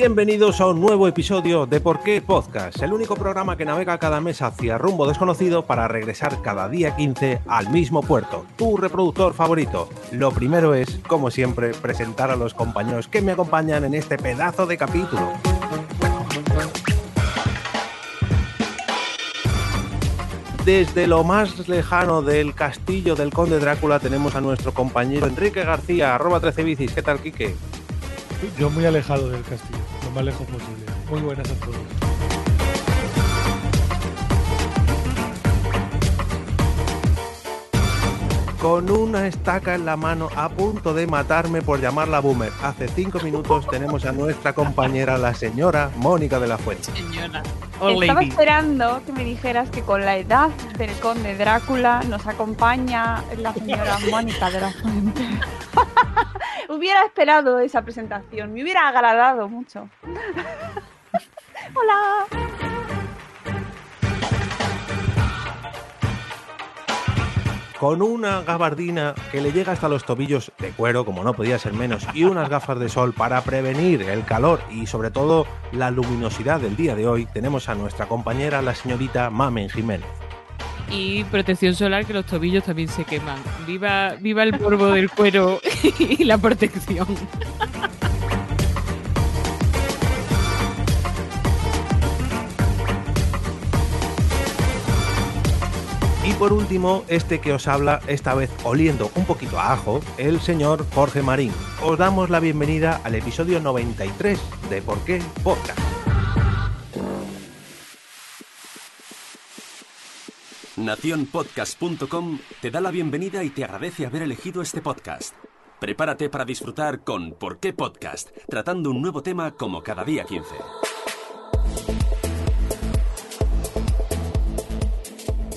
Bienvenidos a un nuevo episodio de Por qué Podcast, el único programa que navega cada mes hacia rumbo desconocido para regresar cada día 15 al mismo puerto, tu reproductor favorito. Lo primero es, como siempre, presentar a los compañeros que me acompañan en este pedazo de capítulo. Desde lo más lejano del castillo del conde Drácula tenemos a nuestro compañero Enrique García, arroba 13 bicis. ¿Qué tal, Quique? Yo muy alejado del castillo, lo más lejos posible. Muy buenas a todos. Con una estaca en la mano a punto de matarme por llamarla boomer. Hace cinco minutos tenemos a nuestra compañera, la señora Mónica de la Fuente. Señora. Estaba esperando que me dijeras que con la edad del conde Drácula nos acompaña la señora Mónica de la Fuente. hubiera esperado esa presentación, me hubiera agradado mucho. Hola. Con una gabardina que le llega hasta los tobillos de cuero, como no podía ser menos, y unas gafas de sol para prevenir el calor y sobre todo la luminosidad del día de hoy, tenemos a nuestra compañera, la señorita Mamen Jiménez y protección solar que los tobillos también se queman. Viva, viva el polvo del cuero y la protección. Y por último, este que os habla, esta vez oliendo un poquito a ajo, el señor Jorge Marín. Os damos la bienvenida al episodio 93 de Por qué Podcast. Naciónpodcast.com te da la bienvenida y te agradece haber elegido este podcast. Prepárate para disfrutar con ¿Por qué podcast? Tratando un nuevo tema como cada día 15.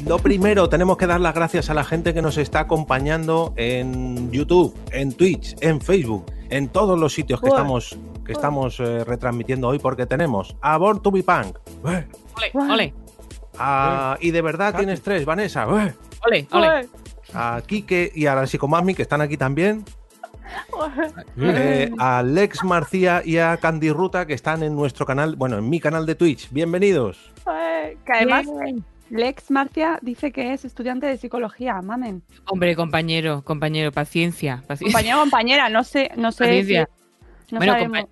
Lo primero, tenemos que dar las gracias a la gente que nos está acompañando en YouTube, en Twitch, en Facebook, en todos los sitios que estamos, que estamos eh, retransmitiendo hoy, porque tenemos a Born to be Punk. Ole, ole. Ah, y de verdad tienes tres, Vanessa. Ole, ole. A Kike y a la Psicomami, que están aquí también. Eh, a Lex Marcía y a Candy Ruta, que están en nuestro canal, bueno, en mi canal de Twitch. Bienvenidos. que además, Lex Marcia dice que es estudiante de psicología, mamen. Hombre, compañero, compañero, paciencia. paciencia. Compañero, compañera, no sé, no sé. Paciencia. no bueno, sabemos.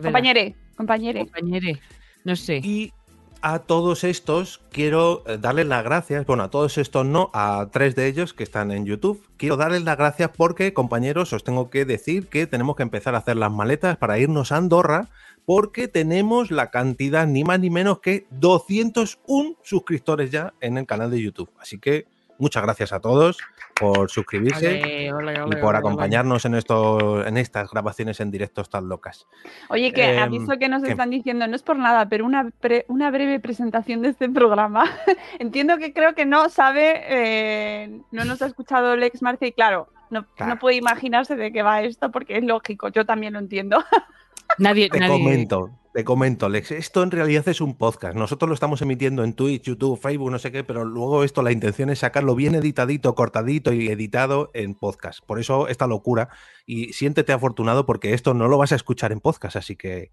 compañere, compañere. Compañere, no sé. Y a todos estos quiero eh, darles las gracias, bueno, a todos estos no, a tres de ellos que están en YouTube. Quiero darles las gracias porque, compañeros, os tengo que decir que tenemos que empezar a hacer las maletas para irnos a Andorra porque tenemos la cantidad ni más ni menos que 201 suscriptores ya en el canal de YouTube. Así que muchas gracias a todos por suscribirse y por acompañarnos en esto, en estas grabaciones en directos tan locas. Oye, que Em, aviso que nos están diciendo, no es por nada, pero una, pre- una breve presentación de este programa. Entiendo que creo que no sabe, eh, no nos ha escuchado Lex Marcia y claro, no, Claro. no puede imaginarse de qué va esto porque es lógico, yo también lo entiendo. Nadie, Te nadie. comento, te comento, Lex. Esto en realidad es un podcast. Nosotros lo estamos emitiendo en Twitch, YouTube, Facebook, no sé qué, pero luego esto la intención es sacarlo bien editadito, cortadito y editado en podcast. Por eso esta locura. Y siéntete afortunado porque esto no lo vas a escuchar en podcast, así que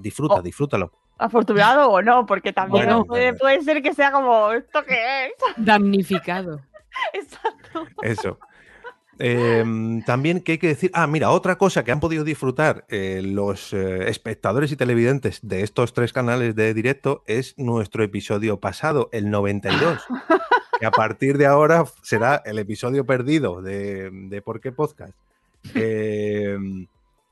disfruta, Oh. disfrútalo. Afortunado o no, porque también Bueno, puede, puede ser que sea como, ¿esto qué es? Damnificado. Exacto. Eso. Em, también que hay que decir, ah, mira, otra cosa que han podido disfrutar eh, los eh, espectadores y televidentes de estos tres canales de directo es nuestro episodio pasado, el 92, que a partir de ahora será el episodio perdido de, de Por qué Podcast. Em,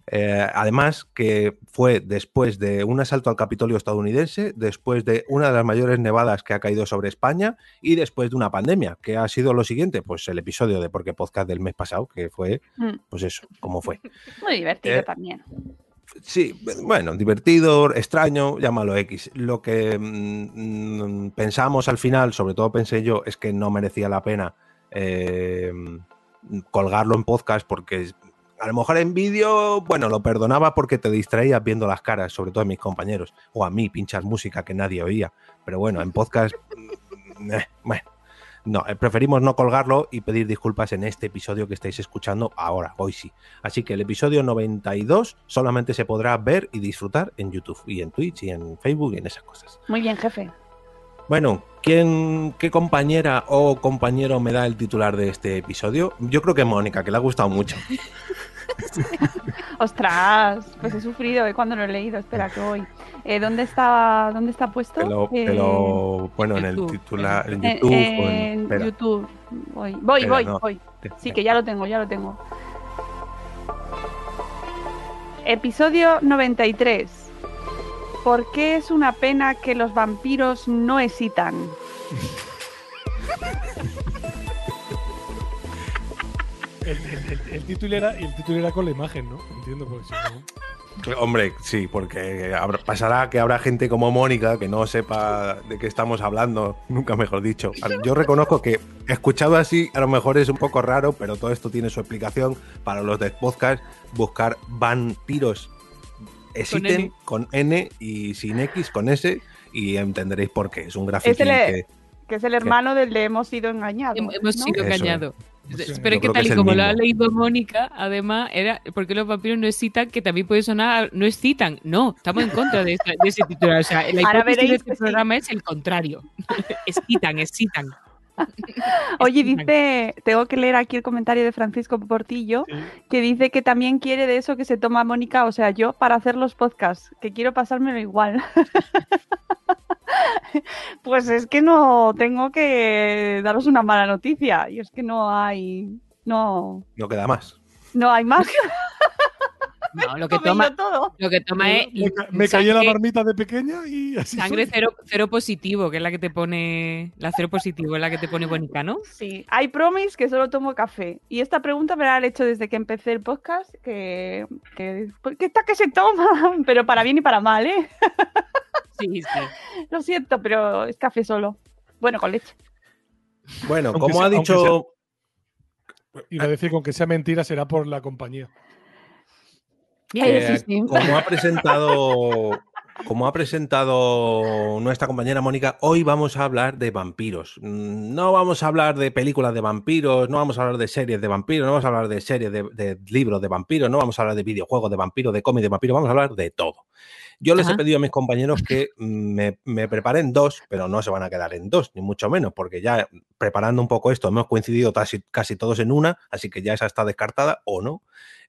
eh, además, que fue después de un asalto al Capitolio estadounidense, después de una de las mayores nevadas que ha caído sobre España y después de una pandemia, que ha sido lo siguiente, pues el episodio de Porque Podcast del mes pasado, que fue, Mm, pues eso, como fue. Muy divertido Eh, también. Sí, bueno, divertido, extraño, llámalo X. Lo que mm, mm, pensamos al final, sobre todo pensé yo, es que no merecía la pena eh, colgarlo en podcast porque a lo mejor en vídeo, bueno, lo perdonaba porque te distraías viendo las caras, sobre todo a mis compañeros, o a mí pinchar música que nadie oía. Pero bueno, en podcast, mm, eh, bueno. No, eh, preferimos no colgarlo y pedir disculpas en este episodio que estáis escuchando ahora, hoy sí. Así que el episodio 92 solamente se podrá ver y disfrutar en YouTube y en Twitch y en Facebook y en esas cosas. Muy bien, jefe. Bueno, ¿quién, ¿qué compañera o compañero me da el titular de este episodio? Yo creo que Mónica, que le ha gustado mucho. Ostras, pues he sufrido ¿eh? cuando lo he leído. Espera, que voy. Eh, ¿dónde, está, ¿Dónde está puesto? Te lo- Eh, bueno, en el titular, en eh, YouTube. o en- YouTube. Voy, voy, Espera, voy, no. voy. te- Sí, que ya lo tengo, ya lo tengo. Episodio 93. ¿Por qué es una pena que los vampiros no excitan? El, el- el- el título era, el título era con la imagen, ¿no? Entiendo, porque si no. Hombre, sí, porque habrá- pasará que habrá gente como Mónica que no sepa de qué estamos hablando, nunca mejor dicho. Yo reconozco que escuchado así a lo mejor es un poco raro, pero todo esto tiene su explicación para los de podcast. Buscar vampiros existen N. con N y sin X con S y entenderéis por qué. Es un Es el- que Que es el hermano del de hemos sido engañados. Hem- Hemos ¿no? sido engañados. Es. Pero que tal y como lo ha leído Mónica, además, era porque los vampiros no excitan, que también puede sonar, no excitan. No, estamos en contra de, ese titular. O sea, la Ahora hipótesis de este sí. programa es el contrario. excitan, excitan. Oye, dice, tengo que leer aquí el comentario de Francisco Portillo, Sí. que dice que también quiere de eso que se toma Mónica, o sea, yo para hacer los podcasts, que quiero pasármelo igual. pues es que no tengo que daros una mala noticia, y es que no hay, no, no queda más. no hay más. No, lo que toma, todo. lo que toma es Me, ca- me caí en la marmita de pequeña y así. sangre cero, cero positivo, que es la que te pone, la cero positivo es la que te pone Mónica, ¿no? Sí, hay promis que solo tomo café. Y esta pregunta me la han hecho desde que empecé el podcast, que, que ¿por qué está que se toma? Pero para bien y para mal, ¿eh? Sí, sí. Lo siento, pero es café solo. Bueno, con leche. Bueno, como sea- ha dicho... Iba a decir, con que sea mentira, será por la compañía. Eh. Como ha presentado, como ha presentado nuestra compañera Mónica, hoy vamos a hablar de vampiros. Mm, No vamos a hablar de películas de vampiros, no vamos a hablar de series de vampiros, no vamos a hablar de series de, de libros de vampiros, no vamos a hablar de videojuegos de vampiros, de cómics de vampiros, vamos a hablar de todo. Yo les he pedido a mis compañeros que me, me preparen dos, pero no se van a quedar en dos, ni mucho menos, porque ya preparando un poco esto hemos coincidido casi, casi todos en una, así que ya esa está descartada o no.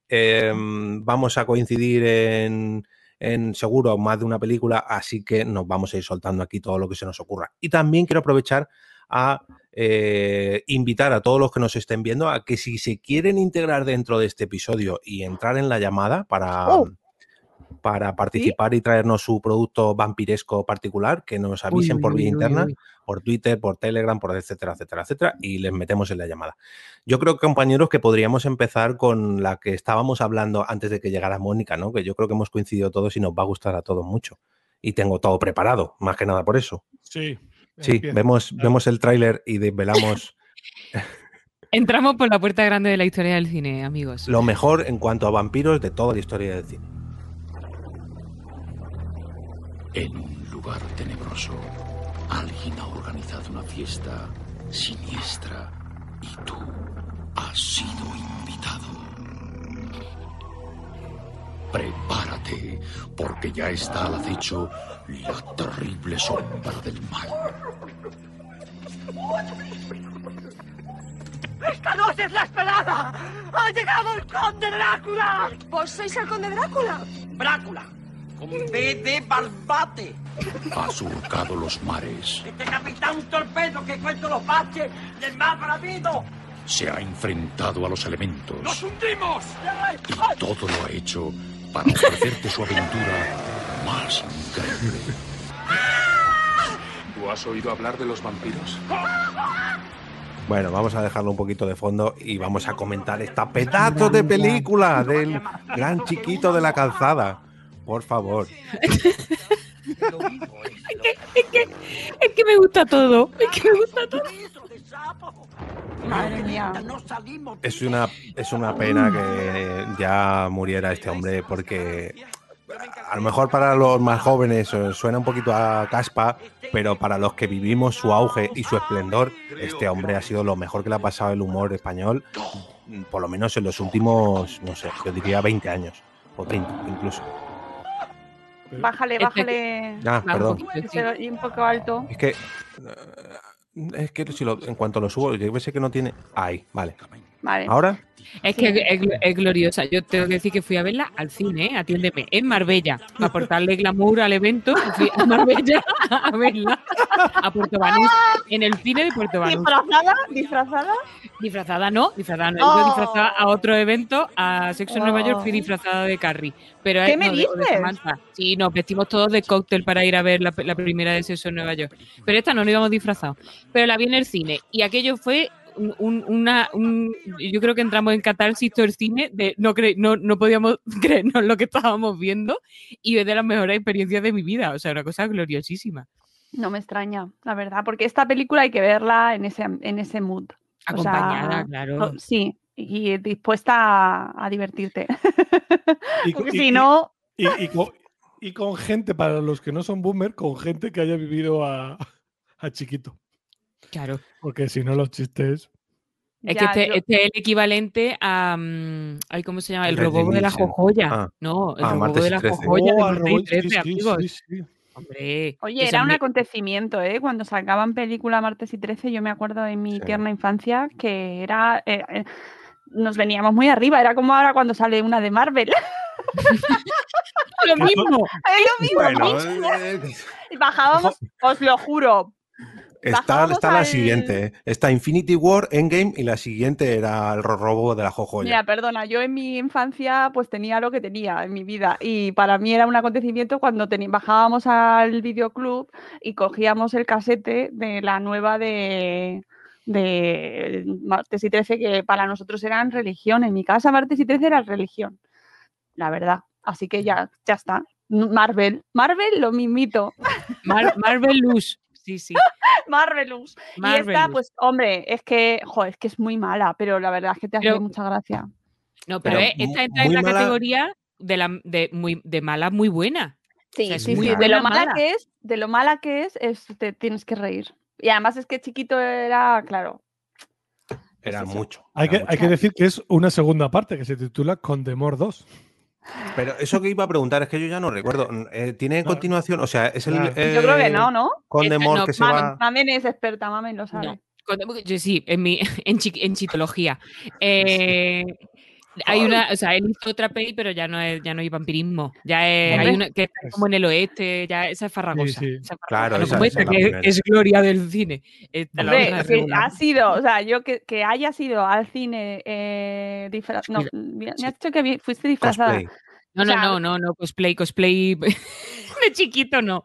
Eh, vamos a coincidir en, en seguro más de una película, así que nos vamos a ir soltando aquí todo lo que se nos ocurra. Y también quiero aprovechar a eh, invitar a todos los que nos estén viendo a que si se quieren integrar dentro de este episodio y entrar en la llamada para, Oh. Para participar y traernos su producto vampiresco particular, que nos avisen Uy, por uy, vía uy, interna uy. por Twitter, por Telegram, por etcétera, etcétera, etcétera, y les metemos en la llamada. Yo creo, compañeros, que podríamos empezar con la que estábamos hablando antes de que llegara Mónica, ¿no? Que yo creo que hemos coincidido todos y nos va a gustar a todos mucho. Y tengo todo preparado, más que nada por eso. Sí. Sí, empieza. vemos, vemos el tráiler y desvelamos Entramos por la puerta grande de la historia del cine, amigos. lo mejor en cuanto a vampiros de toda la historia del cine. En un lugar tenebroso, alguien ha organizado una fiesta siniestra y tú has sido invitado. Prepárate, porque ya está al acecho la terrible sombra del mal. ¡Esta noche es la esperada! ¡Ha llegado el conde Drácula! ¿Vos sois el conde Drácula? ¡Drácula! Con B de barbate. Ha surcado los mares, Este capitán torpedo que cuento los baches del mar bravido. se ha enfrentado a los ¡Nos elementos hundimos! y todo lo ha hecho para ofrecerte su aventura más increíble. ¿Tú has oído hablar de los vampiros? Bueno, vamos a dejarlo un poquito de fondo y vamos a comentar esta pedazo de película del gran chiquito de la calzada. Por favor. Es que, es que me gusta todo. Es que me gusta todo. Madre mía. No salimos. Es una, es una pena que ya muriera este hombre porque a lo mejor para los más jóvenes suena un poquito a caspa, pero para los que vivimos su auge y su esplendor, este hombre ha sido lo mejor que le ha pasado el humor español, por lo menos en los últimos, no sé, yo diría 20 años, o 30 incluso. Bájale, bájale. Ah, perdón. oye un poco alto. Es que. eh, Es que si lo- en cuanto lo subo, yo pensé que no tiene. Ahí, vale. Vale. ¿Ahora? Es que es, gl- es gloriosa. Yo tengo que decir que fui a verla al cine, ¿eh? atiéndeme, en Marbella, para aportarle glamour al evento. Fui a Marbella a verla, a Puerto Banús, en el cine de Puerto Banús. ¿Disfrazada? ¿Disfrazada? Disfrazada no, disfrazada no. Oh. Yo disfrazada a otro evento, a Sexo en Nueva York, fui Oh. disfrazada de Carrie. Pero ¿Qué es- me no, de- o de dices? Sí, nos vestimos todos de cóctel para ir a ver la, la primera de Sexo en Nueva York. Pero esta no nos íbamos disfrazados. Pero la vi en el cine y aquello fue un- un- una, un- yo creo que entramos en catarsis todo el cine de no, cre- no, no podíamos creernos lo que estábamos viendo y es de las mejores experiencias de mi vida. O sea, una cosa gloriosísima. No me extraña, la verdad, porque esta película hay que verla en ese, en ese mood. O sea, Acompañada, claro. no- sí, y dispuesta a, a divertirte. Y, co- Porque y- si y- no, y, y con, y con gente, para los que no son boomer, con gente que haya vivido a, a chiquito. Claro. Porque si no, los chistes. Es ya, que este, yo- este es el equivalente a. mm, ay, ¿Cómo se llama? El Red robo de la jojoya. Ah. No, el Ah, robo martes de la 13. jojoya Oh, de martes y robot, sí, 13, sí, amigos. sí, sí. Hombre. Oye, era un me- acontecimiento, ¿eh? Cuando sacaban película martes y 13, yo me acuerdo en mi Sí. tierna infancia que era... eh, eh, nos veníamos muy arriba, era como ahora cuando sale una de Marvel. lo mismo. es lo mismo. Bueno, mismo. eh, Bajábamos, os lo juro. Está, está la al- siguiente. eh. Está Infinity War, Endgame y la siguiente era el ro- robo de la jojoya. Mira, perdona, yo en mi infancia pues tenía lo que tenía en mi vida y para mí era un acontecimiento cuando bajábamos al videoclub y cogíamos el casete de la nueva de, de Martes y 13 que para nosotros eran religión. En mi casa Martes y 13 era religión, la verdad. Así que ya, ya está. Marvel, Marvel lo mismito, Mar- Marvelous. Sí, sí. Marvelous. Y esta, Marvelous. pues, hombre, es que, es que es muy mala, pero la verdad es que te hace Pero- mucha gracia. No, pero Pero eh, esta entra en muy la mala- categoría de, la, de, muy, de mala muy buena. Sí, es sí, sí. De lo mala, mala. que es, de lo mala que es, es te tienes que reír. Y además es que chiquito era, claro. Era mucho. Hay que, hay que decir que es una segunda parte que se titula Condemor 2. Pero eso que iba a preguntar es que yo ya no recuerdo. Eh, ¿Tiene No. continuación? O sea, es el. Claro. Yo creo que eh, no, ¿no? Condemor no, que se Mamen, va. Mamen es experta, Mamen lo sabe. No. Yo sí, en, mi, en, chi- en chitología. Eh, hay una, o sea, él hizo otra peli, pero ya no es, ya no hay vampirismo. Ya es, hay una que está como en el oeste, ya esa es farragosa. sí. esa es Claro, farragosa, no esa- esa es la que es gloria del cine. Hombre, que ha sido, o sea, yo que, que haya sido al cine eh, disfra- No, me has sí. dicho que fuiste disfrazada. Cosplay. No, o no, sea- no, no, no, cosplay, cosplay de chiquito no.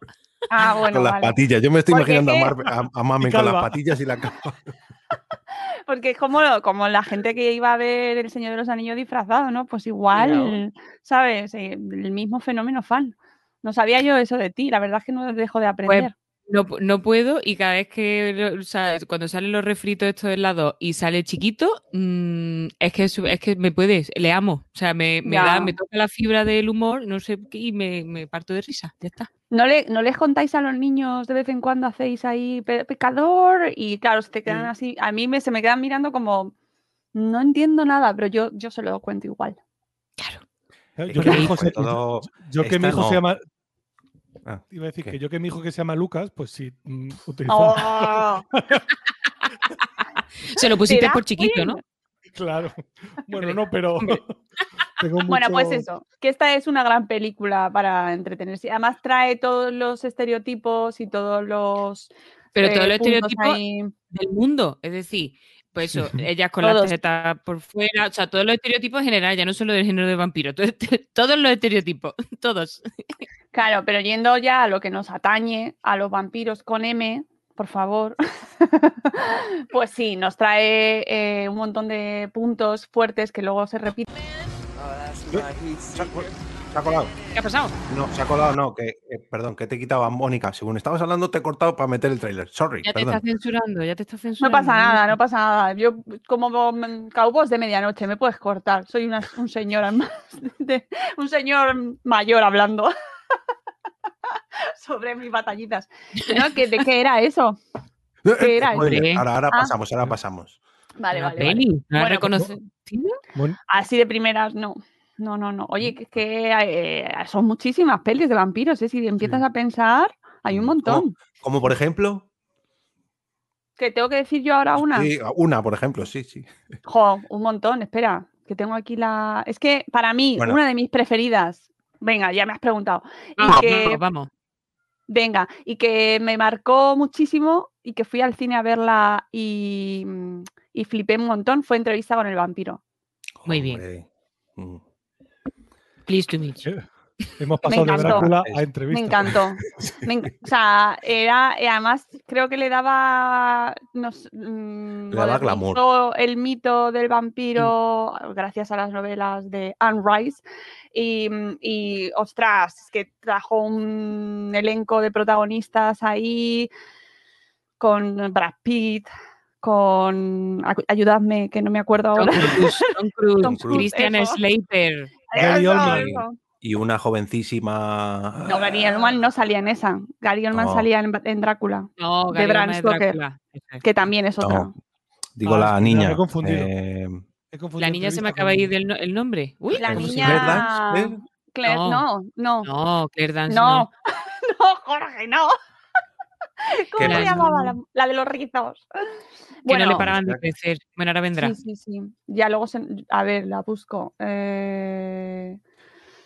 Ah, bueno, con las vale. patillas. Yo me estoy Porque imaginando a, Marvel- a, a Mamen con las patillas y la capa. Porque es como, como la gente que iba a ver El Señor de los Anillos disfrazado, ¿no? Pues igual, ¿sabes? Eh, El mismo fenómeno fan. No sabía yo eso de ti, la verdad es que no dejo de aprender. No, pu- no puedo y cada vez que, lo- o sea, cuando salen los refritos estos helados y sale chiquito, mm, es que es, que me puedes, le amo. O sea, me, me Ya. da, me toca la fibra del humor, no sé qué, y me, me parto de risa. Ya está. ¿No, le, ¿No les contáis a los niños de vez en cuando hacéis ahí "Pe- pecador? Y claro, se te quedan así. A mí me, se me quedan mirando como. No entiendo nada, pero yo, yo se lo cuento igual. Es Yo que que mi ahí hijo fue se- todo- yo que mi hijo no. se llama. Ah, Iba a decir ¿qué? que yo que mi hijo que se llama Lucas, pues sí, mm, utilizaba. ¡Oh! Se lo pusiste ¿Será por chiquito, ¿no? Claro. Bueno, no, pero. tengo Bueno, pues eso, que esta es una gran película para entretenerse. Además trae todos los estereotipos y todos los Pero eh, todos los estereotipos ahí. del mundo. Es decir, pues eso, ellas con Todos. tetas por fuera, o sea, todos los estereotipos en general, ya no solo del género de vampiro, todo- todos los estereotipos, todos. Claro, pero yendo ya a lo que nos atañe, a los vampiros con M, por favor, pues sí, nos trae eh, un montón de puntos fuertes que luego se repiten. Se ha colado. ¿Qué ha pasado? No, se ha colado, no, que, eh, perdón, que te he quitado a Mónica. Según estabas hablando, te he cortado para meter el tráiler. Sorry, Ya te perdón. está censurando, ya te está No censurando. pasa nada, no pasa nada. Yo, como cowboys de medianoche, me puedes cortar. Soy una- un señor además, de- un señor mayor hablando sobre mis batallitas. No, ¿que- ¿De qué era eso? ¿Qué era eso? Spoiler. Ahora, ahora Ah. pasamos, ahora pasamos. Vale, vale. vale. ¿no Bueno? Mon- Así de primeras, no. No, no, no. Oye, que, que, eh, son muchísimas pelis de vampiros, ¿eh? Si empiezas a pensar, hay un montón. Como por ejemplo. ¿Que tengo que decir yo ahora una? Sí, una, por ejemplo, sí, sí. Jo, un montón, espera, que tengo aquí la... Es que para mí, Bueno. una de mis preferidas, venga, ya me has preguntado, y Vamos, que, vamos, vamos. venga, y que me marcó muchísimo y que fui al cine a verla y, mm, y flipé un montón, fue entrevista con el vampiro. Muy bien. Hombre. Mm. Pleased to meet you. eh, Hemos pasado de. Drácula a entrevista. Me encantó. Me o sea, era, y además creo que le daba, nos, mm, Le daba glamour. el mito del vampiro gracias a las novelas de Anne Rice. Y, mm, y, ostras, es que trajo un elenco de protagonistas ahí con Brad Pitt, con, ayudadme, que no me acuerdo Tom ahora. Cruise, Tom Cruise, Tom Cruise, Christian. Slater. Gary Eso, Oldman. eso. Y una jovencísima. No, Gary Oldman no salía en esa. Gary Oldman No. salía en, en Drácula, No, De Gary Bram es. Drácula. Eso es. que también es otra. No, digo Ah, la me niña. he confundido. eh, He confundido La niña se me acaba de ir del no- el nombre. Uy, La ¿cómo se niña. Claire Dance, Claire. Claire- No. no, no, no, Claire Dance no, no. no, Jorge, no. ¿Cómo ¿Qué se llamaba la, la de los rizos? Que no le Bueno, paraban de crecer. Bueno, ahora vendrá. sí, sí, sí. Ya luego, se- a ver, la busco. Eh,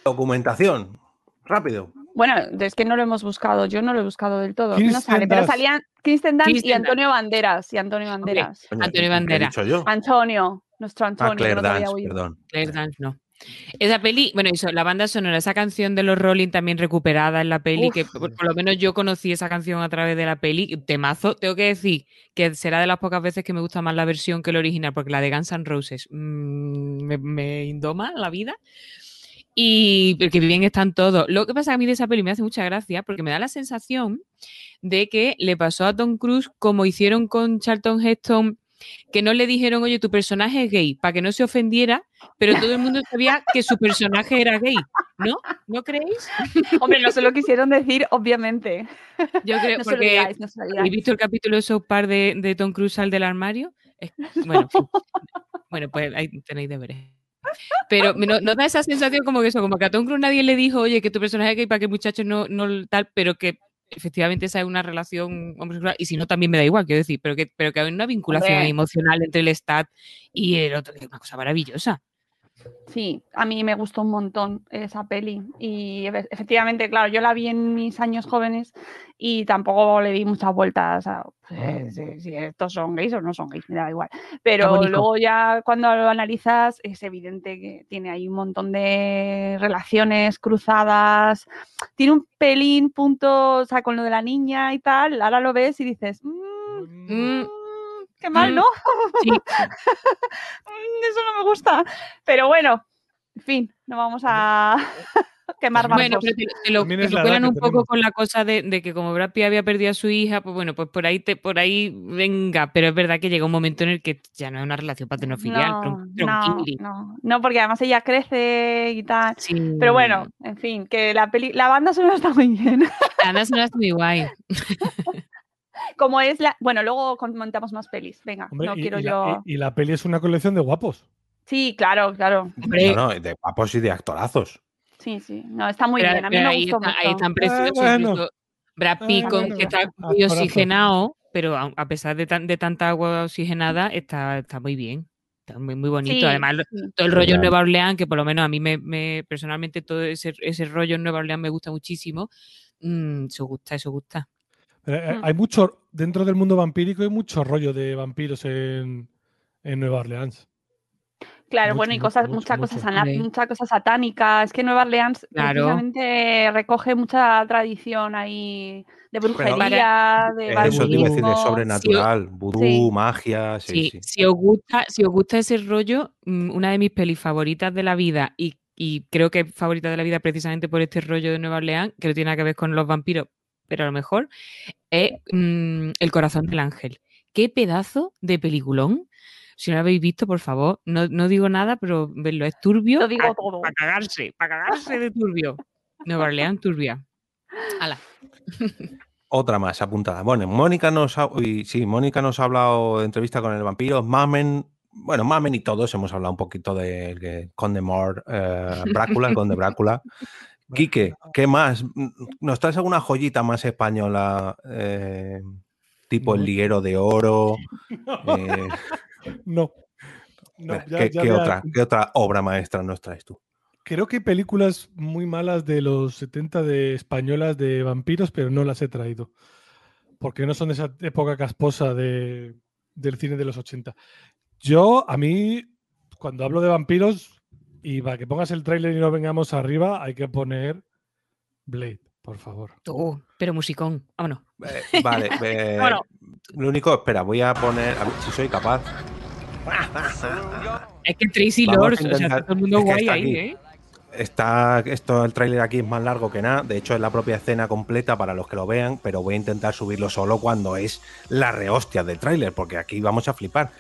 Documentación. Rápido. Bueno, es que no lo hemos buscado, yo no lo he buscado del todo. No sale, pero salían Kristen Dunst y Antonio Banderas. Y Antonio Banderas. Antonio ¿qué he Banderas. Antonio, nuestro Ah, Antonio. que Claire no Dance, perdón. Claire Dance no. Esa peli, bueno, eso, la banda sonora, esa canción de los Rolling también recuperada en la peli, Uf. que por, por lo menos yo conocí esa canción a través de la peli, temazo, tengo que decir que será de las pocas veces que me gusta más la versión que el original, porque la de Guns N' Roses mm, me, me indoma la vida. Y que bien están todos. Lo que pasa a mí de esa peli me hace mucha gracia porque me da la sensación de que le pasó a Tom Cruise como hicieron con Charlton Heston, que no le dijeron, oye, tu personaje es gay, para que no se ofendiera, pero todo el mundo sabía que su personaje era gay, ¿no? ¿No creéis? Hombre, no se lo quisieron decir, obviamente. Yo creo, No porque digáis, no se lo ¿habéis digáis. visto el capítulo de South Park de, de Tom Cruise al del armario? Es- bueno, bueno, pues ahí tenéis deberes. Pero me- no, da esa sensación como que eso, como que a Tom Cruise nadie le dijo, oye, que tu personaje es gay para que el muchacho no, no tal, pero que efectivamente esa es una relación homosexual, y si no también me da igual, quiero decir, pero que, pero que hay una vinculación emocional entre el Stat y el otro, que es una cosa maravillosa. Sí, a mí me gustó un montón esa peli y efe- efectivamente, claro, yo la vi en mis años jóvenes y tampoco le di muchas vueltas a pues, si, si estos son gays o no son gays, me da igual. Pero luego ya cuando lo analizas es evidente que tiene ahí un montón de relaciones cruzadas, tiene un pelín punto, o sea, con lo de la niña y tal, ahora lo ves y dices, "Mm, Mm, mm, qué mal, mm, ¿no? sí. Mm, Eso no me gusta. Pero bueno, en fin, no vamos a quemar Bueno, barcos. pero te, te lo, te cuelan un poco tenemos. con la cosa de, de que como Brad Pitt había perdido a su hija, pues bueno, pues por ahí te, por ahí venga, pero es verdad que llega un momento en el que ya no es una relación paternofilial, no, no, no, no, porque además ella crece y tal. Sí. Pero bueno, en fin, que la peli, la banda sonora está muy bien. La banda sonora está muy guay. Como es la. Bueno, luego comentamos más pelis. Venga, Hombre, no y, quiero y yo. la, y- y la peli es una colección de guapos. Sí, claro, claro. Hombre, No, no, de guapos y de actorazos. Sí, sí. No, está muy pero- bien. A mí me ahí, gustó está- mucho. ahí están preciosos. bueno. incluso Brad Ah, Pitt, con- bueno. que está Actorazo. muy oxigenado, pero a, a pesar de, tan- de tanta agua oxigenada, está, está muy bien. Está muy, muy bonito. Sí, Además, sí. todo el rollo en. Nueva Orleans, que por lo menos a mí me, me- personalmente todo ese, ese rollo en Nueva Orleans me gusta muchísimo. Mm, eso gusta, eso gusta. Eh, Mm. Hay mucho, dentro del mundo vampírico hay mucho rollo de vampiros en, en Nueva Orleans. Claro, Mucho, bueno, y cosas, mucho, muchas mucho. cosas sana- Sí. mucha cosa satánica. Es que Nueva Orleans Claro. precisamente recoge mucha tradición ahí de brujería, de Vale, Eso te iba a decir de sobrenatural, vudú, Sí. magia, sí, Sí, sí. Si, os gusta, si os gusta ese rollo, mm, una de mis pelis favoritas de la vida y y creo que es favorita de la vida precisamente por este rollo de Nueva Orleans, que no tiene nada que ver con los vampiros, pero a lo mejor, es mm, El corazón del ángel. Qué pedazo de peliculón. Si no lo habéis visto, por favor, no, no digo nada, pero verlo es turbio. Lo digo todo. Para cagarse, para cagarse de turbio. Nueva Orleans, turbia. Hala. Otra más apuntada. Bueno, Mónica nos ha, uy, sí, Mónica nos ha hablado de entrevista con el vampiro. Mamen, bueno, Mamen y todos hemos hablado un poquito de, de Conde Mor, eh, Brácula, el Conde Brácula. Quique, ¿qué más? ¿Nos traes alguna joyita más española? eh, tipo el liguero de oro. eh, No. No, ¿qué, ya- ya qué me- otra, ¿Qué otra obra maestra nos traes tú? Creo que hay películas muy malas de los 70 de españolas de vampiros, pero no las he traído. Porque no son de esa época casposa de, del cine de los 80. Yo, a mí, cuando hablo de vampiros, y para que pongas el tráiler y no vengamos arriba, hay que poner Blade, por favor. Tú, pero musicón. Vámonos. Eh, vale, eh, Bueno. lo único, espera, voy a poner, a ver si soy capaz. Es que Tracy Lords, o sea, todo el mundo es que guay ahí, aquí. ¿eh? Está, esto, el tráiler aquí es más largo que nada. De hecho, es la propia escena completa para los que lo vean, pero voy a intentar subirlo solo cuando es la rehostia del tráiler, porque aquí vamos a flipar.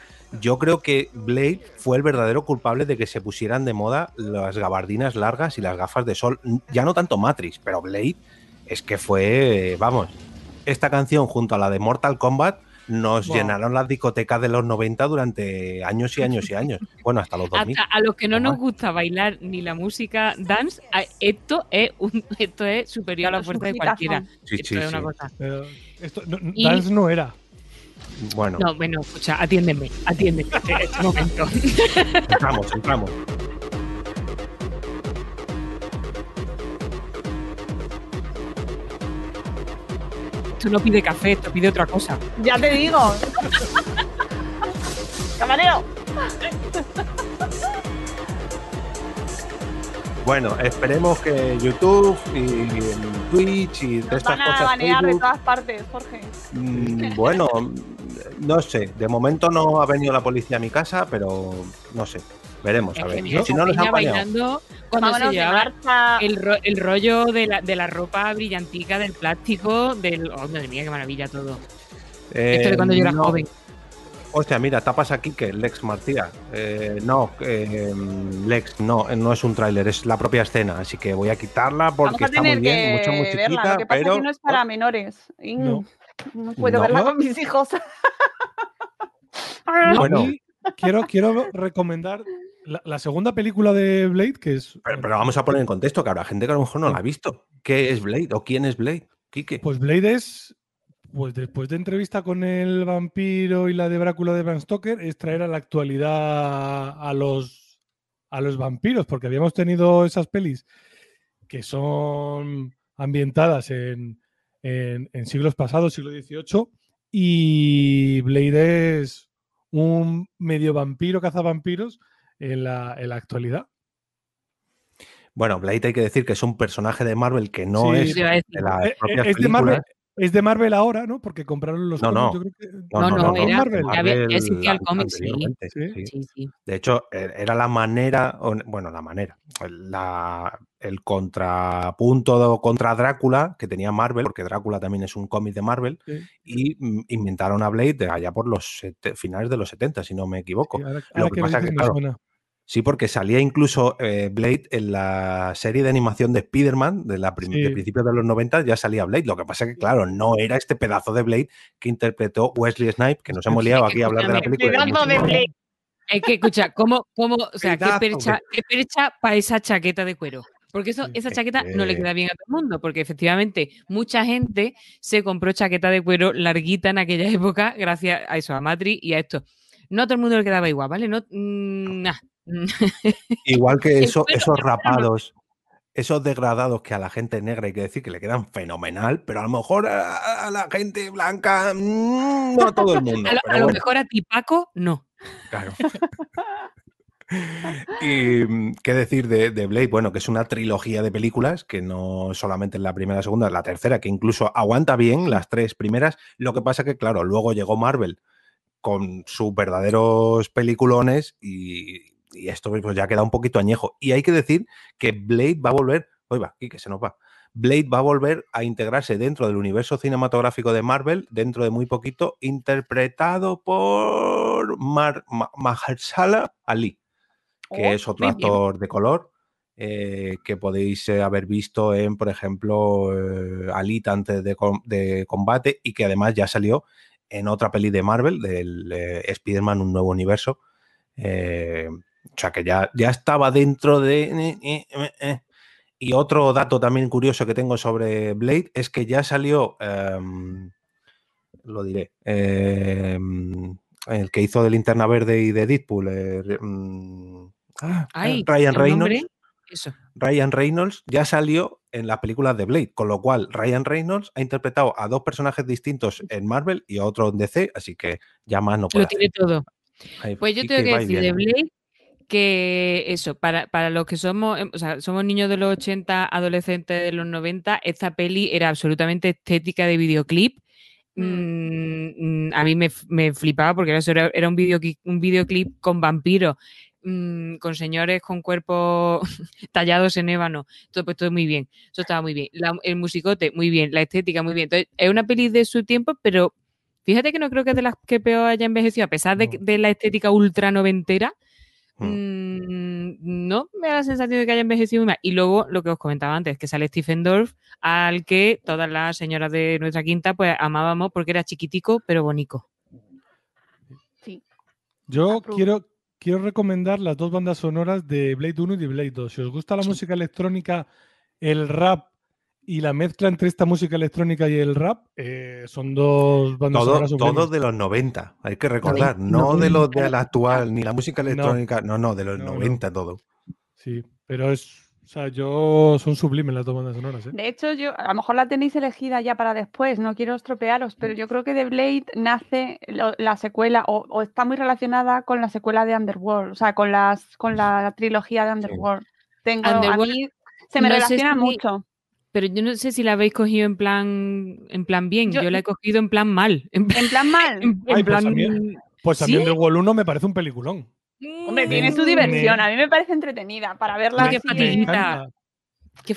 Yo creo que Blade fue el verdadero culpable de que se pusieran de moda las gabardinas largas y las gafas de sol. Ya no tanto Matrix, pero Blade es que fue, vamos, esta canción junto a la de Mortal Kombat nos Wow. llenaron las discotecas de los 90 durante años y años y años. Bueno, hasta los 2000. Hasta a los que no nos gusta bailar ni la música dance, a- esto es un, esto es superior a la fuerza de cualquiera. Sí, Esto sí, es una sí. cosa. Pero esto, no- Y- Dance no era. Bueno, No, bueno, escucha, atiéndeme, atiéndeme este, este momento. entramos, entramos. Esto no pide café, esto pide otra cosa. Ya te digo. Camarero. Bueno, esperemos que YouTube y Twitch y todas estas van a cosas. banear de Facebook, todas partes, Jorge. mm, bueno, no sé. De momento no ha venido la policía a mi casa, pero no sé. Veremos, a ver. Si no nos han bailando cuando Vámonos se de llevaba el, ro- el rollo de la, de la ropa brillantica, del plástico, del... Oh, madre mía, qué maravilla todo. Esto de cuando yo era Eh, no. joven. Hostia, mira, tapas aquí que Lex Martía. Eh, no, eh, Lex, no, no es un tráiler, es la propia escena, así que voy a quitarla Vamos porque a está muy tener bien, que verla. musiquita, Lo que pasa pero es que no es para menores. Y No. no puedo No. verla con mis hijos. Bueno. Quiero, quiero recomendar la, la segunda película de Blade, que es. Pero, pero vamos a poner en contexto que habrá gente que a lo mejor no la ha visto. ¿Qué es Blade o quién es Blade? Quique. Pues Blade es. Pues después de entrevista con el vampiro y la de Brácula de Bram Stoker, es traer a la actualidad a los, a los vampiros, porque habíamos tenido esas pelis que son ambientadas en, en- en siglos pasados, siglo XVIII, y Blade es un medio vampiro cazavampiros en la, en la actualidad. Bueno, Blade hay que decir que es un personaje de Marvel que no Sí, es de las Eh, eh, propias es, de Marvel, películas. Es de Marvel ahora, ¿no? Porque compraron los No, cómics, no. yo creo que- No, no, era- Marvel, existía el cómic, sí. anteriormente, Sí. sí. Sí, sí. De hecho, e- era la manera, bueno, la manera, la- el contrapunto de- contra Drácula que tenía Marvel, porque Drácula también es un cómic de Marvel, Sí. y mm, inventaron a Blade de allá por los sete- finales de los 70, si no me equivoco. Sí, ahora, Lo ahora que que pasa dices que, claro, suena. Sí, porque salía incluso eh, Blade en la serie de animación de Spider-Man de, la prim- Sí. de principios de los 90, ya salía Blade. Lo que pasa que, claro, no era este pedazo de Blade que interpretó Wesley Snipes, que nos hemos liado aquí a hablar de la película. Pedazo de. Blade. Es que, escucha, ¿cómo, cómo, o sea, qué percha, qué percha para esa chaqueta de cuero? Porque eso, Sí. esa Es chaqueta no le que- queda bien a todo el mundo, porque efectivamente mucha gente se compró chaqueta de cuero larguita en aquella época gracias a eso, a Matrix y a esto. No a todo el mundo le quedaba igual, ¿vale? No, mm, nah. Igual que eso, esos rapados, esos degradados que a la gente negra hay que decir que le quedan fenomenal, pero a lo mejor a, a la gente blanca, mm, no a todo el mundo. A lo, pero a lo bueno. mejor a ti, Paco, no. Claro. y mm, qué decir de, de Blade, bueno, que es una trilogía de películas, que no solamente es la primera, la segunda, la tercera, que incluso aguanta bien las tres primeras. Lo que pasa que, claro, luego llegó Marvel con sus verdaderos peliculones y, y esto pues, ya queda un poquito añejo. Y hay que decir que Blade va a volver, oiga, y que se nos va. Blade va a volver a integrarse dentro del universo cinematográfico de Marvel dentro de muy poquito, interpretado por Mar Ma- Mahershala Ali, que Oh, es otro bien. actor de color eh, que podéis eh, haber visto en, por ejemplo, eh, Alita antes de, com- de combate y que además ya salió en otra peli de Marvel, del Spider-Man, un nuevo universo. O sea que ya, ya estaba dentro de... eh, eh, eh. Y otro dato también curioso que tengo sobre Blade es que ya salió, em, lo diré, em, el que hizo de Linterna Verde y de Deadpool, eh, mm, ah, Ay, Ryan. Reynolds. Eso. Ryan Reynolds ya salió en las películas de Blade, con lo cual Ryan Reynolds ha interpretado a dos personajes distintos en Marvel y a otro en DC, así que ya más no puede Lo tiene todo. Ahí- Pues yo tengo que decir de. Blade que eso, para, para los que somos, em, o sea, somos niños de los 80, adolescentes de los 90, esta peli era absolutamente estética de videoclip. Mm, mm, a mí me, me flipaba porque era, era un, videoclip, un videoclip con vampiros, mm, con señores con cuerpos tallados en ébano. Todo, pues, todo muy bien. Eso estaba muy bien. La- el musicote, muy bien. La estética, muy bien. Entonces, es una peli de su tiempo, pero fíjate que no creo que es de las que peor haya envejecido, a pesar de, de la estética ultra noventera. Mm, no me da la sensación de que haya envejecido muy mal. Y luego lo que os comentaba antes, que sale Stephen Dorff, al que todas las señoras de nuestra quinta pues amábamos porque era chiquitico pero bonito. Sí. Yo quiero, quiero recomendar las dos bandas sonoras de Blade 1 y de Blade 2. Si os gusta la música electrónica, el rap y la mezcla entre esta música electrónica y el rap, eh, son dos bandas Todo, sonoras sublimes. todo de los 90, hay que recordar, no de los de la actual, ni la música electrónica, no, no, de los No, no. 90 todo. Sí, pero es. O sea, yo son sublimes las dos bandas sonoras. ¿eh? De hecho, yo a lo mejor la tenéis elegida ya para después, no quiero estropearos, pero yo creo que de Blade nace lo- la secuela o, o está muy relacionada con la secuela de Underworld, o sea, con las con la trilogía de Underworld. Tengo a Underworld, mí se me relaciona si- mucho. Pero yo no sé si la habéis cogido en plan en plan bien, Yo- yo, la he cogido en plan mal. En, En plan mal. en- en Ay, pues plan a mí- Pues también ¿Sí? del Wall 1 me parece un peliculón. Hombre, Mm, tiene su me- diversión, a mí me parece entretenida para verla qué fatiguita.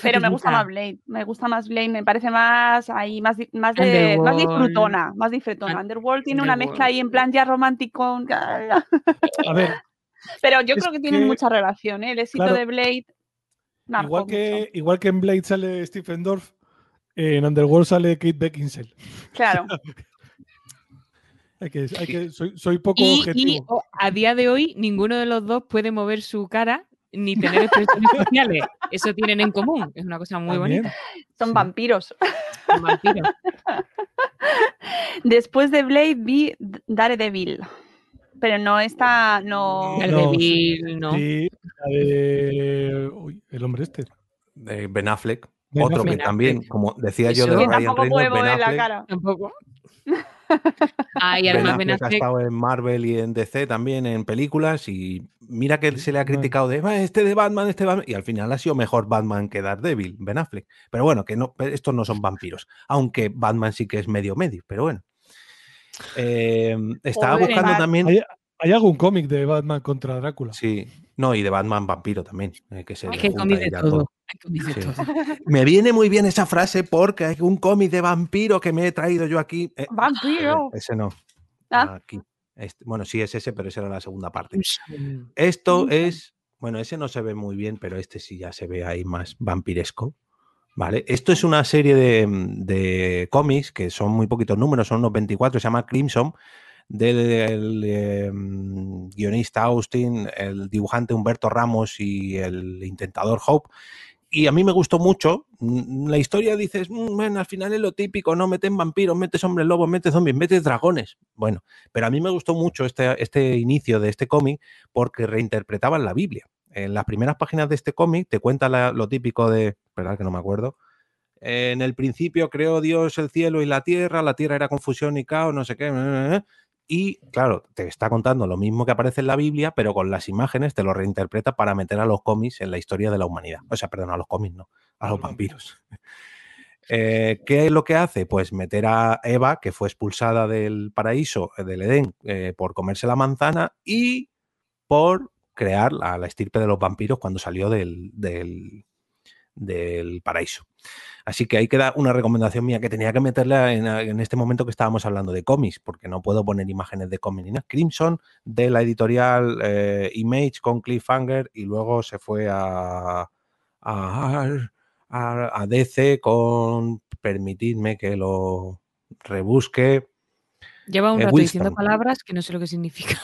Pero me gusta más Blade, me gusta más Blade, me parece más ahí, más, más, de, más disfrutona, más disfrutona. Un- Underworld tiene una mezcla ahí en plan ya romántico. A ver, Pero yo creo que tienen que- mucha relación, ¿eh? El éxito Claro. de Blade. Igual mucho. que, igual que en Blade sale Stephen Dorff, en Underworld sale Kate Beckinsale. Claro. Hay que, hay que, soy, soy poco Y, y, objetivo. o- a día de hoy ninguno de los dos puede mover su cara ni tener expresiones faciales. Eso tienen en común. Es una cosa muy También. bonita. Son Sí. vampiros. Son vampiros. Después de Blade vi Daredevil. Pero no está. No. No, Daredevil, no. Sí, de. Uy, el hombre este. De Ben Affleck, Ben otro Affleck. que también, como decía yo de Ryan tampoco Reynolds, puede Ben mover la Affleck, cara. Tampoco. Ah, y Ben además Ben Affleck ha Affleck- estado en Marvel y en DC también en películas y mira que se le ha criticado de "Ah, este de Batman, este de Batman y al final ha sido mejor Batman que Daredevil, Ben Affleck. Pero bueno, que no, estos no son vampiros, aunque Batman sí que es medio medio, pero bueno. Eh, estaba Pobre buscando también, ¿Hay, hay algún cómic de Batman contra Drácula? sí, no, y de Batman vampiro también, eh, que se que hay ahí de todo. todo. Hay cómics de Sí. todo. Me viene muy bien esa frase porque hay un cómic de vampiro que me he traído yo aquí. Eh, Vampiro. ese no. Ah. Aquí. Este- bueno, sí es ese, pero esa era la segunda parte. Esto es, bueno, ese no se ve muy bien, pero este sí ya se ve ahí más vampiresco. ¿Vale? Esto es una serie de, de cómics que son muy poquitos números, son unos 24, se llama Crimson, del eh, guionista Austin, el dibujante Humberto Ramos y el intentador Hope. Y a mí me gustó mucho. Mm, La historia dices, "Mm, bueno, al final es lo típico, ¿no? Meten vampiros, metes hombres lobos, metes zombies, metes dragones. Bueno, pero a mí me gustó mucho este, este inicio de este cómic porque reinterpretaban la Biblia. En las primeras páginas de este cómic te cuenta lo típico de, verdad que no me acuerdo. En el principio creó Dios el cielo y la tierra, la tierra era confusión y caos, no sé qué. Y claro, te está contando lo mismo que aparece en la Biblia, pero con las imágenes te lo reinterpreta para meter a los cómics en la historia de la humanidad. O sea, perdón, a los cómics, no, a los vampiros. Eh, ¿Qué es lo que hace? Pues meter a Eva, que fue expulsada del paraíso, eh, del Edén, eh, por comerse la manzana y por crear la, la estirpe de los vampiros cuando salió del, del, del paraíso. Así que ahí queda una recomendación mía que tenía que meterla en, en este momento que estábamos hablando de cómics, porque no puedo poner imágenes de cómics ni nada. Crimson de la editorial eh, Image con Cliffhanger y luego se fue a, a, a- a DC con, permitidme que lo rebusque. Lleva un Eh, rato diciendo palabras que no sé lo que significa.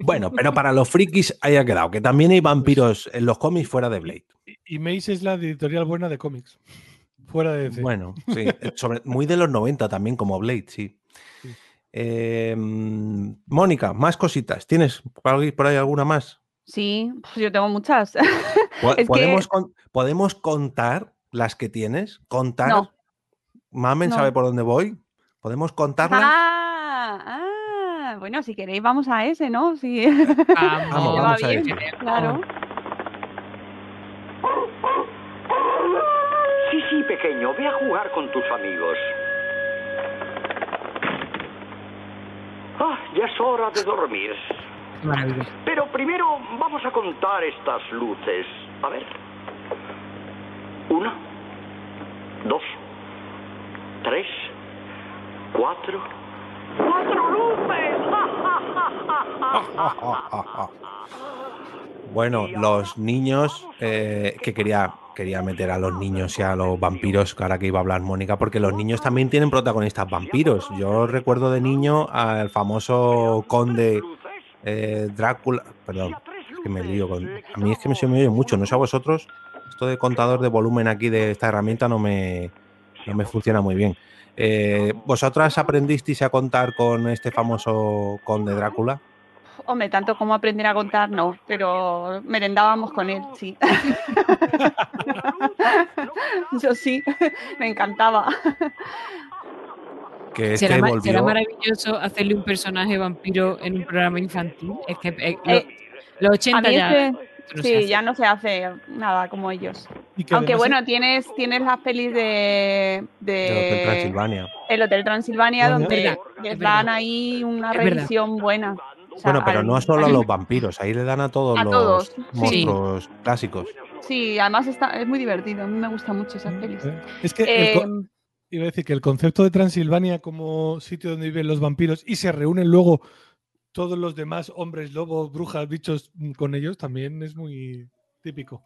Bueno, pero para los frikis ahí ha quedado, que también hay vampiros en los cómics fuera de Blade. Y Mace es la editorial buena de cómics. Fuera de DC. Bueno, sí, eh, sobre- muy de los 90 también, como Blade, sí. Sí. Eh, mm, Mónica, más cositas. ¿Tienes por ahí, alguna más? Sí, pues yo tengo muchas. Que- ¿Podemos, con- ¿Podemos contar las que tienes? ¿Contar? No. ¿Mamen No. sabe por dónde voy? ¿Podemos contarlas? Ah, ah, bueno, si queréis vamos a ese, ¿no? Sí. Vamos, a ello. claro. Sí, pequeño, ve a jugar con tus amigos. Ah, ya es hora de dormir. Qué maravilla. Pero primero vamos a contar estas luces. A ver. Una, dos, tres, cuatro. ¡Cuatro luces! Bueno, los niños, eh, que quería, quería meter a los niños y a los vampiros, ahora que iba a hablar Mónica, porque los niños también tienen protagonistas vampiros. Yo recuerdo de niño al famoso conde eh, Drácula, perdón, es que me lío con... A mí es que me se me oye mucho, no sé a vosotros, esto de contador de volumen aquí de esta herramienta no me, no me funciona muy bien. Eh, ¿Vosotras aprendisteis a contar con este famoso conde Drácula? Hombre, tanto como aprender a contar, no, pero merendábamos con él, sí. Yo sí, me encantaba. Que es Será, volvió... será maravilloso hacerle un personaje vampiro en un programa infantil. Es que eh, Eh, los A 80 mí ya. esto no se sí, hace. ya no se hace nada como ellos. Aunque bueno, tienes, tienes las pelis de, Hotel Transilvania. el Hotel Transilvania, Bueno, donde les es dan ahí una revisión buena. O sea, Bueno, pero al- no solo a los vampiros, ahí le dan a todos A los todos, sí. monstruos clásicos. Sí, además está, es muy divertido. A mí me gustan mucho esas pelis. Eh, Es que el Eh, iba a decir que el concepto de Transilvania como sitio donde viven los vampiros y se reúnen luego todos los demás hombres, lobos, brujas, bichos mm, con ellos también es muy típico.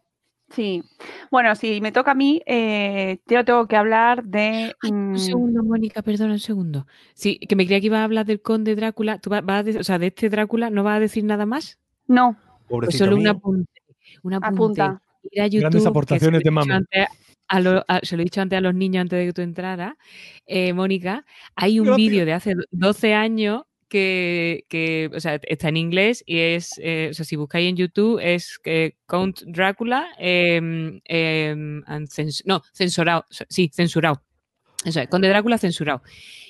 Sí. Bueno, si me toca a mí, eh, yo tengo que hablar de. Un mm, segundo, Mónica, perdona un segundo. Sí, que me creía que iba a hablar del conde Drácula. ¿Tú va- vas a o sea, de este Drácula no vas a decir nada más? no, Pues Pobrecito solo un mío. apunte. Un apunte. apunta. Ir a YouTube, Grandes aportaciones de a lo- a- se lo he dicho antes a los niños antes de que tú entraras, eh, Mónica. Hay un vídeo de hace 12 años que, está en inglés y es, eh, o sea, si buscáis en YouTube es Count Drácula, em, em, no, censurado, sí, censurado. Eso es, Conde Drácula censurado.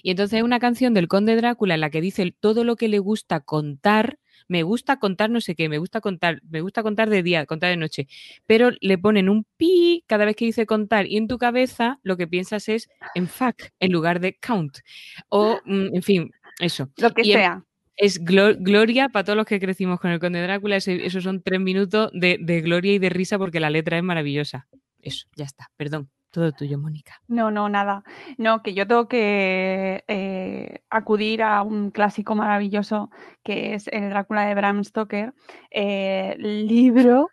Y entonces es una canción del Conde Drácula en la que dice todo lo que le gusta contar. Me gusta contar no sé qué, me gusta contar, me gusta contar de día, contar de noche. Pero le ponen un pi cada vez que dice contar y en tu cabeza lo que piensas es en fuck en lugar de count. O, mm, en fin, eso. Lo que Y en- sea. Es glo- gloria para todos los que crecimos con el Conde Drácula. ese- esos son tres minutos de, de gloria y de risa porque la letra es maravillosa. Eso, ya está. Perdón. Todo tuyo, Mónica. No, no, nada. No, que yo tengo que eh, acudir a un clásico maravilloso que es el Drácula de Bram Stoker. Eh, libro,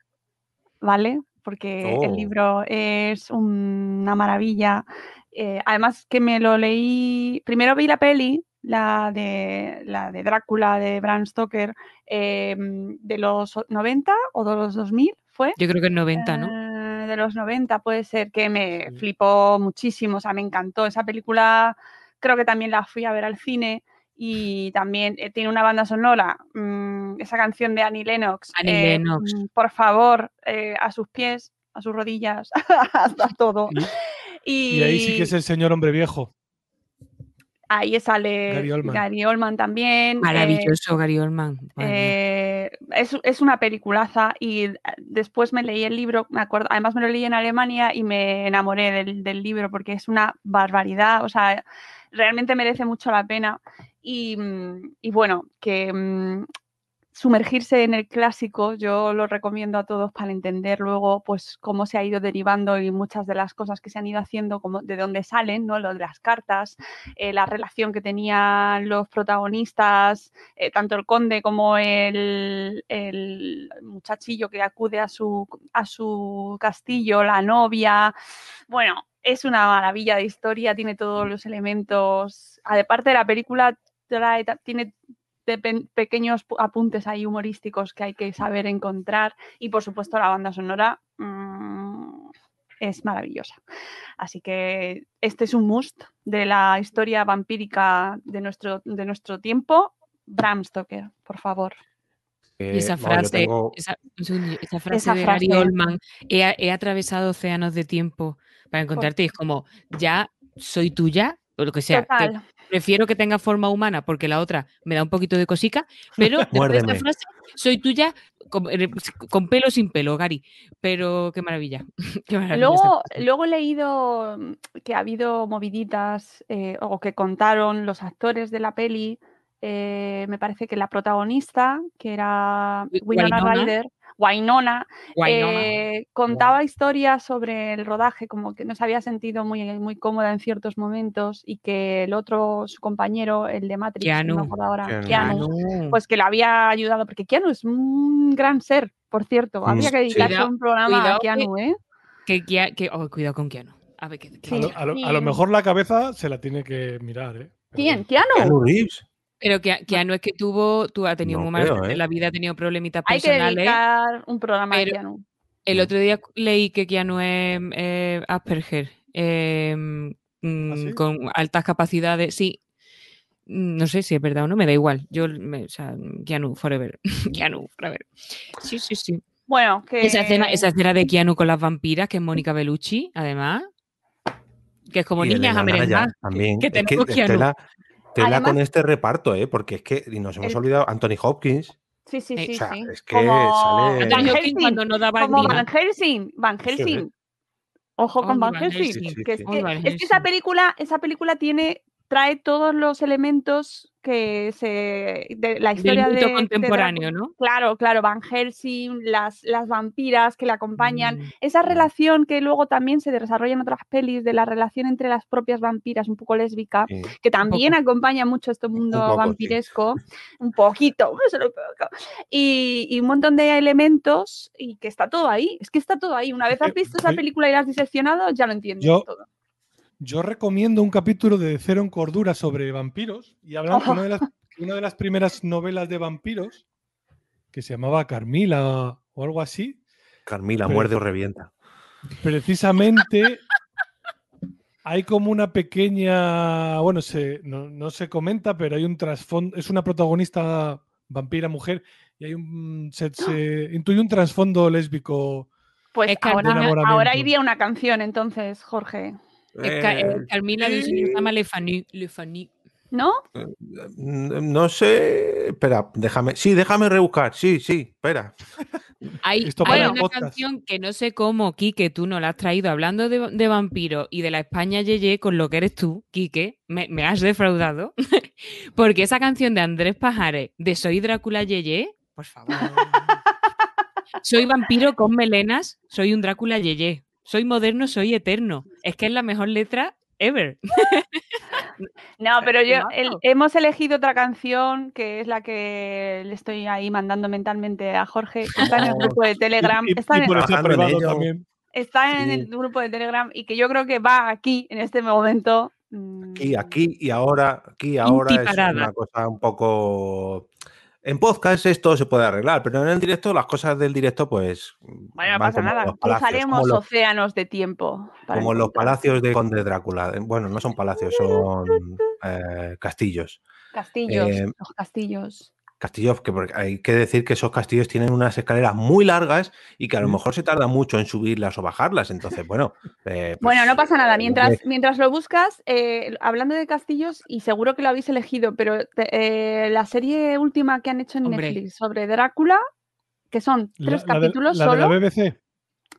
¿vale? Porque el Oh. libro es un- una maravilla. Eh, además que me lo leí, primero vi la peli, la de, la de Drácula de Bram Stoker, eh, de los 90 o de los 2000, ¿fue? Yo creo que es 90, ¿no? Eh, de los 90 puede ser que me flipó muchísimo, o sea, me encantó esa película, creo que también la fui a ver al cine y también eh, tiene una banda sonora, mm, esa canción de Annie Lennox, Annie eh, Lennox. mm, por favor, eh, a sus pies, a sus rodillas, hasta todo. Y, Y ahí sí que es el señor hombre viejo. Ahí sale Gary Oldman. Gary Oldman también. eh, Maravilloso, Gary Oldman. Eh, es, es una peliculaza y eh, después me leí el libro, me acuerdo, además me lo leí en Alemania y me enamoré del, del libro porque es una barbaridad, o sea, realmente merece mucho la pena y, mm, y bueno, que mm, sumergirse en el clásico, yo lo recomiendo a todos para entender luego pues cómo se ha ido derivando y muchas de las cosas que se han ido haciendo, como de dónde salen, ¿no? Lo de las cartas, eh, la relación que tenían los protagonistas, eh, tanto el conde como el, muchachillo que acude a su, a su castillo, la novia. Bueno, es una maravilla de historia, tiene todos los elementos. Aparte de la película, trae tiene de pe- pequeños pu- apuntes ahí humorísticos que hay que saber encontrar. Y por supuesto, la banda sonora mm, es maravillosa. Así que este es un must de la historia vampírica de nuestro, de nuestro tiempo. Bram Stoker, por favor. Eh, esa frase, tengo- esa, frase Esa de Gary frase. Oldman, he, he atravesado océanos de tiempo para encontrarte, y es como, ya soy tuya, o lo que sea. Total. Prefiero que tenga forma humana porque la otra me da un poquito de cosica, pero después de esta frase, soy tuya con, eh, con pelo sin pelo, Gary. Pero qué maravilla. qué maravilla esta Luego, luego he leído mm, que ha habido moviditas eh, o que contaron los actores de la peli. eh, me parece que la protagonista, que era Wi- Winona. Ryder, Wynonna. eh, contaba historias sobre el rodaje, como que no se había sentido muy, muy cómoda en ciertos momentos y que el otro, su compañero, el de Matrix, que no me Keanu. acuerdo ahora, Keanu. Pues que le había ayudado, porque Keanu es un gran ser, por cierto. Mm. Habría que dedicarse Cuidado- un programa a cuidado que- Keanu, ¿eh? que, que- oh, cuidado con Keanu. A ver, que, que- A lo, a lo- a lo Sí. mejor la cabeza se la tiene que mirar, ¿eh? Pero ¿Quién? ¿Keanu? Keanu Reeves. Pero que, Keanu es que tuvo, tú ha tenido No muy mal, creo, ¿eh? la vida ha tenido problemitas Hay que personales. dedicar un programa pero- a Keanu. El otro día leí que Keanu es eh, Asperger, eh, mm, ¿Ah, sí? con altas capacidades. Sí, Mm, no sé si es verdad o no, me da igual. Yo, me- o sea, Keanu forever. Keanu forever. Sí, sí, sí. Bueno, que Esa escena, esa escena de Keanu con las vampiras, que es Mónica Bellucci, además, que es como Y niñas a merendar. también. que Es que tenemos Keanu. tela, tela Además- con este reparto, ¿eh? Porque es que y nos hemos El- olvidado Anthony Hopkins. Sí, sí, sí, o sea, sí. es que como sale- Van Helsing, cuando no daba el como. Van Helsing, Van Sí, Helsing. Ojo con Oh, Van Van Helsing. Que es, que, Van es que esa película, esa película tiene, trae todos los elementos que se de la Del historia mito de, contemporáneo. ¿no? Claro, claro, Van Helsing, las, las vampiras que le acompañan, Mm. esa relación que luego también se desarrolla en otras pelis de la relación entre las propias vampiras, un poco lésbica, que también acompaña mucho este mundo poco, sí. vampiresco, un poquito, solo un poco, y, y un montón de elementos y que está todo ahí, es que está todo ahí. Una vez has Eh, visto esa película y la has diseccionado, ya lo entiendes Yo- todo. Yo recomiendo un capítulo de Cero en Cordura sobre vampiros y hablando Oh. una, de las, una de las primeras novelas de vampiros que se llamaba Carmila o algo así, Carmila, Pero- muerde o revienta. precisamente hay como una pequeña, bueno, se, no, no se comenta, pero hay un trasfondo, es una protagonista vampira mujer y hay un, se, se intuye un trasfondo lésbico. Pues Es que ahora, ahora iría una canción entonces, Jorge, Eh, eh, Carmila de un señor que se llama Le Fanu. Le Fanu. ¿no? mm, no sé. Espera, déjame. Sí, déjame rebuscar. Sí, sí, espera. Hay, Esto hay para una podcast. canción que no sé cómo, Quique, tú no la has traído hablando de, de vampiros y de la España Yeye con lo que eres tú, Quique, me, me has defraudado. Porque esa canción de Andrés Pajares, de Soy Drácula Yeye, por favor. soy vampiro con melenas, soy un Drácula Yeye. Soy moderno, soy eterno. Es que es la mejor letra ever. No, pero yo el- hemos elegido otra canción que es la que le estoy ahí mandando mentalmente a Jorge. Está en el grupo de Telegram. Está y en, está el grupo de Telegram y que yo creo que va aquí en este momento. mm, Aquí, aquí y ahora, aquí y ahora es una cosa un poco. En podcast esto se puede arreglar, pero en el directo las cosas del directo, pues. Bueno, no pasa como nada. Cruzaremos los, océanos de tiempo. como los palacios de Conde Drácula. Bueno, no son palacios, son eh, castillos. Castillos, eh, los castillos. Castillos, que porque hay que decir que esos castillos tienen unas escaleras muy largas y que a lo mejor se tarda mucho en subirlas o bajarlas. Entonces, bueno. eh, Bueno, pues, no pasa nada. eh, Mientras, mientras lo buscas, eh, hablando de castillos, y seguro que lo habéis elegido, pero te- eh, la serie última que han hecho en Hombre. Netflix sobre Drácula, que son tres la capítulos la de la solo. BBC.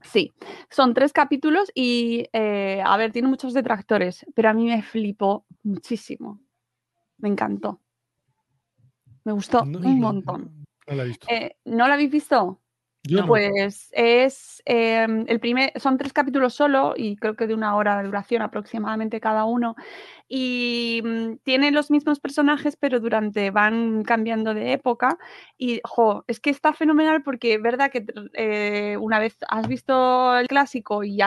Sí, son tres capítulos y, eh, a ver, tiene muchos detractores, pero a mí me flipó muchísimo. Me encantó. Me gustó No, un montón. No la he visto. Eh, ¿No la habéis visto? Yo. Pues es eh, el primer, son tres capítulos solo y creo que de una hora de duración aproximadamente cada uno. Y mm, tienen los mismos personajes, pero durante van cambiando de época. Y jo, es que está fenomenal porque verdad que eh, una vez has visto el clásico y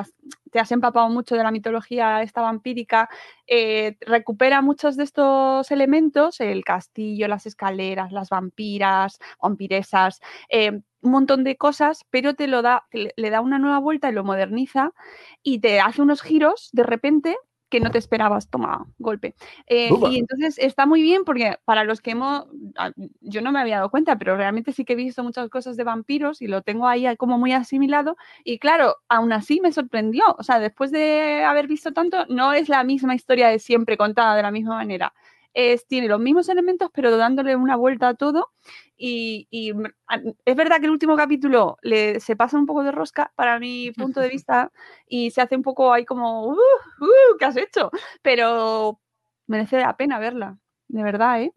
te has empapado mucho de la mitología esta vampírica, eh, recupera muchos de estos elementos, el castillo, las escaleras, las vampiras, vampiresas, eh, un montón de cosas, pero te lo da, le da una nueva vuelta y lo moderniza y te hace unos giros de repente que no te esperabas, toma, golpe. Eh, y entonces está muy bien porque para los que hemos, ah, yo no me había dado cuenta, pero realmente sí que he visto muchas cosas de vampiros y lo tengo ahí como muy asimilado. Y claro, aún así me sorprendió. O sea, después de haber visto tanto, no es la misma historia de siempre contada de la misma manera. Es, tiene los mismos elementos, pero dándole una vuelta a todo. Y, es verdad que el último capítulo le, se pasa un poco de rosca para mi punto de vista y se hace un poco ahí como, "Uh, uh, ¿qué has hecho? Pero merece la pena verla, de verdad, ¿eh?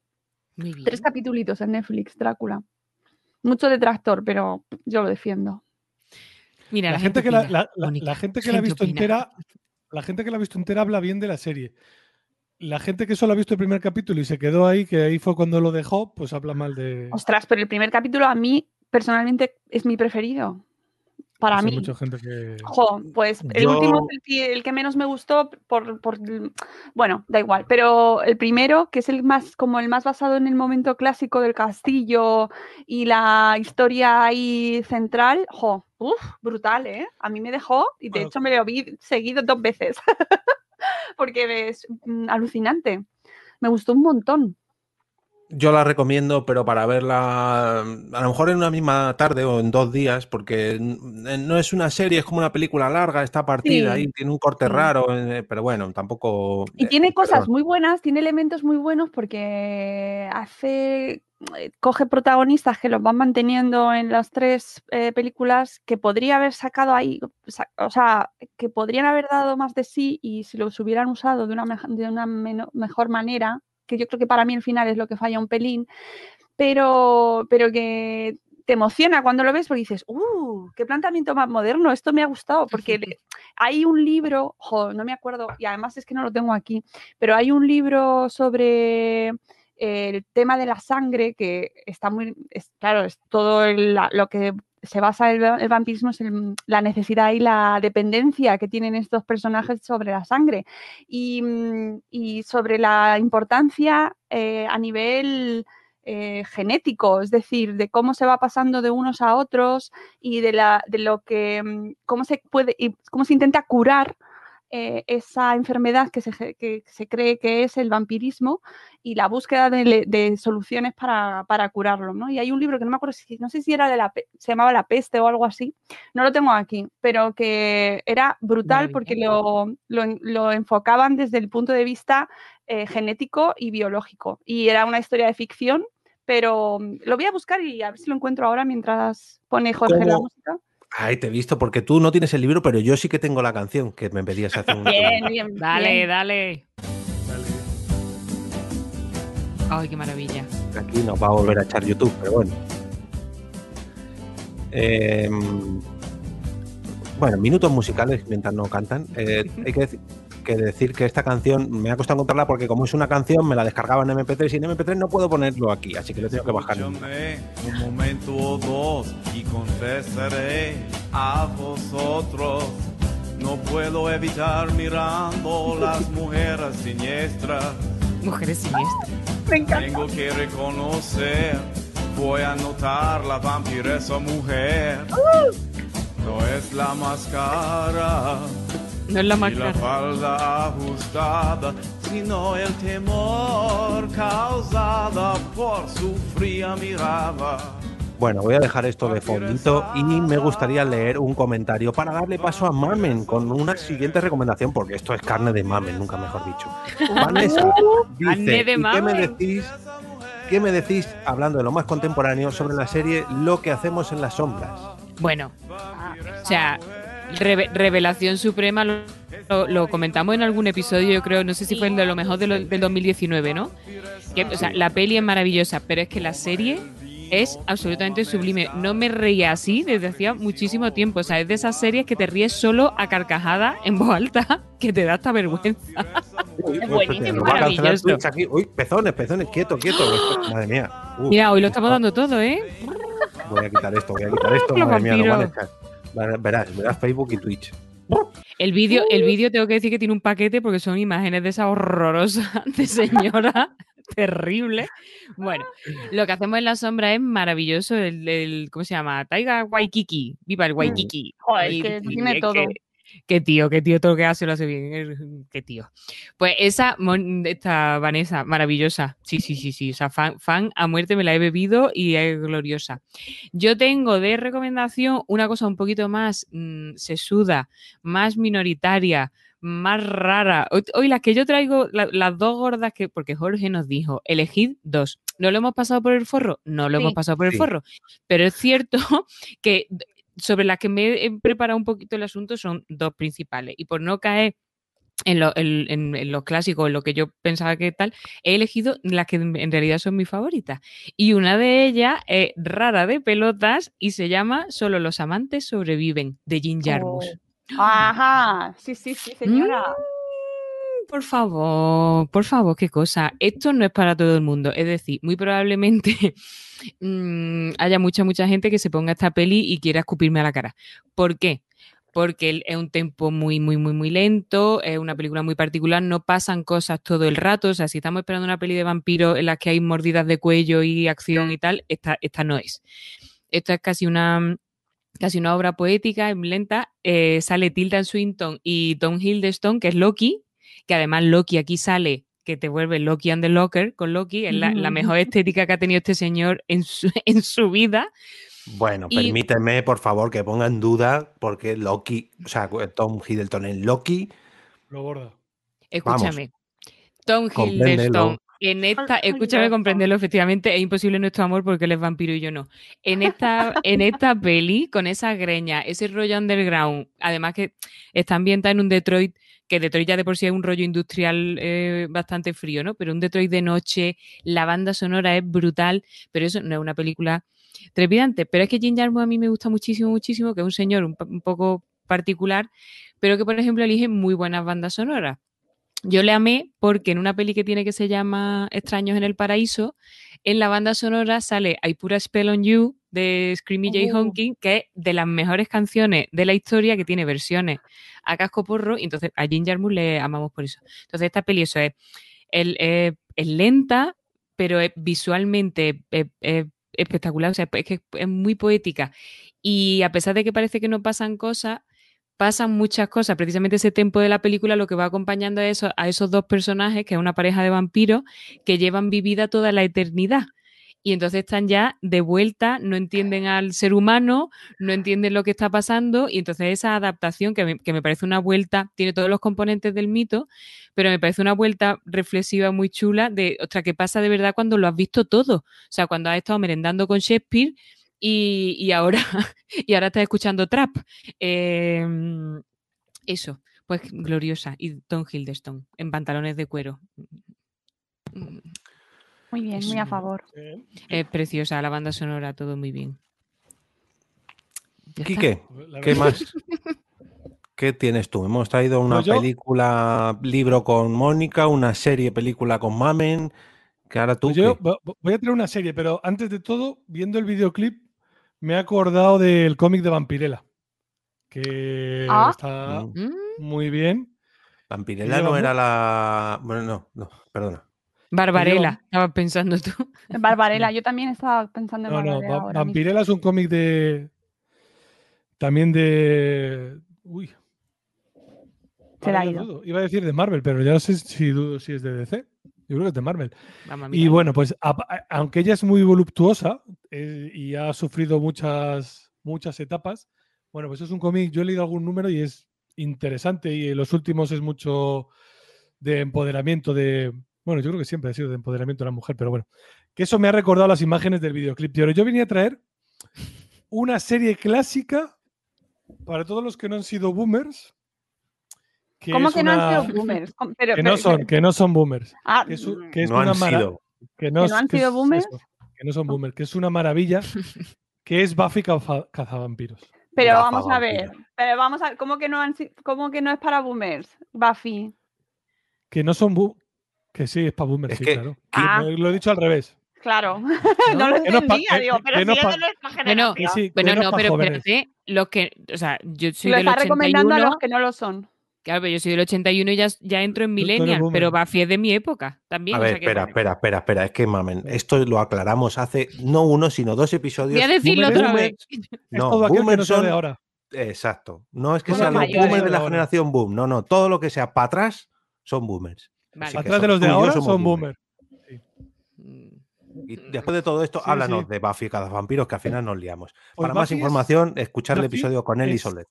Muy bien. Tres capítulos en Netflix, Drácula. Mucho detractor, pero yo lo defiendo. Mira, La gente que la, opina, la- la- Mónica, la gente que la ha visto opina. entera, la gente que la ha visto entera habla bien de la serie. La gente que solo ha visto el primer capítulo y se quedó ahí, que ahí fue cuando lo dejó, pues habla mal de. Ostras, pero el primer capítulo a mí personalmente es mi preferido. Para pues hay mí. mucha gente que. Jo, pues el Yo- último es el que, el que menos me gustó por, por- bueno, da igual, pero el primero, que es el más como el más basado en el momento clásico del castillo y la historia ahí central, jo, uf, brutal, ¿eh? A mí me dejó y de Bueno. hecho me lo vi seguido dos veces. Porque es mm, alucinante. Me gustó un montón. Yo la recomiendo, pero para verla a lo mejor en una misma tarde o en dos días, porque no es una serie, es como una película larga, está partida Sí. ahí, tiene un corte raro, eh, pero bueno, tampoco. Y eh, tiene cosas muy buenas, tiene elementos muy buenos porque hace, eh, coge protagonistas que los van manteniendo en las tres eh, películas que podría haber sacado ahí, o sea, que podrían haber dado más de sí y si los hubieran usado de una, de una mejor manera, que yo creo que para mí el final es lo que falla un pelín, pero, pero que te emociona cuando lo ves porque dices, ¡uh! ¡Qué planteamiento más moderno! Esto me ha gustado porque le- hay un libro, jo, no me acuerdo, y además es que no lo tengo aquí, pero hay un libro sobre el tema de la sangre que está muy, es- claro, es todo el- lo que se basa el, el vampirismo es en la necesidad y la dependencia que tienen estos personajes sobre la sangre. Y, y sobre la importancia eh, a nivel eh, genético, es decir, de cómo se va pasando de unos a otros y de, la, de lo que, mm, cómo se puede, y cómo se intenta curar eh, esa enfermedad que se, ge- que se cree que es el vampirismo y la búsqueda de, soluciones para, para curarlo, ¿no? Y hay un libro que no me acuerdo si, no sé si era de la, se llamaba La peste o algo así, no lo tengo aquí, pero que era brutal porque lo, lo en- lo enfocaban desde el punto de vista eh, genético y biológico. Y era una historia de ficción, pero mm, lo voy a buscar y a ver si lo encuentro ahora mientras pone Jorge la ¿Cómo? música. Ay, te he visto, porque tú no tienes el libro, pero yo sí que tengo la canción que me pedías hace un Bien, bien. Dale, bien. dale. Ay, qué maravilla. Aquí nos va a volver a echar YouTube, pero bueno. Eh, bueno, minutos musicales mientras no cantan. Eh, hay que decir, que decir que esta canción me ha costado encontrarla porque como es una canción me la descargaba en MP3 y en MP3 no puedo ponerlo aquí, así que lo tengo que bajar. Escúchame un momento o dos y confesaré a vosotros. No puedo evitar mirando las mujeres siniestras. Mujeres siniestras. Me encanta. Tengo que reconocer, voy a notar la vampiresa mujer. No es la máscara No es la ni la falda ajustada, sino el temor causada por su fría mirada. Bueno, voy a dejar esto de fondito y me gustaría leer un comentario para darle paso a Mamen con una siguiente recomendación, porque esto es carne de Mamen, nunca mejor dicho. Vanessa Carne dice, de "¿Y qué me Mamen". decís? ¿Qué me decís, hablando de lo más contemporáneo, sobre la serie Lo que hacemos en las sombras? Bueno, o sea, reve- revelación suprema lo, lo- lo comentamos en algún episodio, yo creo, no sé si fue el de lo mejor de lo- del 2019, ¿no? Que, o sea, la peli es maravillosa, pero es que la serie es absolutamente sublime. No me reía así desde hacía muchísimo tiempo. O sea, es de esas series que te ríes solo a carcajada en voz alta, que te da hasta vergüenza. Uy, Es pues, buenísimo, maravilloso. Aquí. Uy, pezones, pezones, quieto, quieto. Madre mía. Mira, hoy lo estamos dando todo, ¿eh? Voy a quitar esto, voy a quitar esto. Madre mía, nos van a vampiros. Verás, verás Facebook y Twitch. El vídeo, el vídeo tengo que decir que tiene un paquete porque son imágenes de esa horrorosa de señora terrible. Bueno, lo que hacemos en la sombra es maravilloso. El, el- ¿cómo se llama? Taiga Waikiki. Viva el Waikiki. Joder, Y- que y- tiene que- todo. Qué tío, qué tío, todo lo que hace lo hace bien. eh, Qué tío. Pues esa, esta Vanessa, maravillosa. Sí, sí, sí, sí. O sea, fan, fan a muerte me la he bebido y es gloriosa. Yo tengo de recomendación una cosa un poquito más mm, sesuda, más minoritaria, más rara. Hoy, hoy las que yo traigo, la- las dos gordas que, porque Jorge nos dijo, elegid dos. ¿No lo hemos pasado por el forro? No lo hemos pasado por el Sí. forro. Pero es cierto que sobre las que me he preparado un poquito el asunto son dos principales. Y por no caer en, lo- en- en- en los clásicos, en lo que yo pensaba que tal, he elegido las que en en realidad son mis favoritas. Y una de ellas es rara de pelotas y se llama Solo los amantes sobreviven, de Jim Jarmusch. Oh. Ajá, sí, sí, sí, señora. Mm, Por favor, por favor, qué cosa. Esto no es para todo el mundo. Es decir, muy probablemente mm, haya mucha, mucha gente que se ponga esta peli y quiera escupirme a la cara. ¿Por qué? Porque es un tempo muy, muy, muy, muy lento, es una película muy particular, no pasan cosas todo el rato. O sea, si estamos esperando una peli de vampiros en la que hay mordidas de cuello y acción y tal, esta, esta no es. Esto es casi una, casi una obra poética, es lenta. Eh, sale Tilda Swinton y Tom Hiddleston, que es Loki, que además Loki aquí sale, que te vuelve Loki and the Locker con Loki, es la, la mejor estética que ha tenido este señor en su, en su vida. Bueno, Y- permíteme, por favor, que ponga en duda, porque Loki, o sea, Tom Hiddleston en Loki, Lo gorda. Escúchame. Tom. Hiddleston. En esta, escúchame comprenderlo, efectivamente, es imposible nuestro amor porque él es vampiro y yo no. En esta, en esta peli, con esa greña, ese rollo underground, además que está ambientada en un Detroit, que Detroit ya de por sí es un rollo industrial eh, bastante frío, ¿no? Pero un Detroit de noche, la banda sonora es brutal, pero eso no es una película trepidante. Pero es que Jim Jarmusch a mí me gusta muchísimo, muchísimo, que es un señor un, un poco particular, pero que, por ejemplo, elige muy buenas bandas sonoras. Yo le amé porque en una peli que tiene que se llama Extraños en el Paraíso, en la banda sonora sale I Put a Spell on You de Screamy J. Honking, que es de las mejores canciones de la historia, que tiene versiones a casco porro, y entonces a Jim Jarmusch le amamos por eso. Entonces esta peli eso es, el- es lenta, pero es visualmente es- es espectacular, o sea, es que es muy poética. Y a pesar de que parece que no pasan cosas, pasan muchas cosas. Precisamente ese tempo de la película lo que va acompañando a, eso, a esos dos personajes, que es una pareja de vampiros, que llevan vivida toda la eternidad. Y entonces están ya de vuelta, no entienden al ser humano, no entienden lo que está pasando, y entonces esa adaptación, que me, que me parece una vuelta, tiene todos los componentes del mito, pero me parece una vuelta reflexiva muy chula de, ostras, ¿qué pasa de verdad cuando lo has visto todo? O sea, cuando has estado merendando con Shakespeare y, y ahora, y ahora estás escuchando trap. Eh, eso, pues gloriosa. Y Tom Hiddleston en pantalones de cuero. Muy bien, muy a favor. Es preciosa la banda sonora, todo muy bien. Quique, ¿qué más? ¿Qué tienes tú? Hemos traído una Pues película, libro con Mónica, una serie, película con Mamen, que ahora tú... Pues yo voy a traer una serie, pero antes de todo, viendo el videoclip, me he acordado del cómic de Vampirella, que Ah. está Mm. Muy bien. Vampirella no era la... Bueno, no, no, perdona. Barbarella, estabas pensando tú. Barbarella, yo también estaba pensando en No, no, Barbarella ahora mismo. Vampirella es un cómic de. También de. Uy. Se la ha ido. Iba a decir de Marvel, pero ya no sé si dudo si es de DC. Yo creo que es de Marvel. Y bueno, pues a- a- aunque ella es muy voluptuosa eh, y ha sufrido muchas, muchas etapas, bueno, pues es un cómic, yo he leído algún número y es interesante y en los últimos es mucho de empoderamiento de, bueno, yo creo que siempre ha sido de empoderamiento de la mujer, pero bueno, que eso me ha recordado las imágenes del videoclip. Pero yo venía a traer una serie clásica para todos los que no han sido boomers. Que ¿Cómo es que no han una- sido boomers? Com- Pero, Que no pero- son, que no son boomers. Ah, Que es, que es No una han mara- sido. que no, ¿Que no han que sido es boomers? eso, que no son boomers, que es una maravilla, que es Buffy caza- cazavampiros. Pero Gafa vamos a ver, pero vamos a ver, ¿cómo que no, han si- cómo que no es para boomers, Buffy? Que no son boomers. Que sí, es para boomers, Es sí, que- claro. Ah. Lo, lo he dicho al revés. Claro, no lo no es pa- entendía, digo, pero que no si es pa- es de nuestra Bueno, sí, bueno, no pero espérate, los que, o sea, yo soy lo del está recomendando a 81, los que no lo son. Claro, pero yo soy del 81 y ya, ya entro en millennial, pero Buffy es de mi época también. A o ver, sea que, espera, bueno, espera, espera, espera. Es que mamen, esto lo aclaramos hace no uno, sino dos episodios. Voy a decirlo Boomer- otra vez. No, todo aquel que no son. ahora. Exacto. No es que sean los boomers de la Ahora. generación boom. No, no. Todo lo que sea para atrás son boomers. Vale. Atrás de los de ahora son boomers. boomers. Mm, Y después de todo esto, Sí, háblanos sí. de Buffy y cada vampiros, que al final nos liamos. Pues Para más Buffy es- información, escuchar el episodio con él y es- Soler.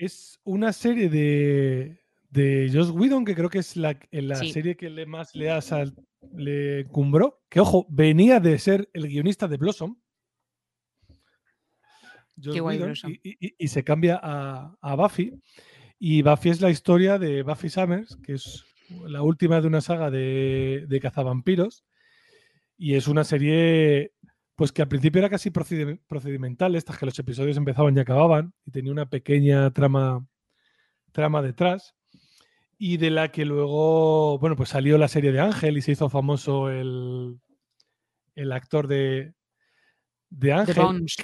Es una serie de, de Joss Whedon, que creo que es la, en la Sí. serie que le más le, ha sal- le cumbró. Que, ojo, venía de ser el guionista de Blossom. Qué guay, Blossom. y, y- y se cambia a, a Buffy. Y Buffy es la historia de Buffy Summers, que es la última de una saga de, de cazavampiros. Y es una serie pues que al principio era casi procedi- procedimental, estas que los episodios empezaban y acababan, y tenía una pequeña trama, trama detrás, y de la que luego, bueno, pues salió la serie de Ángel y se hizo famoso el, el actor de, de Ángel, Bones.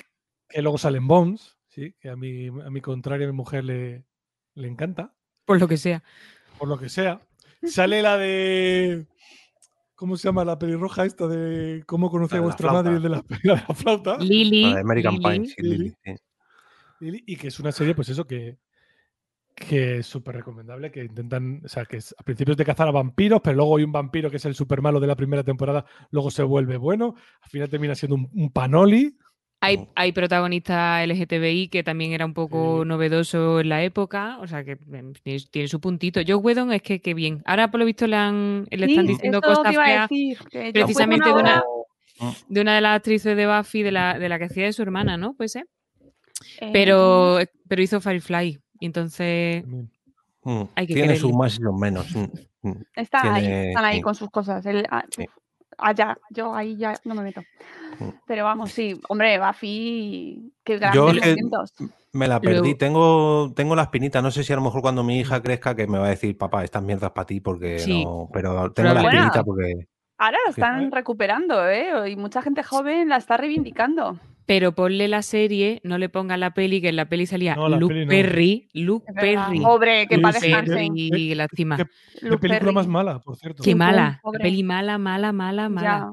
que luego sale en Bones, ¿sí? que a mi, a mi contrario, a mi mujer le, le encanta, Por lo que sea. por lo que sea. Sale la de... ¿Cómo se llama la pelirroja esta de cómo conocí La a de la vuestra madre flauta. de la, de la flauta? Lily. La de American Lily. Pie, sí, Lily. Lily, y que es una serie, pues eso, que, que es súper recomendable, que intentan, o sea, que es, a principios de cazar a vampiros, pero luego hay un vampiro que es el súper malo de la primera temporada, luego se vuelve bueno, al final termina siendo un, un panoli. Hay, hay protagonistas LGTBI que también era un poco Sí. novedoso en la época, o sea que em, tiene, tiene su puntito. Joe Whedon es que, que bien. Ahora por lo visto le, han, le están Sí, diciendo cosas te iba a feas decir. que yo precisamente fui de una, Mm. de una de las actrices de Buffy, de la, de la que hacía de su hermana, ¿no? Puede ser. Eh, Pero, pero hizo Firefly. Y entonces Mm, Hay que Tiene quererle. sus más y sus menos. Mm, mm. Están ahí, están ahí sí. con sus cosas. El- ah, Sí. Allá, yo ahí ya no me meto. Mm. Pero vamos, sí, hombre, Buffy, qué Yo es que- momentos. Me la perdí. Tengo, tengo la espinita. No sé si a lo mejor cuando mi hija crezca que me va a decir, papá, estas mierdas para ti porque Sí. no. Pero tengo la Bueno. espinita porque. Ahora lo Sí. están recuperando, ¿eh? Y mucha gente joven la está reivindicando. Pero ponle la serie, no le pongas la peli, que en la peli salía No, la Luke peli no. Perry. Luke. Perry. Pobre, que Sí, para. Perry, lástima. ¿Qué, película Perry. más mala, por cierto? Qué mala. pobre. La peli mala, mala, mala, mala. Ya,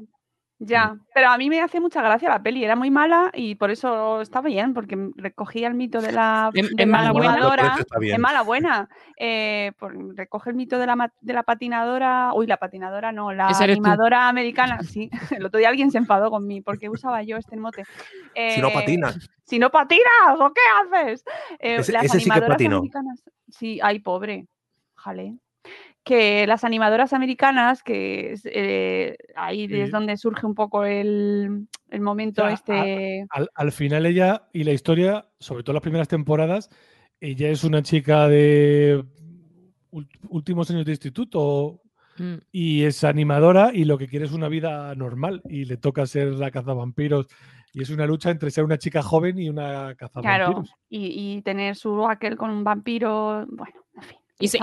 ya. Pero a mí me hace mucha gracia la peli. Era muy mala y por eso está bien, porque recogía el mito de la, ¿Es- de es la mala buena? Es mala buena. Eh, por- recoge el mito de la, de la patinadora. Uy, la patinadora no, la tú. animadora americana. Sí, el otro día alguien se enfadó con mí porque usaba yo este mote. Si no Eh, patinas. Si no patinas, ¿o qué haces? Eh, Ese- las ese sí que animadoras patinó. americanas. Sí, ay, pobre. Jale. Que las animadoras americanas, que es, eh, ahí Sí. es donde surge un poco el, el momento O sea, este. Al, al final ella y la historia, sobre todo las primeras temporadas, ella es una chica de últimos años de instituto Mm. y es animadora y lo que quiere es una vida normal y le toca ser la cazavampiros y es una lucha entre ser una chica joven y una Claro, cazavampiros. y, y tener su aquel con un vampiro. Bueno, en fin. Y, se-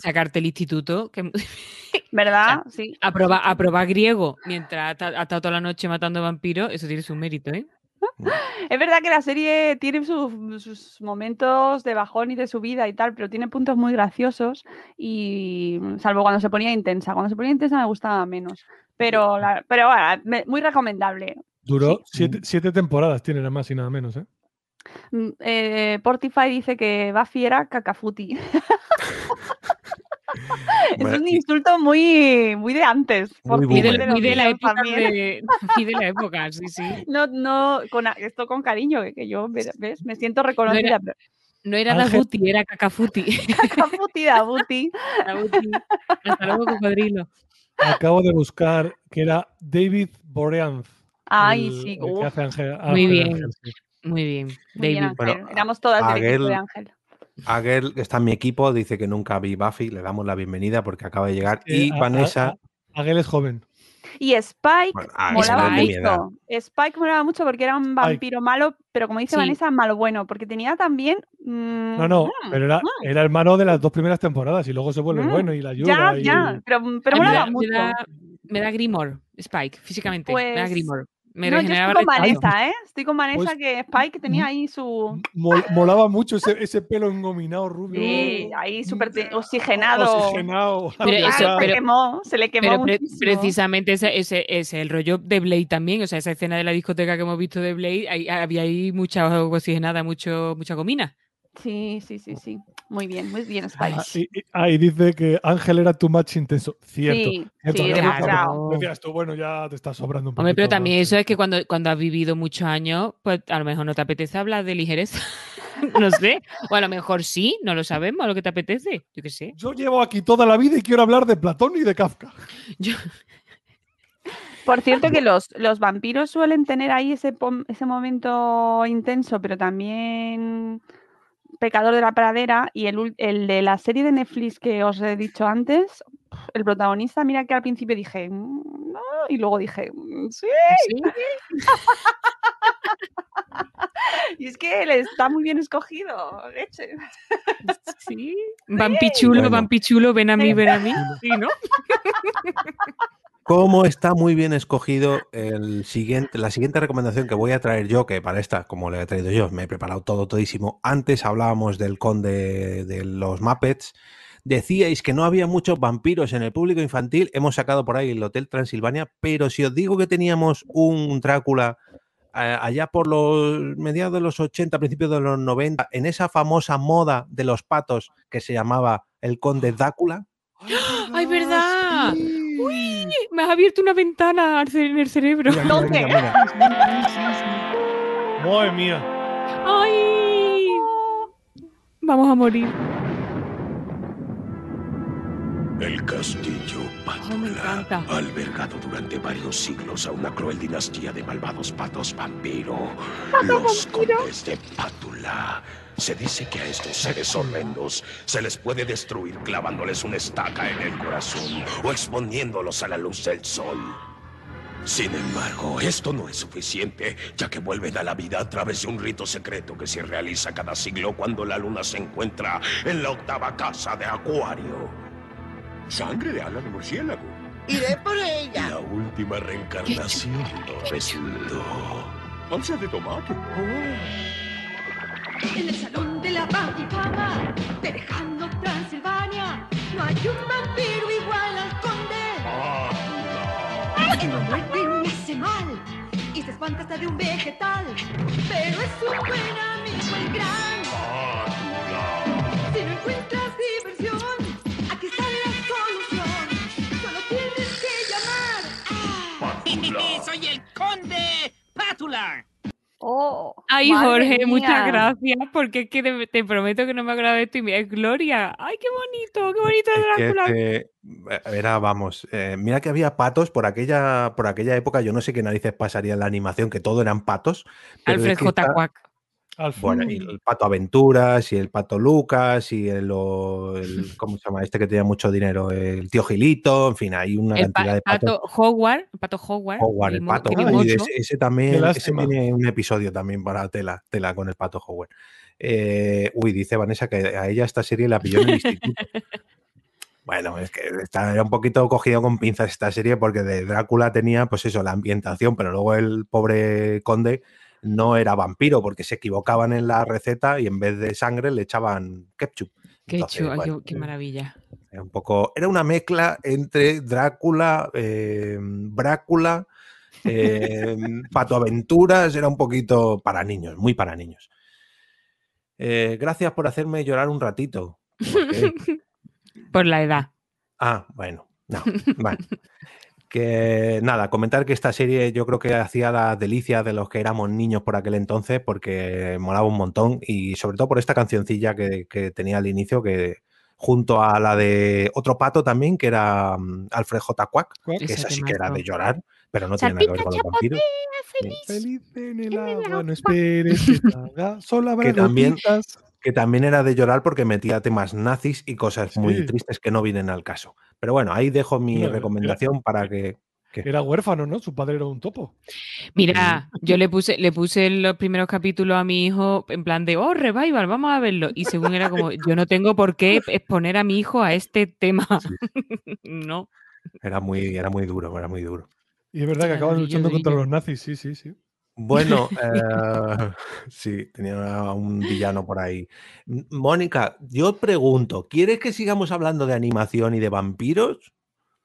sacarte el instituto, que ¿Verdad? Sí. aprobar, aprobar griego mientras ha esta- ha estado toda la noche matando vampiros, eso tiene su mérito, ¿eh? Es verdad que la serie tiene sus, sus momentos de bajón y de subida y tal, pero tiene puntos muy graciosos y salvo cuando se ponía intensa. Cuando se ponía intensa me gustaba menos. Pero, la- pero bueno, me- muy recomendable. Duró Sí. siete, siete temporadas, tiene nada más y nada menos. ¿eh? Mm, eh, Portify dice que Buffy era cacafuti. es Bueno, un insulto muy, muy de antes. Muy Muy de, boomer. muy de la época, de, muy de la época, sí, sí. No, no, con, esto con cariño, que- que yo ¿ves? me siento reconocida. pero- No era Ángel- Dabuti, era Cacafuti. Cacafuti, Dabuti. Dabuti. Hasta luego, cocodrilo. Acabo de buscar que era David Boreanz. Ay, el- sí, el que uf. hace Ángel- Muy bien. Ángel, sí. Muy bien, Muy David. bien, Ángel. Bueno, Éramos todas del equipo de Ángel. Aguel, que está en mi equipo, dice que nunca vi Buffy. Le damos la bienvenida porque acaba de llegar. Eh, y a- Vanessa. a- Aguel es joven. Y Spike Bueno, ah, molaba mucho. Spike molaba mucho porque era un vampiro malo, pero como dice Sí. Vanessa, malo bueno, porque tenía también. mm, No, no, mm, pero era, era el malo de las dos primeras temporadas y luego se vuelve Mm, bueno y la ayuda. Ya, y- ya, pero, pero molaba mucho. Me da, me da Grimor, Spike, físicamente. me da Pues, Grimor. Me no, yo estoy con. Vanessa, ¿eh? Estoy con Vanessa Pues, que Spike tenía ahí su. Mol- molaba mucho ese, ese pelo engominado rubio. Sí, ahí súper te- oxigenado. Oxigenado. Pero se pero- quemó, se le quemó Pero pre- precisamente ese, ese, ese el rollo de Blade también, o sea, esa escena de la discoteca que hemos visto de Blade, ahí- había ahí mucha oxigenada, mucho, mucha gomina. Sí, sí, sí, sí. Muy bien, muy bien, Ah, Spike. y- y- ah, y dice que Ángel era too much intenso. Cierto. Sí, cierto, sí, demasiado. Decías tú, bueno, ya te está sobrando un poco. Hombre, pero también eso es que cuando, cuando has vivido muchos años, pues a lo mejor no te apetece hablar de ligereza. no sé. O a lo mejor sí, no lo sabemos, a lo que te apetece. Yo qué sé. Yo llevo aquí toda la vida y quiero hablar de Platón y de Kafka. Yo- Por cierto que los, los vampiros suelen tener ahí ese, ese momento intenso, pero también pecador de la pradera. Y el, el de la serie de Netflix que os he dicho antes, el protagonista, mira que al principio dije, "Mm, no", y luego dije, "Mm, sí. ¿Sí? Y es que él está muy bien escogido, leche. Sí. Vampichulo, Bueno. vampichulo, ven a mí, ven a mí. Sí, ¿no? Cómo está muy bien escogido el siguiente, la siguiente recomendación que voy a traer yo, que para esta, como le he traído yo, me he preparado todo todísimo. Antes hablábamos del conde de los Muppets. Decíais que no había muchos vampiros en el público infantil. Hemos sacado por ahí el Hotel Transilvania, pero si os digo que teníamos un Drácula eh, allá por los mediados de los 80, principios de los 90, en esa famosa moda de los patos que se llamaba el conde Drácula. ¡Ay, verdad! ¡Uy! Me has abierto una ventana en el cerebro. Mira, mira, ¿Dónde? mira. Madre mía. ¡Ay! Vamos a morir. El castillo Oh, encanta. ha albergado durante varios siglos a una cruel dinastía de malvados patos vampiro. Los condes de Pátula. Se dice que a estos seres horrendos se les puede destruir clavándoles una estaca en el corazón o exponiéndolos a la luz del sol. Sin embargo, esto no es suficiente, ya que vuelven a la vida a través de un rito secreto que se realiza cada siglo cuando la luna se encuentra en la octava casa de Acuario. Sangre de ala de murciélago. Iré por ella. La última reencarnación resultó. Salsa de tomate. En el salón de la fama, de lejano Transilvania, no hay un vampiro igual al conde. Que no muerde ni hace mal, y se espanta hasta de un vegetal, pero es un buen amigo el gran. Si no encuentras diversión, aquí está la solución. Solo tienes que llamar a... Soy el conde Pátula. Oh, Ay, Jorge, muchas gracias, porque es que te, te prometo que no me acuerdo de esto y mira, es Gloria. Ay, qué bonito, qué bonito Es el que, Drácula. eh, era, vamos, eh, mira que había patos por aquella, por aquella época, yo no sé qué narices pasaría en la animación, que todo eran patos. pero es Alfred que J. esta- Bueno, y el pato Aventuras, y el pato Lucas, y el, el- ¿cómo se llama? Este que tenía mucho dinero, el tío Gilito, en fin, hay una El pa- cantidad de patos. pato Howard, el pato Howard. Howard, el pato. ocho. ese, también, ese tiene un episodio también para tela, tela con el pato Howard. Eh, uy, dice Vanessa que a ella esta serie la pilló en el instituto. Bueno, es que está, era un poquito cogido con pinzas esta serie porque de Drácula tenía, pues eso, la ambientación, pero luego el pobre conde no era vampiro porque se equivocaban en la receta y en vez de sangre le echaban ketchup. Entonces, bueno, qué, qué maravilla. era un poco, era una mezcla entre Drácula, eh, Brácula, eh, Pato Aventuras, era un poquito para niños, muy para niños. Eh, gracias por hacerme llorar un ratito. Por la edad. Ah, bueno, no, vale. Que nada, comentar que esta serie yo creo que hacía la delicia de los que éramos niños por aquel entonces porque molaba un montón y sobre todo por esta cancioncilla que, que tenía al inicio que junto a la de otro pato también que era mm, Alfred J. Quack, que esa sí que era de llorar, pero no tiene nada que ver con los vampiros. Feliz en el agua, no esperes que salga, solo habrá Que también- gotitas. Que también era de llorar porque metía temas nazis y cosas muy tristes que no vienen al caso. Pero bueno, ahí dejo mi No, era- recomendación para que Era huérfano, ¿no? Su padre era un topo. Mira, yo le puse, le puse los primeros capítulos a mi hijo en plan de, oh, revival, vamos a verlo. Y según era como, yo no tengo por qué exponer a mi hijo a este tema. no. Era muy, era muy duro, era muy duro. Y es verdad que acaban luchando contra los nazis, sí, sí, sí. Bueno, eh, sí, tenía un villano por ahí. Mónica, yo pregunto, ¿quieres que sigamos hablando de animación y de vampiros?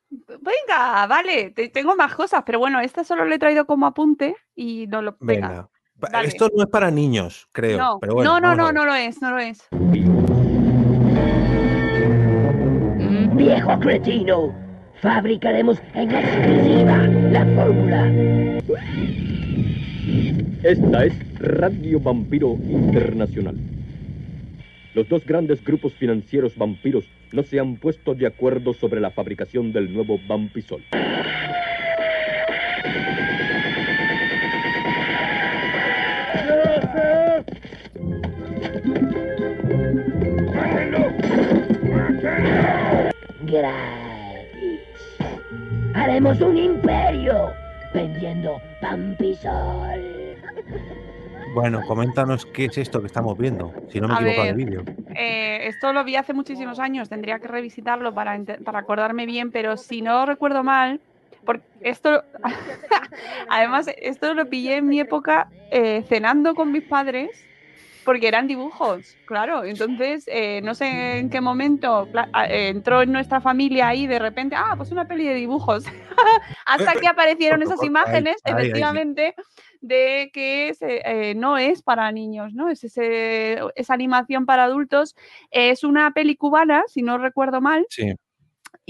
Venga, vale, te- tengo más cosas, pero bueno, esta solo le he traído como apunte y no lo. Venga. Venga. Pa- dale. Esto no es para niños, creo. no, pero bueno, no, no, vamos a no, ver. no lo es, no lo es. Viejo cretino, fabricaremos en exclusiva la fórmula. Esta es Radio Vampiro Internacional. Los dos grandes grupos financieros vampiros no se han puesto de acuerdo sobre la fabricación del nuevo Vampisol. Gratis. Haremos un imperio vendiendo Vampisol. Bueno, coméntanos qué es esto que estamos viendo, si no me A equivoco de ver, vídeo. Eh, esto lo vi hace muchísimos años, tendría que revisitarlo para, para acordarme bien, pero si no recuerdo mal, porque esto, además, esto lo pillé en mi época eh, cenando con mis padres, porque eran dibujos, claro. Entonces, eh, no sé en qué momento cla- a- eh, entró en nuestra familia ahí de repente, ah, pues una peli de dibujos. Hasta que aparecieron esas imágenes, efectivamente, de que se- eh, no es para niños, ¿no? Es ese, esa animación para adultos. Es una peli cubana, si no recuerdo mal, Sí.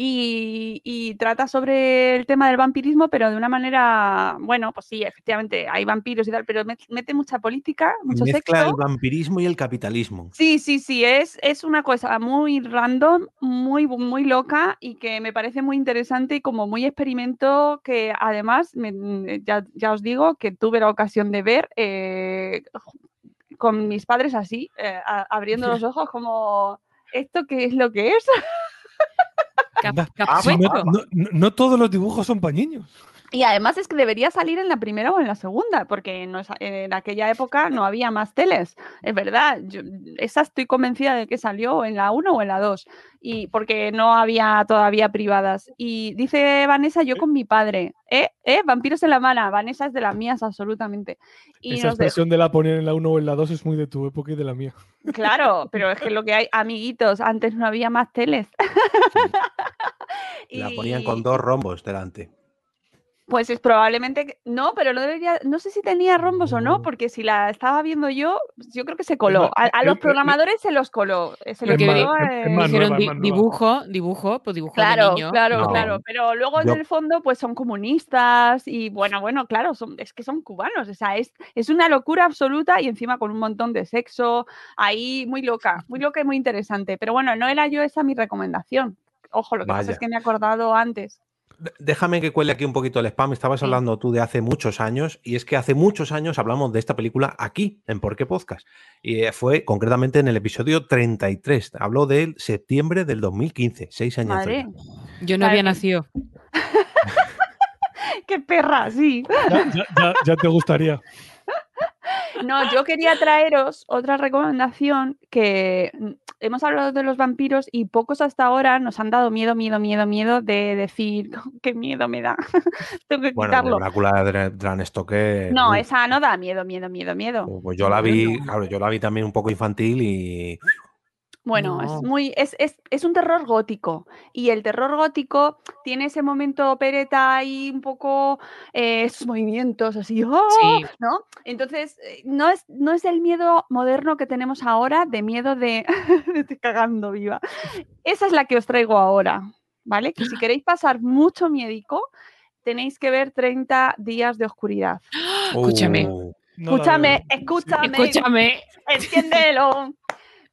Y, y trata sobre el tema del vampirismo, pero de una manera, bueno, pues sí, efectivamente, hay vampiros y tal, pero met- mete mucha política, mucho Mezcla sexo. el vampirismo y el capitalismo. Sí, sí, sí, es, es una cosa muy random, muy, muy loca y que me parece muy interesante y como muy experimento que además, me- ya, ya os digo, que tuve la ocasión de ver eh, con mis padres así, eh, a- abriendo los ojos como, ¿esto qué es lo que es? Sí, no, no- no- no todos los dibujos son para niños. Y además es que debería salir en la primera o en la segunda, porque no en aquella época no había más teles. Es verdad, yo, esa estoy convencida de que salió en la 1 o en la 2, y porque no había todavía privadas. Y dice Vanessa, yo con mi padre, ¿eh? ¿eh? Vampiros en la mano, Vanessa es de las mías absolutamente. Y Esa nos de- expresión de la poner en la 1 o en la 2 es muy de tu época y de la mía. Claro, pero es que lo que hay, amiguitos, antes no había más teles. La ponían con dos rombos delante. Pues es probablemente que- no, pero no debería, no sé si tenía rombos o no, porque si la estaba viendo yo, pues yo creo que se coló. A, los es- programadores se los coló. eh, Se los coló, di- eh, dijeron di- dibujo, dibujo, pues dibujo Claro, de niño. claro, No. claro. Pero luego Yo- en el fondo, pues son comunistas y bueno, bueno, claro, son, es que son cubanos. O sea, es, es una locura absoluta y encima con un montón de sexo. Ahí muy loca, muy loca y muy interesante. Pero bueno, no era yo esa mi recomendación. Ojo, lo que pasa es que me he acordado antes. Déjame que cuele aquí un poquito el spam. Estabas hablando tú de hace muchos años, y es que hace muchos años hablamos de esta película aquí, en Por qué Podcast. Y eh, fue concretamente en el episodio 33. Habló del septiembre del 2015, seis años. Madre. Yo no había nacido. ¡Qué perra! Sí. Ya, ya- ya- ya te gustaría. No, yo quería traeros otra recomendación que hemos hablado de los vampiros y pocos hasta ahora nos han dado miedo, miedo, miedo, miedo de decir qué miedo me da. Tengo que Bueno, quitarlo. Drácula de Dra- Bram Stoker. No, esa no da miedo, miedo, miedo, miedo. Pues yo la vi, claro, yo la vi también un poco infantil y Bueno, No. es muy, es, es, es un terror gótico. Y el terror gótico tiene ese momento opereta ahí un poco eh, esos movimientos así, ¡ah! Sí. ¿no? Entonces, eh, no es, no es el miedo moderno que tenemos ahora, de miedo de me estoy cagando viva. Esa es la que os traigo ahora, ¿vale? Que si queréis pasar mucho miedico, tenéis que ver 30 días de oscuridad. Escúchame. No la Escúchame, veo. escúchame. Escúchame. Entiéndelo.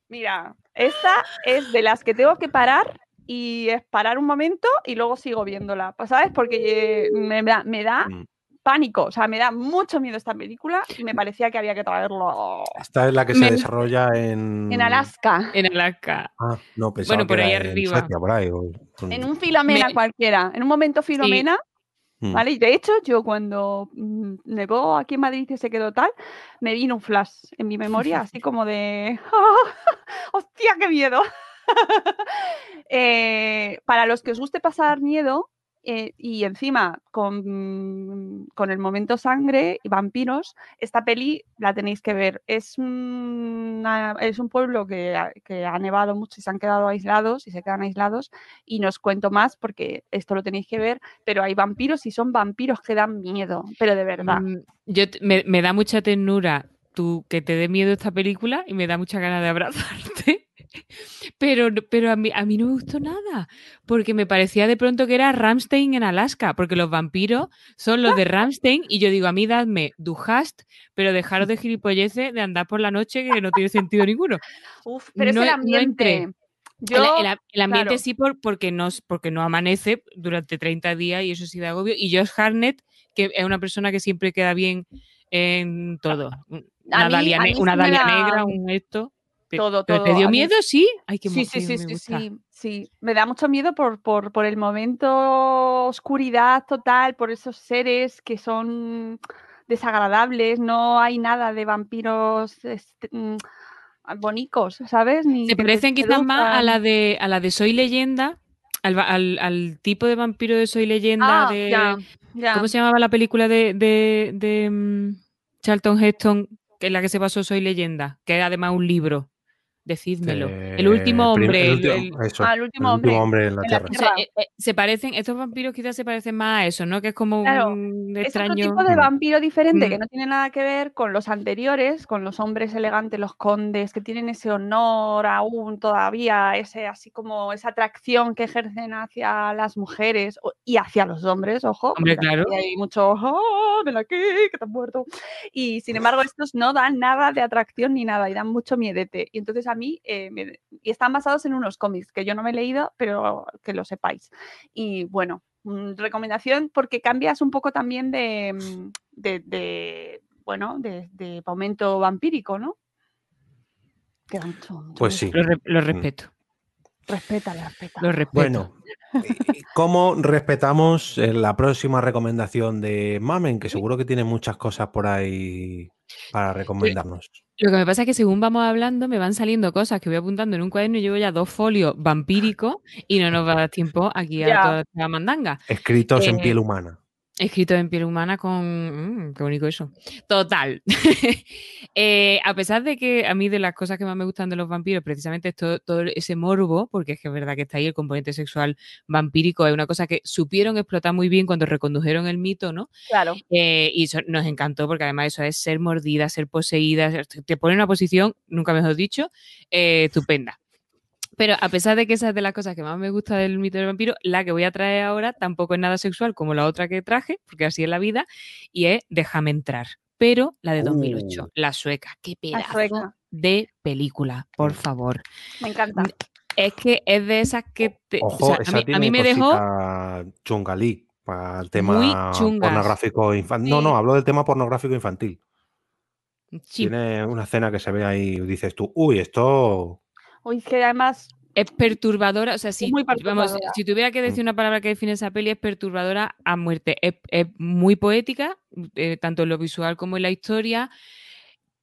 Mira, esta es de las que tengo que parar y es parar un momento y luego sigo viéndola, pues, ¿sabes? Porque eh, me da, me da Mm. pánico, o sea, me da mucho miedo esta película y me parecía que había que traerlo esta es la que Me- se desarrolla en. en Alaska, En Alaska. Ah, no, pensaba Bueno, que por ahí era en arriba. Suecia, por ahí, o- en un Filomena Me- cualquiera, en un momento Filomena. ¿Vale? Y de hecho, yo cuando mm, nevó aquí en Madrid y se quedó tal, me vino un flash en mi memoria, así como de. ¡Hostia, qué miedo! Eh, para los que os guste pasar miedo, eh, y encima con, con el momento sangre y vampiros, esta peli la tenéis que ver. Es, es un pueblo que que ha nevado mucho y se han quedado aislados y se quedan aislados. Y no os cuento más porque esto lo tenéis que ver, pero hay vampiros y son vampiros que dan miedo, pero de verdad. Mm, Yo me, me da mucha ternura tú que te dé miedo esta película y me da mucha ganas de abrazarte. Pero, pero a, mí, a mí no me gustó nada, porque me parecía de pronto que era Ramstein en Alaska, porque los vampiros son los de Ramstein y yo digo, a mí dadme Du hast, pero dejaros de gilipolleces de andar por la noche que no tiene sentido ninguno. Uf, pero No es el e- no entré. ambiente. El- Yo, el, el ambiente claro. sí por, porque, no, porque no amanece durante 30 días y eso sí da agobio. Y Josh Harnett, que es una persona que siempre queda bien en todo. Una mí- Dalia, ne- una da negra, un esto. Todo, ¿Pero todo. ¿Te dio miedo? Sí. Ay, qué Sí, sí, sí, me sí, gusta. sí, sí. Me da mucho miedo por, por, por el momento oscuridad total, por esos seres que son desagradables. No hay nada de vampiros este, mm, bonicos, ¿sabes? Ni Se parecen quizás más a la de a la de Soy Leyenda, al, al- al tipo de vampiro de Soy Leyenda Ah, de. ya, ya. ¿Cómo se llamaba la película de, de, de, mm, Charlton Heston, que es la que se basó Soy Leyenda? Que era además un libro. Decídmelo. el último hombre. el el- último- el- eso, Ah, el último hombre en la en la Tierra. o sea, eh, eh, se parecen, estos vampiros quizás se parecen más a eso, ¿no? Que es como Claro, un Es otro extraño. tipo de vampiro diferente que Mm. no tiene nada que ver con los anteriores, con los hombres elegantes, los condes, que tienen ese honor aún todavía, ese así como esa atracción que ejercen hacia las mujeres y hacia los hombres, ojo, Hombre, claro. hay mucho, "Ah, ven aquí, que te has muerto. Y sin embargo, estos no dan nada de atracción ni nada y dan mucho miedete. Y entonces a mí, eh, me- y están basados en unos cómics que yo no me he leído, pero que lo sepáis. Y bueno, mm, recomendación porque cambias un poco también de, mm, de, de, bueno, de, de momento vampírico, ¿no? Que da mucho, mucho Pues sí. Lo, re- lo Mm. respeto. Respétala, respeta. Lo respeto. Bueno, ¿y ¿cómo respetamos eh, la próxima recomendación de Mamen? Que seguro que tiene muchas cosas por ahí para recomendarnos. Lo que me pasa es que según vamos hablando me van saliendo cosas que voy apuntando en un cuaderno y llevo ya dos folios vampíricos y no nos va a dar tiempo aquí a toda esta mandanga. Escritos en Eh, piel humana. Escrito en piel humana con... mm, qué bonito eso. Total. Eh, a pesar de que a mí de las cosas que más me gustan de los vampiros precisamente es todo, todo ese morbo, porque es que es verdad que está ahí el componente sexual vampírico, es una cosa que supieron explotar muy bien cuando recondujeron el mito, ¿no? Claro. Eh, y eso nos encantó porque además eso es ser mordida, ser poseída, te pone en una posición, nunca mejor dicho, eh, estupenda. Pero a pesar de que esa es de las cosas que más me gusta del mito del vampiro, la que voy a traer ahora tampoco es nada sexual como la otra que traje, porque así es la vida, y es Déjame entrar. Pero la de 2008, Uh. la sueca. Qué La pedazo sueca. de película, por favor. Me encanta. Es que es de esas que te, o sea, a mí, a tiene mí me dejó chungalí para el tema pornográfico infantil. No, Sí. no, hablo del tema pornográfico infantil. sí, Tiene una escena que se ve ahí y dices tú, uy, esto... Uy, que además es perturbadora, o sea, si, muy vamos, si tuviera que decir una palabra que define esa peli es perturbadora a muerte. Es, es muy poética, eh, tanto en lo visual como en la historia,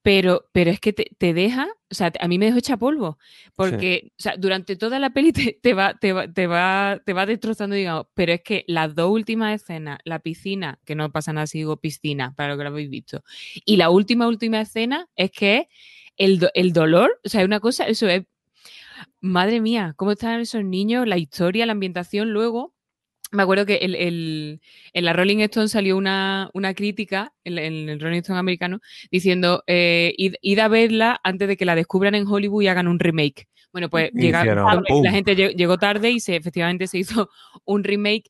pero, pero es que te, te deja, o sea, a mí me dejó hecha polvo, porque o sea, durante toda la peli te, te va, te, va, te, va, te va destrozando, digamos, pero es que las dos últimas escenas, la piscina, que no pasa nada si digo piscina, para lo que lo habéis visto, y la última, última escena es que es el, do- el dolor, o sea, es una cosa, eso es Madre mía, cómo están esos niños, la historia, la ambientación. Luego, me acuerdo que el, el- en la Rolling Stone salió una, una crítica, en, en el Rolling Stone americano, diciendo, eh, id, id a verla antes de que la descubran en Hollywood y hagan un remake. Bueno, pues Y llega- hicieron, ¡pum! la gente lle- llegó tarde y se, efectivamente se hizo un remake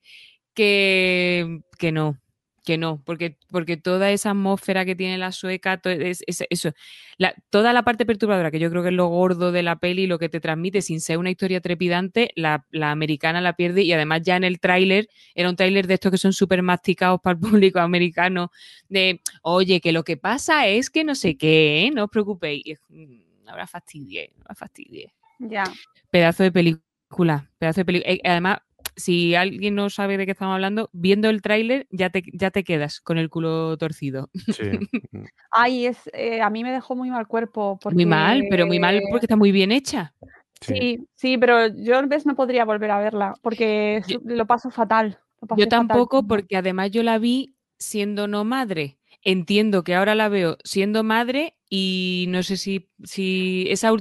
que, que no, que no, porque, porque toda esa atmósfera que tiene la sueca, to- es- es- eso, la- toda la parte perturbadora, que yo creo que es lo gordo de la peli, lo que te transmite sin ser una historia trepidante, la, la americana la pierde y además ya en el tráiler, era un tráiler de estos que son súper masticados para el público americano, de, oye, que lo que pasa es que no sé qué, ¿eh? no os preocupéis. Es, "Mm, fastidie, habrá fastidie ya. pedazo de película, pedazo de película. Además, si alguien no sabe de qué estamos hablando, viendo el tráiler ya te, ya te quedas con el culo torcido. Sí. Ay, es, eh, a mí me dejó muy mal cuerpo. Porque... Muy mal, pero muy mal porque está muy bien hecha. Sí, sí, pero yo ves no podría volver a verla porque lo paso fatal. lo Yo fatal. tampoco, porque además yo la vi siendo no madre. Entiendo que ahora la veo siendo madre y no sé si, si esa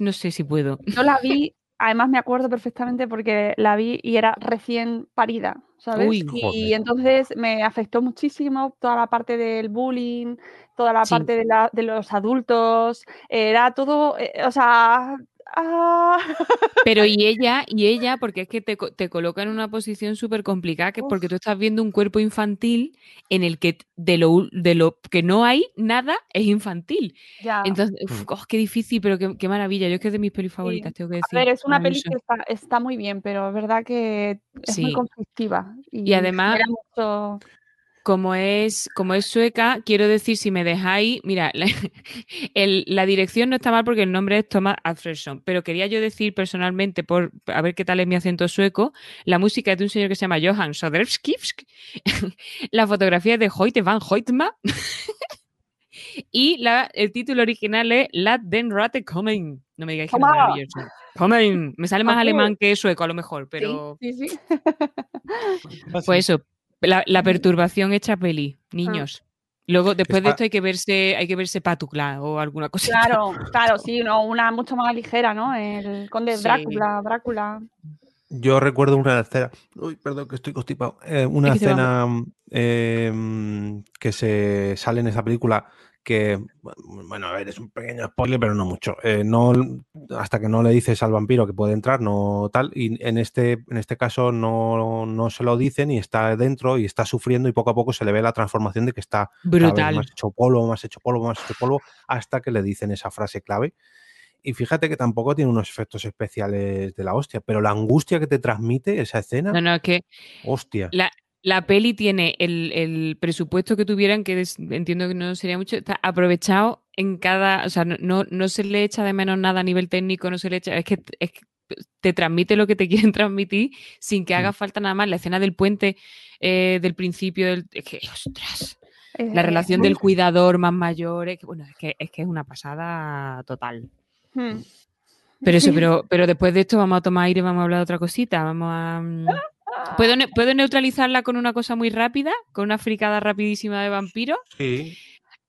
no sé si puedo. Yo la vi, además me acuerdo perfectamente porque la vi y era recién parida, ¿sabes? Uy. y Joder. entonces me afectó muchísimo toda la parte del bullying, toda la Sí. parte de, la- de los adultos, era todo, eh, o sea, ah, Pero y ella, y ella, porque es que te, te coloca en una posición súper complicada, que es porque tú estás viendo un cuerpo infantil en el que de lo, de lo que no hay nada es infantil. ya. Entonces, uf, oh, qué difícil, pero qué, qué maravilla. Yo es que es de mis pelis favoritas, tengo que A decir. ver, es una peli que está, está muy bien, pero es verdad que es muy conflictiva. Y, Y además, mucho- como es, como es sueca, quiero decir, si me dejáis, mira, la, el- la dirección no está mal porque el nombre es Thomas Alfredson, pero quería yo decir personalmente, por a ver qué tal es mi acento sueco, la música es de un señor que se llama Johan Soderski, la fotografía es de Hoyte van Hoytma y la, el título original es Lat den Rate kommen. No me digáis que no es maravilloso. Kommen. Me sale más alemán que sueco a lo mejor, pero Sí, sí, sí. pues eso, la, la perturbación hecha peli, niños. Luego, después de esto hay que verse, hay que verse Patucla o alguna cosa. Claro, claro, sí, no, una mucho más ligera, ¿no? El conde Sí. Drácula, Drácula. Yo recuerdo una escena. Uy, perdón, que estoy constipado. eh, una escena eh, mm, que se sale en esa película que, bueno, a ver, es un pequeño spoiler, pero no mucho. Eh, no, hasta que no le dices al vampiro que puede entrar, no tal. Y en este, en este caso no, no se lo dicen y está dentro y está sufriendo y poco a poco se le ve la transformación de que está Brutal. más hecho polvo, más hecho polvo, más hecho polvo, hasta que le dicen esa frase clave. Y fíjate que tampoco tiene unos efectos especiales de la hostia, pero la angustia que te transmite esa escena, No, no, que hostia. la, la peli tiene el, el presupuesto que tuvieran, que entiendo que no sería mucho, está aprovechado en cada, o sea, no, no, se le echa de menos nada a nivel técnico, no se le echa, es que, es que te transmite lo que te quieren transmitir sin que haga falta nada más. La escena del puente eh, del principio, del, es que, ostras, la relación del cuidador más mayor, es que, bueno, es que, es que es una pasada total. Hmm. Pero eso, pero, pero después de esto vamos a tomar aire, vamos a hablar de otra cosita. Vamos a. ¿Puedo, ne- ¿Puedo neutralizarla con una cosa muy rápida? Con una fricada rapidísima de vampiros. Sí.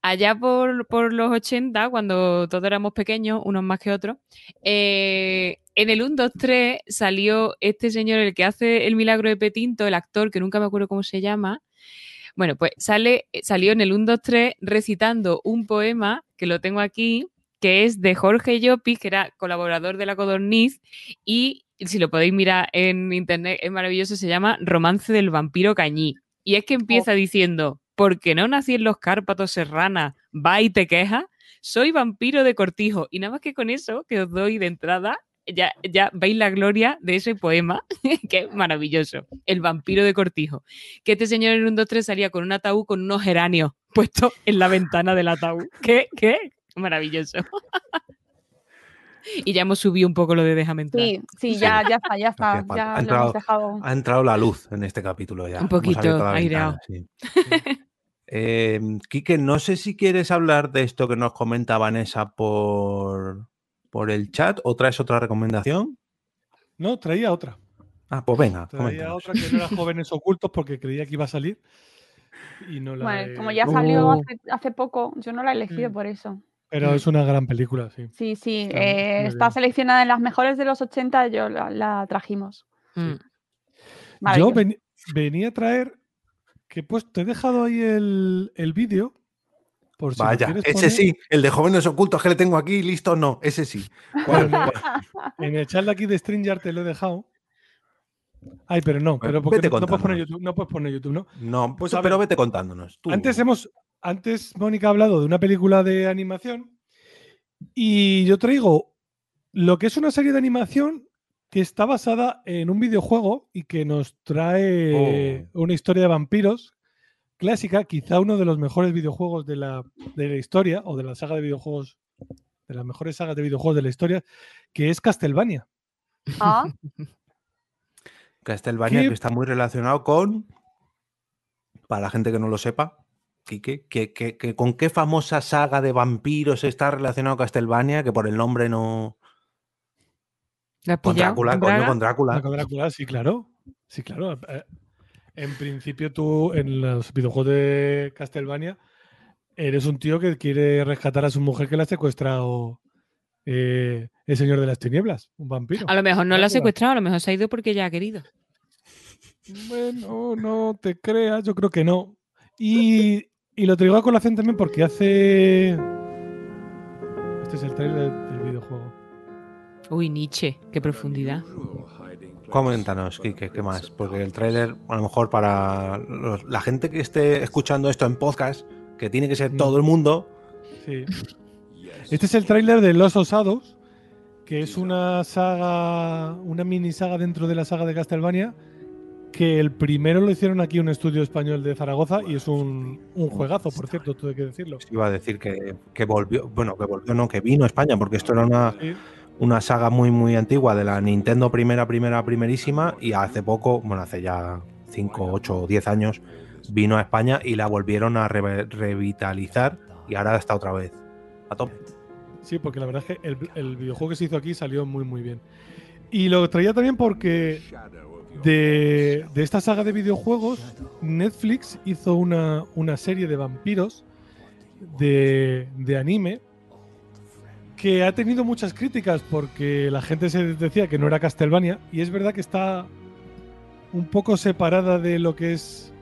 Allá por, por los 80, cuando todos éramos pequeños, unos más que otros, eh, en el 1, 2, 3 salió este señor, el que hace el milagro de Petinto, el actor, que nunca me acuerdo cómo se llama. Bueno, pues sale, salió en el 1, 2, 3 recitando un poema, que lo tengo aquí, que es de Jorge Llopis, que era colaborador de La Codorniz, y si lo podéis mirar en internet, es maravilloso, se llama Romance del vampiro cañí. Y es que empieza diciendo, porque no nací en los Cárpatos serrana, va y te queja, soy vampiro de cortijo. Y nada más que con eso que os doy de entrada, ya, ya veis la gloria de ese poema, que es maravilloso. El vampiro de cortijo. Que este señor en un 2, 3 salía con un ataúd con unos geranios puestos en la ventana del ataúd. ¿Qué? ¿Qué? Maravilloso. y ya hemos subido un poco lo de déjame entrar. Sí, sí, ya, ya está, ya está. Ya ha, lo entrado, hemos dejado. ha entrado la luz en este capítulo ya. Un poquito aireado. sí. Eh, Quique, no sé si quieres hablar de esto que nos comenta Vanessa por, por el chat o traes otra recomendación. No, traía otra. Ah, pues venga, Traía coméntanos. otra que no era Jóvenes Ocultos porque creía que iba a salir. Y no la Bueno, he- como ya salió Uh. hace, hace poco, yo no la he elegido Mm. por eso. Pero es una gran película, sí. Sí, sí, Está eh, está seleccionada en las mejores de los 80, yo la, la trajimos. Mm. Yo ven- venía a traer que pues te he dejado ahí el, el vídeo. Por si lo Vaya, ese poner. sí, el de jóvenes ocultos que le tengo aquí, listo, no, ese sí. ¿Cuál? Bueno, ¿Cuál? En el chat de aquí de Stringer te lo he dejado. Ay, pero no, pero porque vete no, no puedes poner. YouTube, no puedes poner YouTube, ¿no? No, Pues a pero ver. vete contándonos. tú. Antes hemos, antes Mónica ha hablado de una película de animación y yo traigo lo que es una serie de animación que está basada en un videojuego y que nos trae Oh. una historia de vampiros clásica, quizá uno de los mejores videojuegos de la, de la historia o de la saga de videojuegos, de las mejores sagas de videojuegos de la historia, que es Castlevania. Ah, Castlevania que está muy relacionado con, para la gente que no lo sepa, Quique, que, que- que- ¿con qué famosa saga de vampiros está relacionado Castlevania? Que por el nombre no... ¿La has Con Drácula, coño, con Drácula. Con Drácula, sí, claro. Sí, claro. Eh, En principio, tú en los videojuegos de Castlevania eres un tío que quiere rescatar a su mujer que la ha secuestrado eh, el señor de las tinieblas, un vampiro. A lo mejor no la ha secuestrado, a lo mejor se ha ido porque ella ha querido. Bueno, no te creas, yo creo que no. Y, y lo traigo a colación también porque hace. Este es el trailer del videojuego. Uy, Nietzsche, qué profundidad. Coméntanos, Quique, ¿qué más? Porque el tráiler, a lo mejor para los- la gente que esté escuchando esto en podcast, que tiene que ser Mm. todo el mundo, Sí. Este es el tráiler de Los Osados, que es una saga, una mini saga dentro de la saga de Castlevania, que el primero lo hicieron aquí un estudio español de Zaragoza y es un, un juegazo, por cierto, hay que decirlo. iba a decir que, que volvió, bueno, que volvió, no, que vino a España, porque esto era una, Sí. una saga muy, muy antigua de la Nintendo primera, primera, primerísima, y hace poco, bueno, hace ya 5, 8 o 10 años, vino a España y la volvieron a re- revitalizar y ahora está otra vez a tope. Sí, porque la verdad es que el, el videojuego que se hizo aquí salió muy, muy bien. Y lo traía también porque de, esta saga de videojuegos, Netflix hizo una, una serie de vampiros de, de anime que ha tenido muchas críticas porque la gente se decía que no era Castlevania y es verdad que está un poco separada de lo que es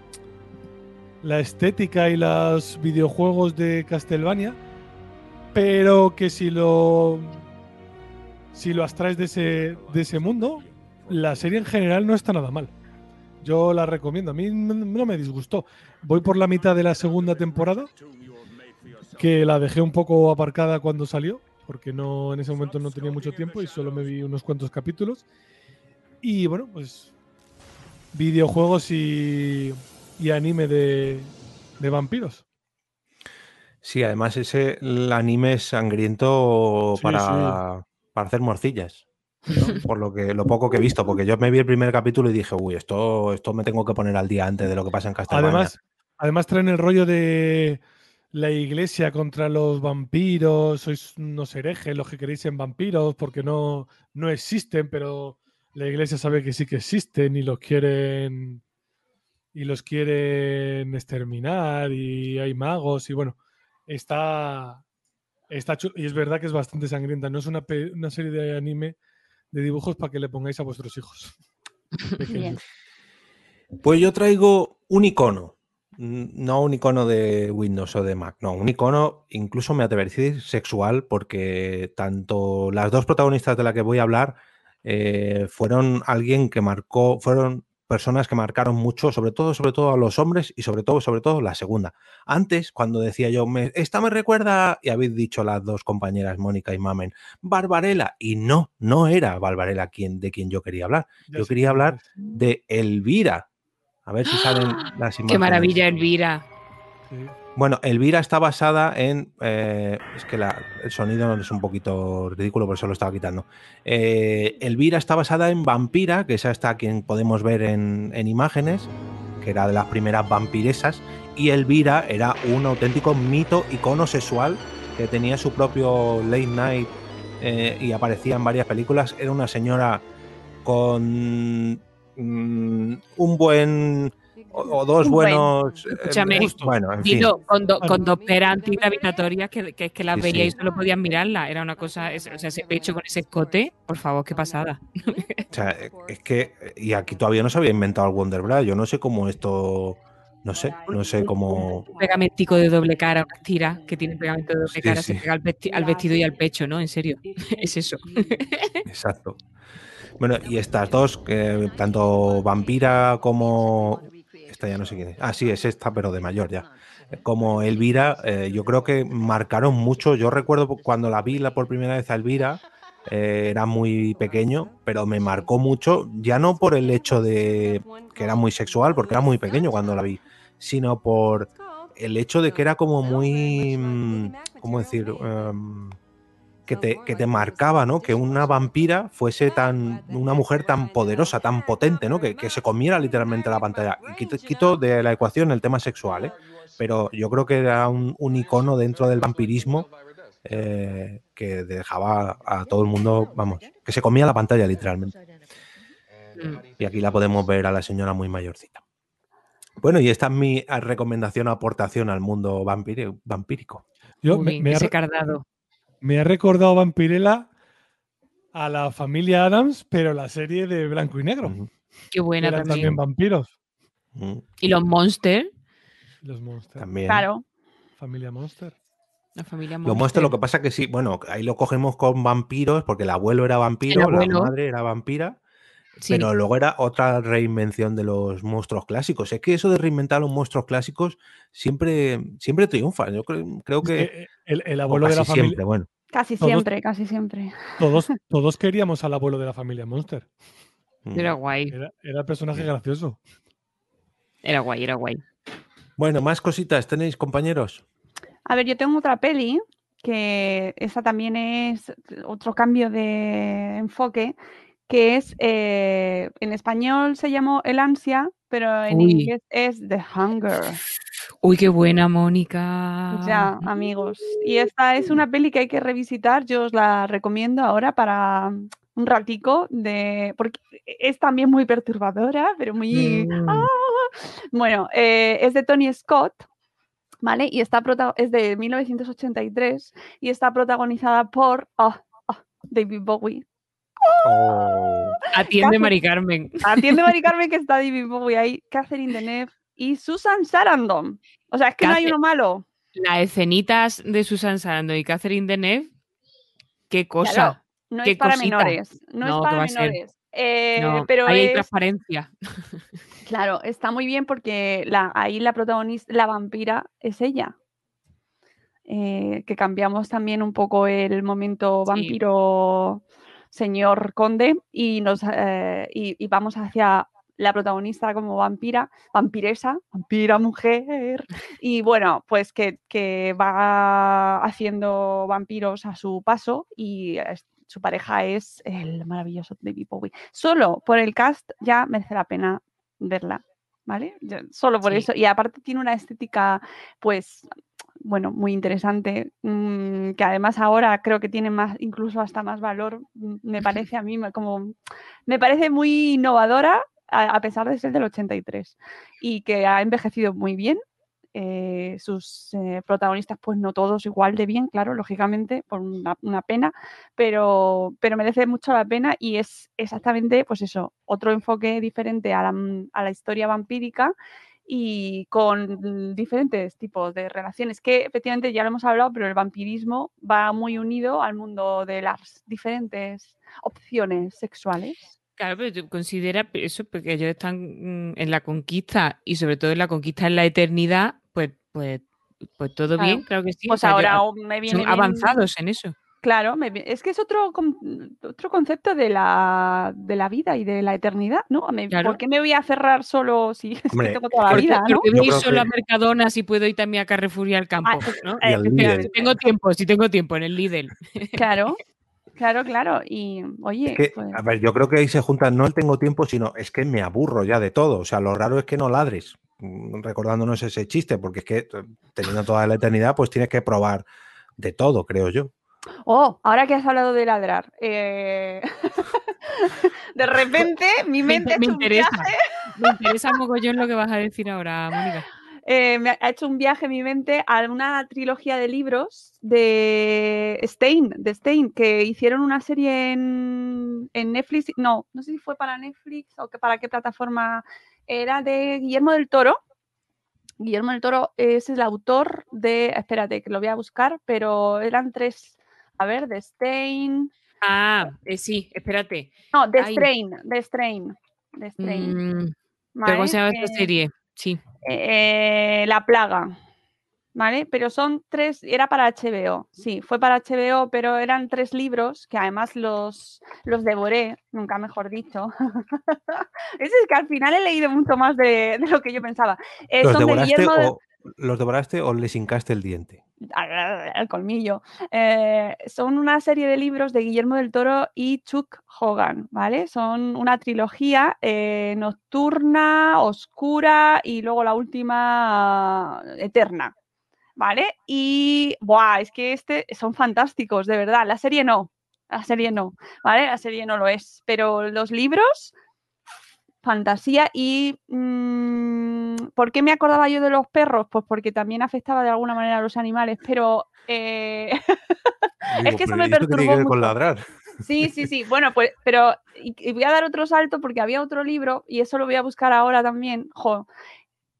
la estética y los videojuegos de Castlevania, pero que si lo si lo abstraes de ese, de ese mundo, la serie en general no está nada mal. Yo la recomiendo. A mí no me disgustó. Voy por la mitad de la segunda temporada, que la dejé un poco aparcada cuando salió, porque no en ese momento no tenía mucho tiempo y solo me vi unos cuantos capítulos. Y bueno, pues videojuegos y, y anime de, de vampiros. Sí, además ese el anime es sangriento Sí, para, para hacer morcillas. Por lo que lo poco que he visto, porque yo me vi el primer capítulo y dije, uy, esto, esto me tengo que poner al día antes de lo que pasa en Castlevania. Además, además traen el rollo de la iglesia contra los vampiros, sois unos herejes los que queréis en vampiros porque no, no existen, pero la iglesia sabe que sí que existen y los quieren y los quieren exterminar y hay magos y bueno, está está chulo. Y es verdad que es bastante sangrienta, no es una, una serie de anime de dibujos para que le pongáis a vuestros hijos. pequeños. Pues yo traigo un icono, no un icono de Windows o de Mac, no, un icono, incluso me atrevería a decir sexual, porque tanto las dos protagonistas de las que voy a hablar eh, fueron alguien que marcó, fueron personas que marcaron mucho, sobre todo, sobre todo a los hombres y sobre todo, sobre todo la segunda. Antes, cuando decía yo, me, esta me recuerda, y habéis dicho las dos compañeras, Mónica y Mamen, Barbarella, y no, no era Barbarella quien, de quien yo quería hablar. Ya Yo sé quería hablar de Elvira. A ver si salen las imágenes. Qué maravilla, Elvira. Sí. Bueno, Elvira está basada en. eh, es que el sonido es un poquito ridículo, por eso lo estaba quitando. Eh, Elvira está basada en Vampira, que es esta a quien podemos ver en, en imágenes, que era de las primeras vampiresas. Y Elvira era un auténtico mito, icono sexual, que tenía su propio late night eh, y aparecía en varias películas. Era una señora con mm, un buen. O, o dos buenos. eh, Escúchame, bueno, en fin. Con, do- con dos peras antigravitatorias que, que es que las Sí, veías sí. y solo podías mirarlas. Era una cosa, es- o sea, ese pecho con ese escote, por favor, qué pasada. O sea, es que. Y aquí todavía no se había inventado el Wonder Bra. Yo no sé cómo esto. No sé, no sé cómo. Un pegamentico de doble cara, unas tiras que tienen pegamento de doble Sí, cara, sí. se pega al, vesti- al vestido y al pecho, ¿no? En serio, es eso. Exacto. Bueno, y estas dos, que tanto Vampira como. Ya no sé quién es. Ah, sí, es esta, pero de mayor ya. Como Elvira, eh, yo creo que marcaron mucho. Yo recuerdo cuando la vi la por primera vez a Elvira, eh, era muy pequeño, pero me marcó mucho, ya no por el hecho de que era muy sexual, porque era muy pequeño cuando la vi, sino por el hecho de que era como muy. mm, ¿Cómo decir? Em, que te, que te marcaba, ¿no? Que una vampira fuese tan, una mujer tan poderosa, tan potente, ¿no? Que, que se comiera literalmente la pantalla. Y quito, quito de la ecuación el tema sexual, ¿eh? Pero yo creo que era un, un icono dentro del vampirismo eh, que dejaba a todo el mundo, vamos, que se comía la pantalla literalmente. Y aquí la podemos ver a la señora muy mayorcita. Bueno, y esta es mi recomendación aportación al mundo vampírico. Yo Uy, me, me ha, ese re- cardado. Me ha recordado Vampirella a la familia Adams, pero la serie de blanco y negro. Qué buena Eran también. vampiros. Y los Monsters. Los Monsters. También. Claro. Familia Monster. La familia Lo Monster. muestro, lo que pasa que sí, bueno, ahí lo cogemos con vampiros, porque el abuelo era vampiro, abuelo. la madre era vampira, Sí. pero luego era otra reinvención de los monstruos clásicos. Es que eso de reinventar los monstruos clásicos siempre, siempre triunfa. Yo creo, que. que el, abuelo de la casi familia. siempre, bueno. Casi Todos- siempre, casi siempre. Todos, todos queríamos al abuelo de la familia Monster. Mm. Era guay. Era, era el personaje gracioso. Era guay, era guay. Bueno, más cositas tenéis, compañeros. A ver, yo tengo otra peli que esa también es otro cambio de enfoque, que es, eh, en español se llamó El Ansia, pero en Uy. inglés es The Hunger. Uy, qué buena, Mónica. Ya, amigos. Y esta es una peli que hay que revisitar. Yo os la recomiendo ahora para un ratico de. porque es también muy perturbadora, pero muy. Mm. ¡ah! Bueno, eh, es de Tony Scott. ¿Vale? Y está prota- es de 1983 y está protagonizada por ah, ah, David Bowie. Atiende, Casi- Mari Carmen. Atiende Mari Carmen que está David Bowie ahí, Catherine Deneuve y Susan Sarandon. O sea, es que no hay uno malo. Las escenitas de Susan Sarandon y Catherine Deneuve. Qué cosa. Claro, no qué es para cosita. menores. No, No, es ¿qué para menores. Eh, No, pero ahí hay es, transparencia. claro, está muy bien porque la, ahí la protagonista, la vampira, es ella. Eh, que cambiamos también un poco el momento Sí. Señor conde y nos eh, y, y vamos hacia la protagonista como vampira, vampiresa, vampira mujer. Y bueno, pues que, que va haciendo vampiros a su paso y su pareja es el maravilloso David Bowie. Solo por el cast ya merece la pena verla, ¿vale? Solo por Sí. eso. Y aparte tiene una estética, pues, bueno, muy interesante, mm, que además ahora creo que tiene más, incluso hasta más valor, mm, me parece a mí como, me parece muy innovadora a, a pesar de ser del 83 y que ha envejecido muy bien. eh, sus eh, protagonistas, pues no todos igual de bien, claro, lógicamente, por una, una pena, pero, pero merece mucho la pena y es exactamente, pues eso, otro enfoque diferente a la, a la historia vampírica y con diferentes tipos de relaciones que efectivamente ya lo hemos hablado, pero el vampirismo va muy unido al mundo de las diferentes opciones sexuales. Claro, pero tú considera eso, porque ellos están mm, en la conquista y sobre todo en la conquista en la eternidad, pues, pues, pues todo Claro. bien, claro que sí. Pues o sea, yo- ahora me viene son bien- avanzados en eso. Claro, me es que es otro, otro concepto de la, de la vida y de la eternidad, ¿no? Me- Claro. ¿Por qué me voy a cerrar solo si es que Hombre, tengo toda la vida, no? porque Yo voy creo solo a que- Mercadona si puedo ir también a Carrefour y al campo, ¿no? Y al tengo tiempo, si tengo tiempo en el Lidl. Claro, claro, claro. Y oye, Es que, pues, a ver, yo creo que ahí se juntan, no el tengo tiempo, sino es que me aburro ya de todo. O sea, lo raro es que no ladres, mm, recordándonos ese chiste, porque es que eh, teniendo toda la eternidad, pues tienes que probar de todo, creo yo. Oh, ahora que has hablado de ladrar, eh, de repente mi Me, mente me un interesa, viaje, me interesa mogollón lo que vas a decir ahora, Mónica. eh, me ha hecho un viaje mi mente a una trilogía de libros de Stein, de Stein, que hicieron una serie en, en Netflix, no, no sé si fue para Netflix o que para qué plataforma era de Guillermo del Toro. Guillermo del Toro es el autor de, espérate, que lo voy a buscar, pero eran tres, a ver, de Stein, Ah, eh, sí, espérate. no, de Ay. Strain, de Strain, de Strain. Mm, ¿pero ¿vale? ¿Cómo se llama esta Eh, serie? Sí. eh, La Plaga, ¿vale? Pero son tres, era para HBO, sí, fue para HBO, pero eran tres libros que además los, los devoré, nunca mejor dicho. es que al final he leído mucho más de, de lo que yo pensaba. Eh, ¿Los son de devoraste Guillermo de- o, los devoraste o les hincaste el diente? al colmillo. Eh, son una serie de libros de Guillermo del Toro y Chuck Hogan, ¿vale? Son una trilogía eh, nocturna, oscura y luego la última eterna, ¿vale? Y, ¡buah! Es que este son fantásticos, de verdad. La serie no, la serie no, ¿vale? La serie no lo es, pero los libros fantasía y mm, ¿por qué me acordaba yo de los perros? Pues porque también afectaba de alguna manera a los animales, pero eh, es que eso me perturbó mucho. con ladrar. Sí, sí, sí. Bueno, pues, pero y, y voy a dar otro salto porque había otro libro y eso lo voy a buscar ahora también. Jo,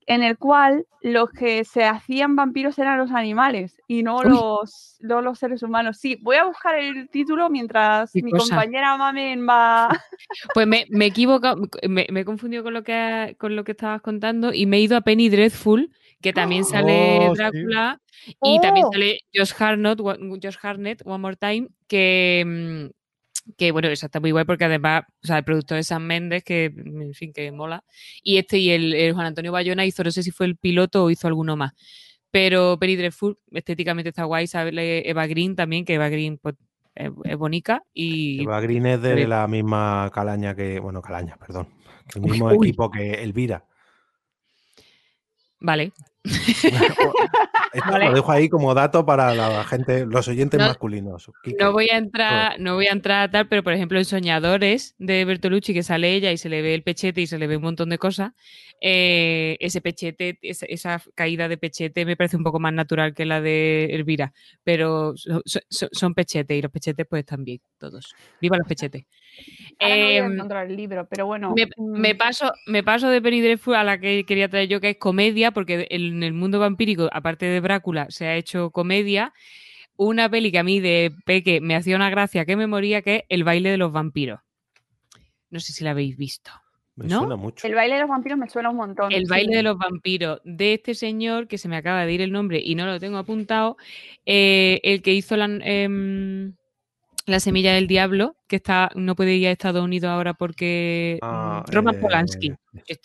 en el cual los que se hacían vampiros eran los animales y no los, no los seres humanos. Sí, voy a buscar el título mientras ¿Qué mi cosa? compañera Mamen va. Pues me, me he equivocado, me, me he confundido con lo, que, con lo que estabas contando y me he ido a Penny Dreadful, que también sale Oh, sí. Drácula y también Oh. sale Josh Hartnett, One- Josh Hartnett, One More Time, que, mm, que bueno, eso está muy guay porque además, o sea, el productor es Sam Mendes, que en fin, que mola. Y este y el, el Juan Antonio Bayona hizo, no sé si fue el piloto o hizo alguno más. Pero Penny Dreadful estéticamente está guay, sale Eva Green también, que Eva Green pues, es, es bonita y Eva Green es de Sí. la misma calaña que, bueno, calaña, perdón, el mismo uy. equipo que Elvira. vale. Esto Vale. lo dejo ahí como dato para la gente, los oyentes No- masculinos. Quique. No voy a entrar, no voy a entrar a tal, pero por ejemplo en Soñadores de Bertolucci, que sale ella y se le ve el pechete y se le ve un montón de cosas, eh, ese pechete, esa, esa caída de pechete me parece un poco más natural que la de Elvira, pero so- so- so- son pechetes y los pechetes pues están bien, todos. Viva los pechetes. Ahora no voy a Em, encontrar el libro, pero bueno. me, mm, me paso, me paso de Penny Dreadful a la que quería traer yo, que es comedia, porque en el mundo vampírico, aparte de Drácula, se ha hecho comedia. Una peli que a mí de peque me hacía una gracia que me moría, que es El baile de los vampiros. No sé si la habéis visto. Me ¿no? suena mucho. El baile de los vampiros me suena un montón. El sí. baile de los vampiros de este señor, que se me acaba de ir el nombre y no lo tengo apuntado, eh, el que hizo la, em, la semilla del diablo, que está no puede ir a Estados Unidos ahora porque Ah, Roman eh, Polanski. Es.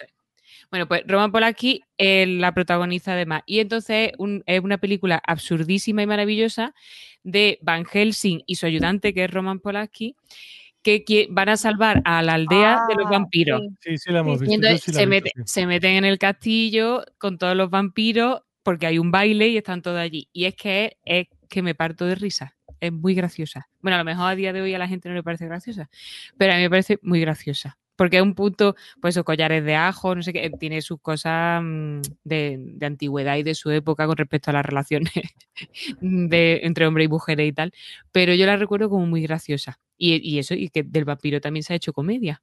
Bueno, pues Roman Polanski eh, la protagoniza además. Y entonces un- es una película absurdísima y maravillosa de Van Helsing y su ayudante, que es Roman Polanski, que van a salvar a la aldea de los Ah, vampiros. sí. Sí, sí, la hemos Y visto. yo entonces sí la se, he mete- visto, sí. se meten en el castillo con todos los vampiros porque hay un baile y están todos allí. Y es que es, es que me parto de risa. Es muy graciosa. Bueno, a lo mejor a día de hoy a la gente no le parece graciosa, pero a mí me parece muy graciosa. Porque es un punto, pues esos collares de ajo, no sé qué, tiene sus cosas mm, de, de antigüedad y de su época con respecto a las relaciones de, entre hombre y mujeres y tal. Pero yo la recuerdo como muy graciosa. Y, y eso, y que del vampiro también se ha hecho comedia.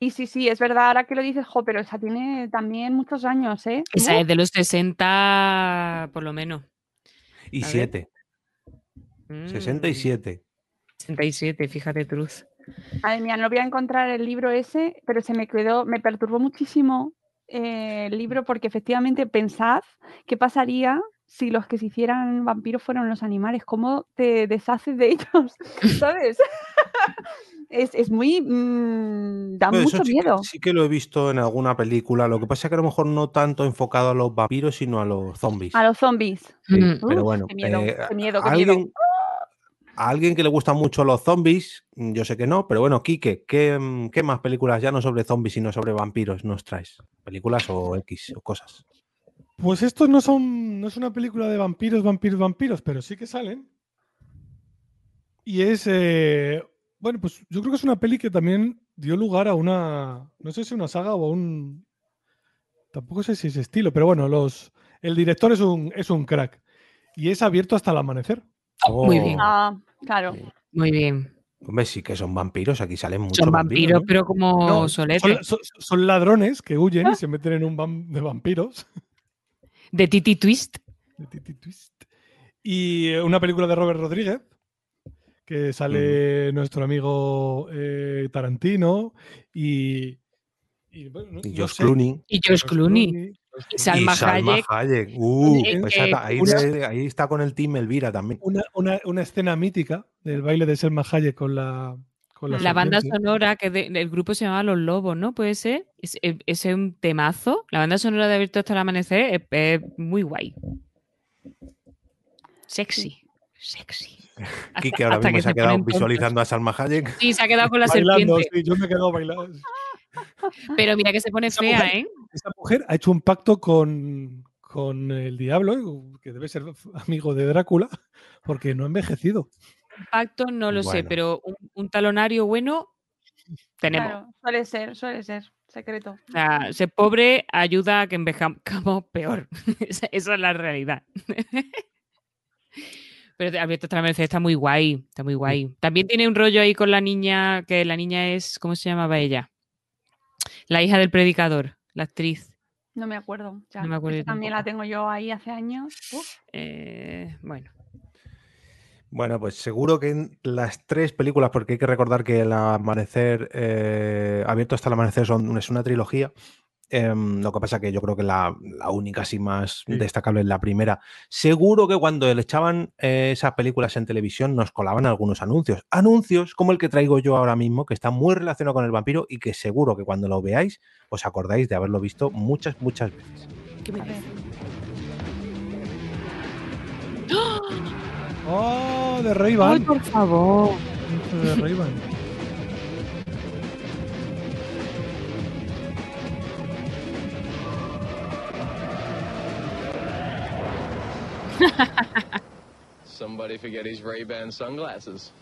Y sí, sí, es verdad, ahora que lo dices, jo, pero esa tiene también muchos años, ¿eh? Esa es de los 60, por lo menos. Y A ver. 7. Mm, 67. 67, fíjate, Truz. Madre mía, no voy a encontrar el libro ese, pero se me quedó, me perturbó muchísimo eh, el libro porque efectivamente pensad qué pasaría si los que se hicieran vampiros fueran los animales, cómo te deshaces de ellos, ¿sabes? es, es muy... mm, da Bueno, mucho sí que- miedo. sí que lo he visto en alguna película. Lo que pasa es que a lo mejor no tanto enfocado a los vampiros, sino a los zombies. A los zombies. Sí, Mm. pero Uf, bueno, qué miedo, eh, qué miedo, qué miedo. A alguien que le gustan mucho los zombies, mm, yo sé que no, pero bueno, Quique, ¿qué, mm, qué más películas ya no sobre zombies, sino sobre vampiros nos traes? ¿Películas o X o cosas? Pues estos no son. No es una película de vampiros, vampiros, vampiros, pero sí que salen. Y es. eh, bueno, pues yo creo que es una peli que también dio lugar a una. No sé si una saga o a un. Tampoco sé si es estilo, pero bueno, los. El director es un, es un crack. Y es abierto hasta el amanecer. Muy bien. Oh, Ah, claro. Muy bien. Hombre, sí que son vampiros, aquí salen muchos Son vampiros, ¿no? pero como No, soletes. son, son- son ladrones que huyen y se meten en un van de vampiros. De Titi Twist. de Titi Twist. Y eh, una película de Robert Rodríguez, que sale nuestro amigo eh, Tarantino y. Y, bueno, no- Y sé, Clooney. Y George Clooney. Salma y Salma Hayek. Hayek. Uh, pues ahí, una- le- ahí está con el team Elvira también. Una, una- una escena mítica del baile de Selma Hayek con la, Con la La banda sonora, que de- el grupo se llamaba Los Lobos, ¿no? Puede ser. Es- e- Ese es un temazo. La banda sonora de Abierto hasta el amanecer es, es muy guay. Sexy. Sexy. Kike ahora hasta mismo que se ha quedado tontos. visualizando a Salma Hayek. Sí, se ha quedado con la Bailando, serpiente. sí, yo me he quedado bailando. Pero mira que se pone fea, ¿eh? Esa mujer ha hecho un pacto con, con el diablo, que debe ser amigo de Drácula, porque no ha envejecido. Pacto no lo sé, pero un, un talonario bueno tenemos. Claro, suele ser, suele ser. Secreto. O sea, ser pobre ayuda a que envejamos peor. Esa esa es la realidad. Pero Abierto el amanecer está muy guay, está muy guay. También tiene un rollo ahí con la niña, que la niña es, ¿cómo se llamaba ella? La hija del predicador, la actriz. No me acuerdo. ya. No me acuerdo Esa también tampoco. la tengo yo ahí hace años. Eh, bueno. Bueno, pues seguro que en las tres películas, porque hay que recordar que el amanecer, eh, abierto hasta el amanecer son, es una trilogía. Em, lo que pasa que yo creo que la, la única así más destacable es la primera. Seguro que cuando le echaban eh, esas películas en televisión nos colaban algunos anuncios. Anuncios como el que traigo yo ahora mismo, que está muy relacionado con el vampiro y que seguro que cuando lo veáis os acordáis de haberlo visto muchas, muchas veces. ¿Qué me dices? ¡Oh, de Ray-Ban! Ay, por favor. De. Somebody forget his Ray-Ban sunglasses.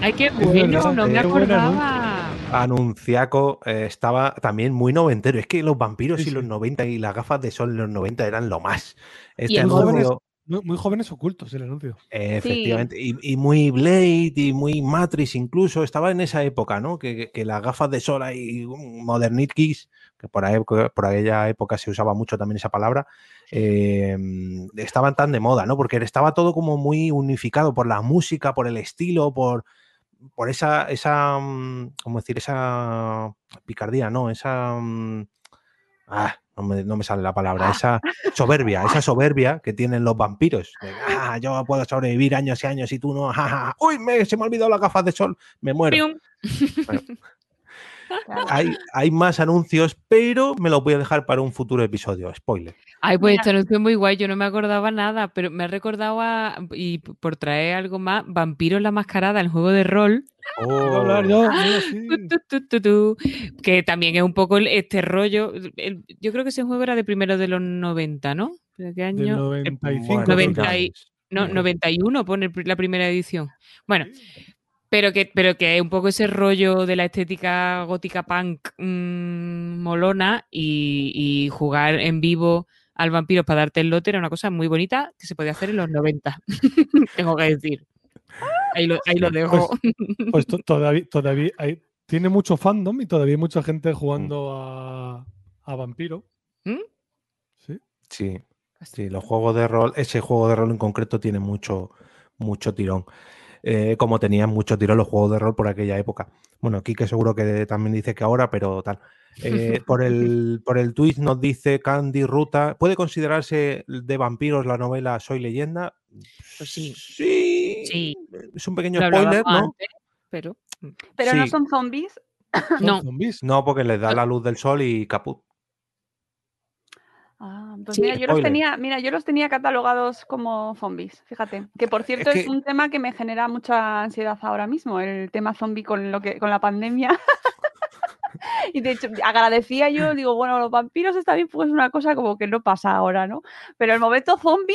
Ay, qué Es bueno, verdad, no me qué bueno, ¿no? acordaba. Anunciaco eh, estaba también muy noventero. Es que los vampiros Sí, y los 90 y las gafas de sol en los 90 eran lo más. Este Y muy jóvenes, anuncio, muy, muy jóvenes ocultos el anuncio. eh, efectivamente, y, y muy Blade y muy Matrix incluso, estaba en esa época, ¿no? Que, que- que las gafas de sol ahí, mm, Modernitkis, que por, ahí- por aquella época se usaba mucho también esa palabra, eh, estaban tan de moda, ¿no? Porque estaba todo como muy unificado por la música, por el estilo, por, por esa, esa, mm, ¿cómo decir? Esa picardía, ¿no? Esa... mm, Ah, no me, no me sale la palabra. Esa soberbia, esa soberbia que tienen los vampiros. de, ah, yo puedo sobrevivir años y años y tú no. ja. Uy, me, se me ha olvidado las gafas de sol. Me muero. Pium. Hay, hay más anuncios, pero me los voy a dejar para un futuro episodio. Spoiler. Ay, pues este anuncio es muy guay, yo no me acordaba nada, pero me ha recordado a, y por traer algo más, Vampiro la Mascarada, el juego de rol. Sí. Tu, tu, tu, tu, que también es un poco el- este rollo. el- yo creo que ese juego era de primero de los 90, ¿no? ¿De qué año? Del Eh, 95. Bueno, 90 y- finales. no, 91 pone el la primera edición. Bueno, pero que, pero que es un poco ese rollo de la estética gótica punk mm, molona y, y jugar en vivo al vampiro para darte el lote era una cosa muy bonita que se podía hacer en los 90. Tengo que decir. Ahí lo, ahí lo dejo. Pues to- todavía, todavía hay, tiene mucho fandom y todavía hay mucha gente jugando a, a Vampiro. ¿Mm? Sí. Sí, sí, los juegos de rol, ese juego de rol en concreto tiene mucho, mucho tirón. Eh, como tenían mucho tirón los juegos de rol por aquella época. Bueno, Kike seguro que también dice que ahora, pero tal. Eh, por el, por el tweet nos dice Candy Ruta. ¿Puede considerarse de vampiros la novela Soy leyenda? Pues sí. Sí. Sí. Es un pequeño spoiler, ¿no? antes, pero Pero no son zombies. no. No, porque les da la luz del sol y caput. Ah, pues Sí. mira, yo los tenía, mira, yo los tenía catalogados como zombies, fíjate. Que por cierto es, que- un tema que me genera mucha ansiedad ahora mismo, el tema zombie con lo que, con la pandemia. y de hecho, agradecía yo, digo, bueno, los vampiros está bien, pues es una cosa como que no pasa ahora, ¿no? Pero el momento zombie,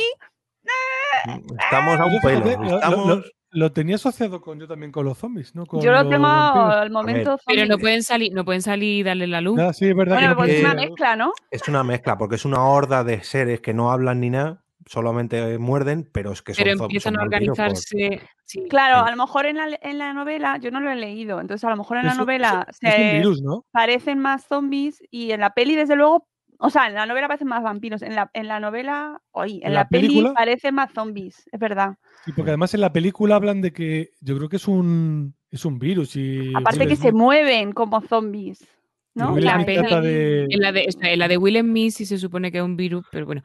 Estamos a un pelo. fíjate, lo- lo- estamos- lo, tenía asociado con yo también con los zombies, ¿no? Con yo lo tengo al momento Pero no pueden salir, no pueden salir y darle la luz. Ah, sí, es verdad que Bueno, no pues es una mezcla, ¿no? Es una mezcla, porque es una horda de seres que no hablan ni nada, solamente muerden, pero es que son pero empiezan son a por- organizarse. sí. Claro, Sí. a lo mejor en la, en la novela, yo no lo he leído, entonces a lo mejor en la novela es un se virus, ¿no? parecen más zombies y en la peli, desde luego, o sea, en la novela parecen más vampiros, en la, en la novela, oye, en, ¿En la, la peli película? parecen más zombies, es verdad. Sí, porque además en la película hablan de que yo creo que es un, es un virus. Y Aparte que se mueven como zombies, ¿no? Will La peli- de- en, la de, o sea, en la de Will Smith sí se supone que es un virus, pero bueno.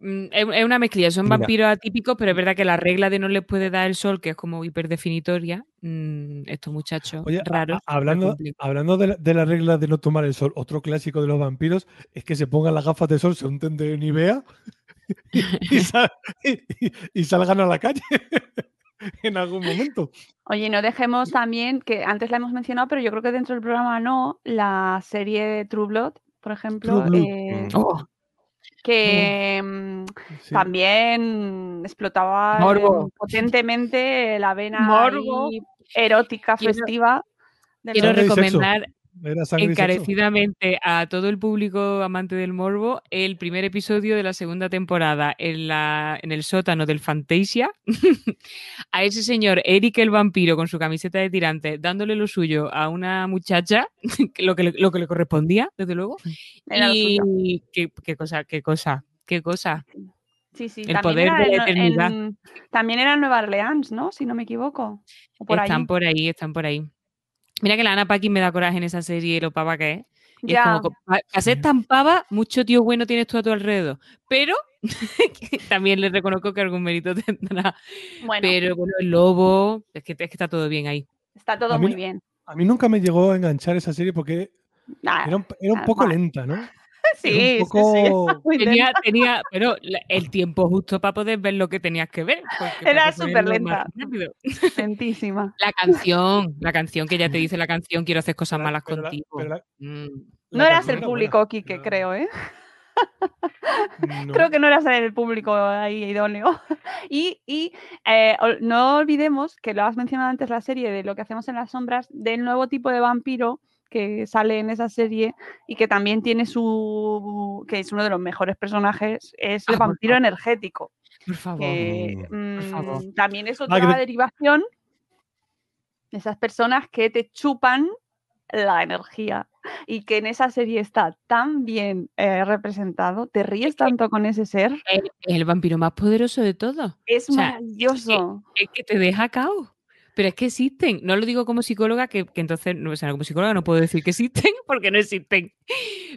Mm, Es es una mezclilla, son Mira. vampiros atípicos, pero es verdad que la regla de no les puede dar el sol, que es como hiperdefinitoria, mm, estos muchachos Oye, raros. a- hablando, hablando de, la, de la regla de no tomar el sol, otro clásico de los vampiros es que se pongan las gafas de sol, se unten de Nivea y, y sal- y- y salgan a la calle en algún momento. Oye, no dejemos también, que antes la hemos mencionado, pero yo creo que dentro del programa no, la serie True Blood, por ejemplo, True Blood. eh, Oh, que mm, Sí. también explotaba Morbo. potentemente la vena erótica, Quiero- festiva. de Quiero recomendar Era encarecidamente a todo el público amante del morbo el primer episodio de la segunda temporada en, la, en el sótano del Fantasia. a ese señor Eric el vampiro con su camiseta de tirantes dándole lo suyo a una muchacha, lo, que le, lo que le correspondía, desde luego. Era y qué, qué cosa, qué cosa, qué cosa. Sí, sí, el también poder era de la eternidad. en- también era Nueva Orleans, ¿no? Si no me equivoco. Por están por ahí, están por ahí. Mira que la Ana Paquin me da coraje en esa serie, lo pava que es. Y Ya. es como, para ser tan pava, mucho tío bueno tienes tú a tu alrededor. Pero también le reconozco que algún mérito tendrá. Bueno, Pero bueno, el lobo, es que, es que está todo bien ahí. está todo mí muy bien. A mí nunca me llegó a enganchar esa serie porque Ah, era un, era un ah, poco lenta, ¿no? sí, sí, Tenía, tenía, pero el tiempo justo para poder ver lo que tenías que ver. Era súper lenta. Lentísima. La canción, la canción que ya te dice la canción, quiero hacer cosas Pero- malas pero la- contigo. pero la- Mm. No eras el público, buena. Quique, creo, ¿eh? no. Creo que no eras el público ahí idóneo. Y, y, eh, no olvidemos que lo has mencionado antes la serie de lo que hacemos en las sombras, del nuevo tipo de vampiro que sale en esa serie y que también tiene su que es uno de los mejores personajes, es el Ah, vampiro energético. Por favor. que por favor. mm, también es Ah, otra que derivación de esas personas que te chupan la energía y que en esa serie está tan bien eh, representado, te ríes tanto con ese ser, Es es el vampiro más poderoso de todos. es O sea, maravilloso. Es que te deja cao. Pero es que existen. No lo digo como psicóloga, que, que entonces, no, o sea, como psicóloga no puedo decir que existen porque no existen.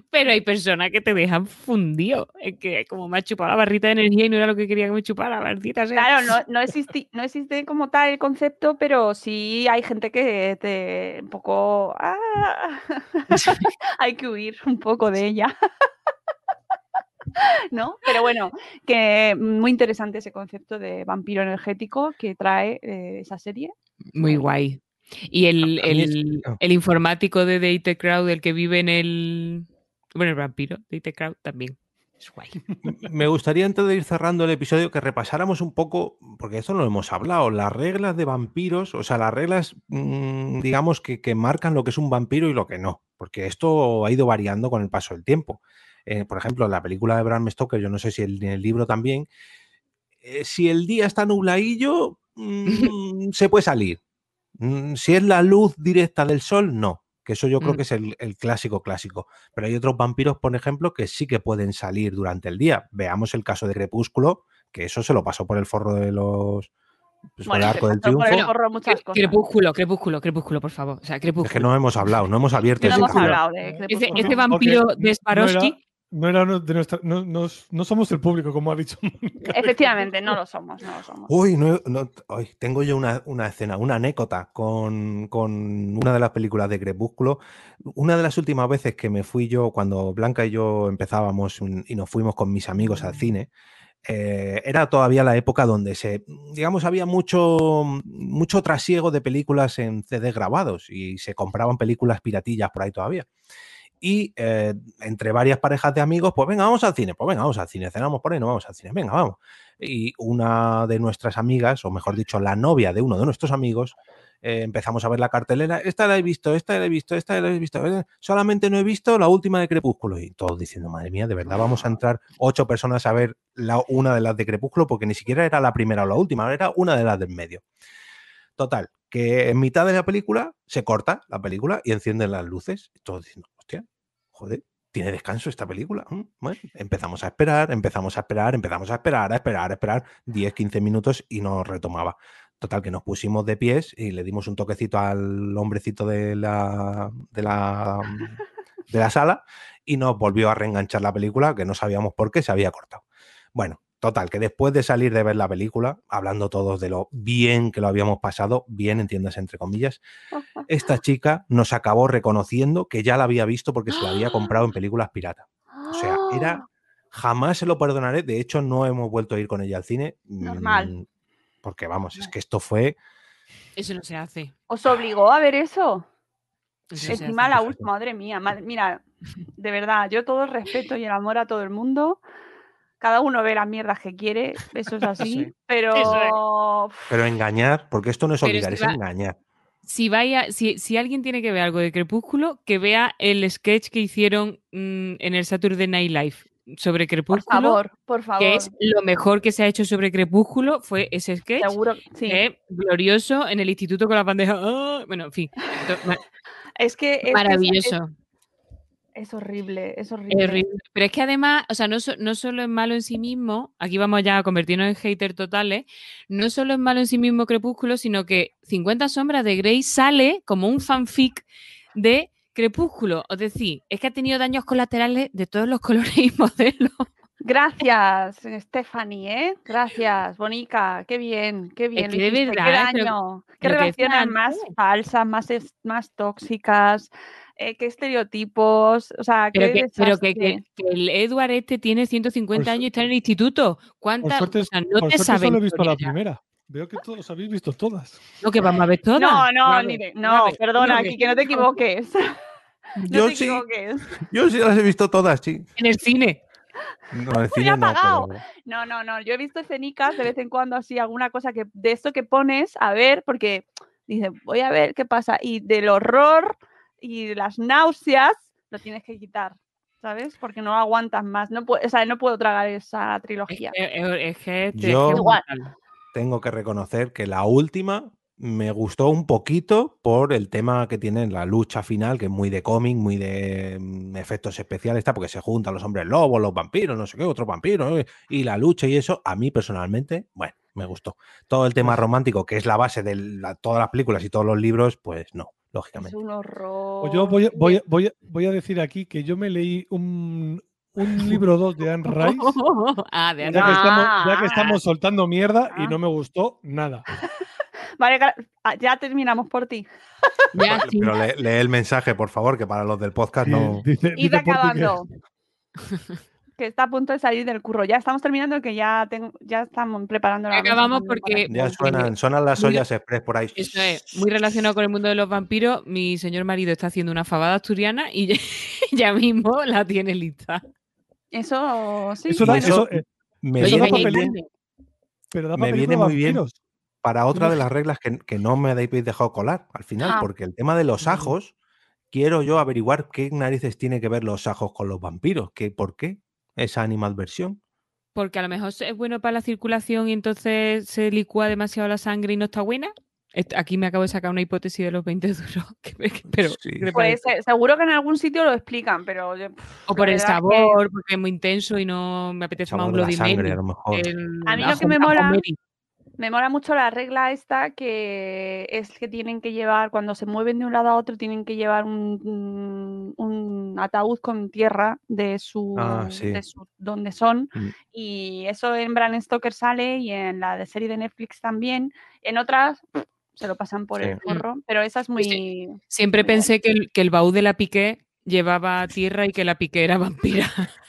Pero hay personas que te dejan fundido. Es que como me ha chupado la barrita de energía y no era lo que quería que me chupara, maldita sea. Claro, no, no, existe, no existe como tal el concepto, pero sí hay gente que te un poco ah, hay que huir un poco de ella. ¿No? Pero bueno, que muy interesante ese concepto de vampiro energético que trae eh, esa serie. Muy guay. Y el, el, el informático de Date Crowd, el que vive en el. Bueno, el vampiro, Date Crowd también. Es guay. Me gustaría antes de ir cerrando el episodio que repasáramos un poco, porque esto no lo hemos hablado, las reglas de vampiros, o sea, las reglas, mm, digamos, que, que marcan lo que es un vampiro y lo que no, porque esto ha ido variando con el paso del tiempo. Eh, por ejemplo, en la película de Bram Stoker, yo no sé si el- en el libro también, eh, si el día está nubladillo, mm, se puede salir. Mm, Si es la luz directa del sol, no. Que eso yo creo Mm. que es el, el clásico clásico. Pero hay otros vampiros, por ejemplo, que sí que pueden salir durante el día. Veamos el caso de Crepúsculo, que eso se lo pasó por el forro de los. pues, por el Bueno, arco se del pasó por el triunfo. forro muchas cosas. Crepúsculo, crepúsculo, crepúsculo, por favor. O sea, crepúsculo. Es que no hemos hablado, no hemos abierto No ese hemos hablado de ese vampiro de Swarovski. No era uno de nuestra, no, no- no somos el público, como ha dicho. Mónica. Efectivamente, no lo somos, no lo somos. Uy, no, no- ay, tengo yo una, una escena, una anécdota con, con una de las películas de Crepúsculo. Una de las últimas veces que me fui yo, cuando Blanca y yo empezábamos un- y nos fuimos con mis amigos al cine, eh, era todavía la época donde se, digamos, había mucho, mucho trasiego de películas en CD grabados y se compraban películas piratillas por ahí todavía. Y eh, entre varias parejas de amigos, pues venga, vamos al cine, pues venga, vamos al cine, cenamos por ahí, no vamos al cine, venga, vamos. Y una de nuestras amigas, o mejor dicho, la novia de uno de nuestros amigos, eh, empezamos a ver la cartelera, esta la he visto, esta la he visto, esta la he visto, eh, solamente no he visto la última de Crepúsculo. Y todos diciendo, madre mía, de verdad vamos a entrar ocho personas a ver la, una de las de Crepúsculo, porque ni siquiera era la primera o la última, era una de las del medio. Total, que en mitad de la película se corta la película y encienden las luces. Y todos diciendo, joder, tiene descanso esta película. Mm, Bueno, empezamos a esperar, empezamos a esperar, empezamos a esperar, a esperar, a esperar 10, 15 minutos y no retomaba. Total, que nos pusimos de pies y le dimos un toquecito al hombrecito de la, de la, de la sala y nos volvió a reenganchar la película, que no sabíamos por qué se había cortado. Bueno, total, que después de salir de ver la película, hablando todos de lo bien que lo habíamos pasado, bien, entiendas entre comillas, esta chica nos acabó reconociendo que ya la había visto porque se la había comprado en películas piratas. O sea, era. Jamás se lo perdonaré. De hecho, no hemos vuelto a ir con ella al cine. Normal. mm, Porque vamos, es que esto fue. Eso no se hace. ¿Os obligó a ver eso? Eso Encima la última, madre mía. Mira, de verdad, yo todo el respeto y el amor a todo el mundo. Cada uno ve las mierdas que quiere, eso es así. Sí. Pero Pero engañar, porque esto no es obligar, si es va- engañar. Si, vaya, si, si alguien tiene que ver algo de Crepúsculo, que vea el sketch que hicieron mm, en el Saturday Night Live sobre por Crepúsculo. favor, por favor. Que es lo mejor que se ha hecho sobre Crepúsculo, fue ese sketch. Seguro, sí. que es glorioso en el instituto con la bandeja. ¡ah! Bueno, en fin. Entonces, Es que es, que es- maravilloso. Es, es horrible, es Es horrible. Pero es que además, o sea, no, so- no solo es malo en sí mismo, aquí vamos ya a convertirnos en haters totales, no solo es malo en sí mismo Crepúsculo, sino que 50 sombras de Grey sale como un fanfic de Crepúsculo. Es decir, es que ha tenido daños colaterales de todos los colores y modelos. Gracias, Stephanie, ¿eh? Gracias, Bonica, qué bien, qué bien. que lo de verdad, qué ¿eh? Pero- daño, qué pero que relaciones más falsas, más, es- más tóxicas, eh, qué estereotipos, o sea, Pero, qué que, pero que, que- que el Edward este tiene 150 Por años y está en el instituto. Por ¿Cuántas? suerte, o sea, no por te suerte saben solo he visto la primera. Veo que todos habéis visto todas. No, que vamos a ver todas. No, no, Una ni de- no, perdona, aquí que no te equivoques. No Yo te sí, equivoques. yo sí las he visto todas, sí. En el cine. No, en el Muy cine no, pero- No, no, no. Yo he visto escenicas de vez en cuando así, alguna cosa que de esto que pones a ver, porque dice, voy a ver qué pasa. Y del horror y las náuseas lo tienes que quitar, ¿sabes? Porque no aguantas más. No puedo, o sea, no puedo tragar esa trilogía. Es, es que te- Yo- es tengo que reconocer que la última me gustó un poquito por el tema que tiene la lucha final, que es muy de cómic, muy de mm, efectos especiales, está, porque se juntan los hombres lobos, los vampiros, no sé qué, otros vampiros, eh, y la lucha y eso, a mí personalmente, bueno, me gustó. Todo el tema romántico, que es la base de la- todas las películas y todos los libros, pues no, Es lógicamente. un horror. Pues yo voy, a- voy, a- voy, a- voy a decir aquí que yo me leí un, un libro 2 de Anne Rice. ah, de Ya que, estamos, ya que estamos soltando mierda y Ah. no me gustó nada. Vale, ah, ya terminamos por ti. Ya, sí. Pero lee, lee el mensaje, por favor, que para los del podcast no. Dice, Id dice que- acabando. Que está a punto de salir del curro. Ya estamos terminando, que ya, tengo, ya estamos preparando la acabamos porque- Ya suenan, suenan las Muy- ollas express por ahí. Eso es, muy relacionado con el mundo de los vampiros. Mi señor marido está haciendo una fabada asturiana y ya, ya mismo la tiene lista. Eso sí. Eso da, eso eso, eh, Me eso Oye, da viene ahí muy papel- bien pero da me viene muy bien. vampiros. para otra de las reglas que, que no me habéis dejado colar al final, Ah. porque el tema de los ajos, quiero yo averiguar qué narices tiene que ver los ajos con los vampiros, que, ¿por qué esa animadversión? Porque a lo mejor es bueno para la circulación y entonces se licúa demasiado la sangre y no está buena. Aquí me acabo de sacar una hipótesis de los 20 duros. que me- pero, Sí. ¿qué te Pues seguro que en algún sitio lo explican, pero yo, pff, o por el que sabor, porque es muy intenso y no me apetece más un Bloody sangre, Mary. a lo mejor. El A mí lo que me mola- Mary. Me mola mucho la regla esta que es que tienen que llevar, cuando se mueven de un lado a otro, tienen que llevar un, ataúd con tierra de su, Ah, sí. de su- donde son. Mm. Y eso en Bram Stoker sale y en la de serie de Netflix también. En otras se lo pasan por el Sí. forro, pero esa es muy... Sí. Siempre pensé que el, que el baúl de la piqué llevaba tierra y que la piqué era vampira.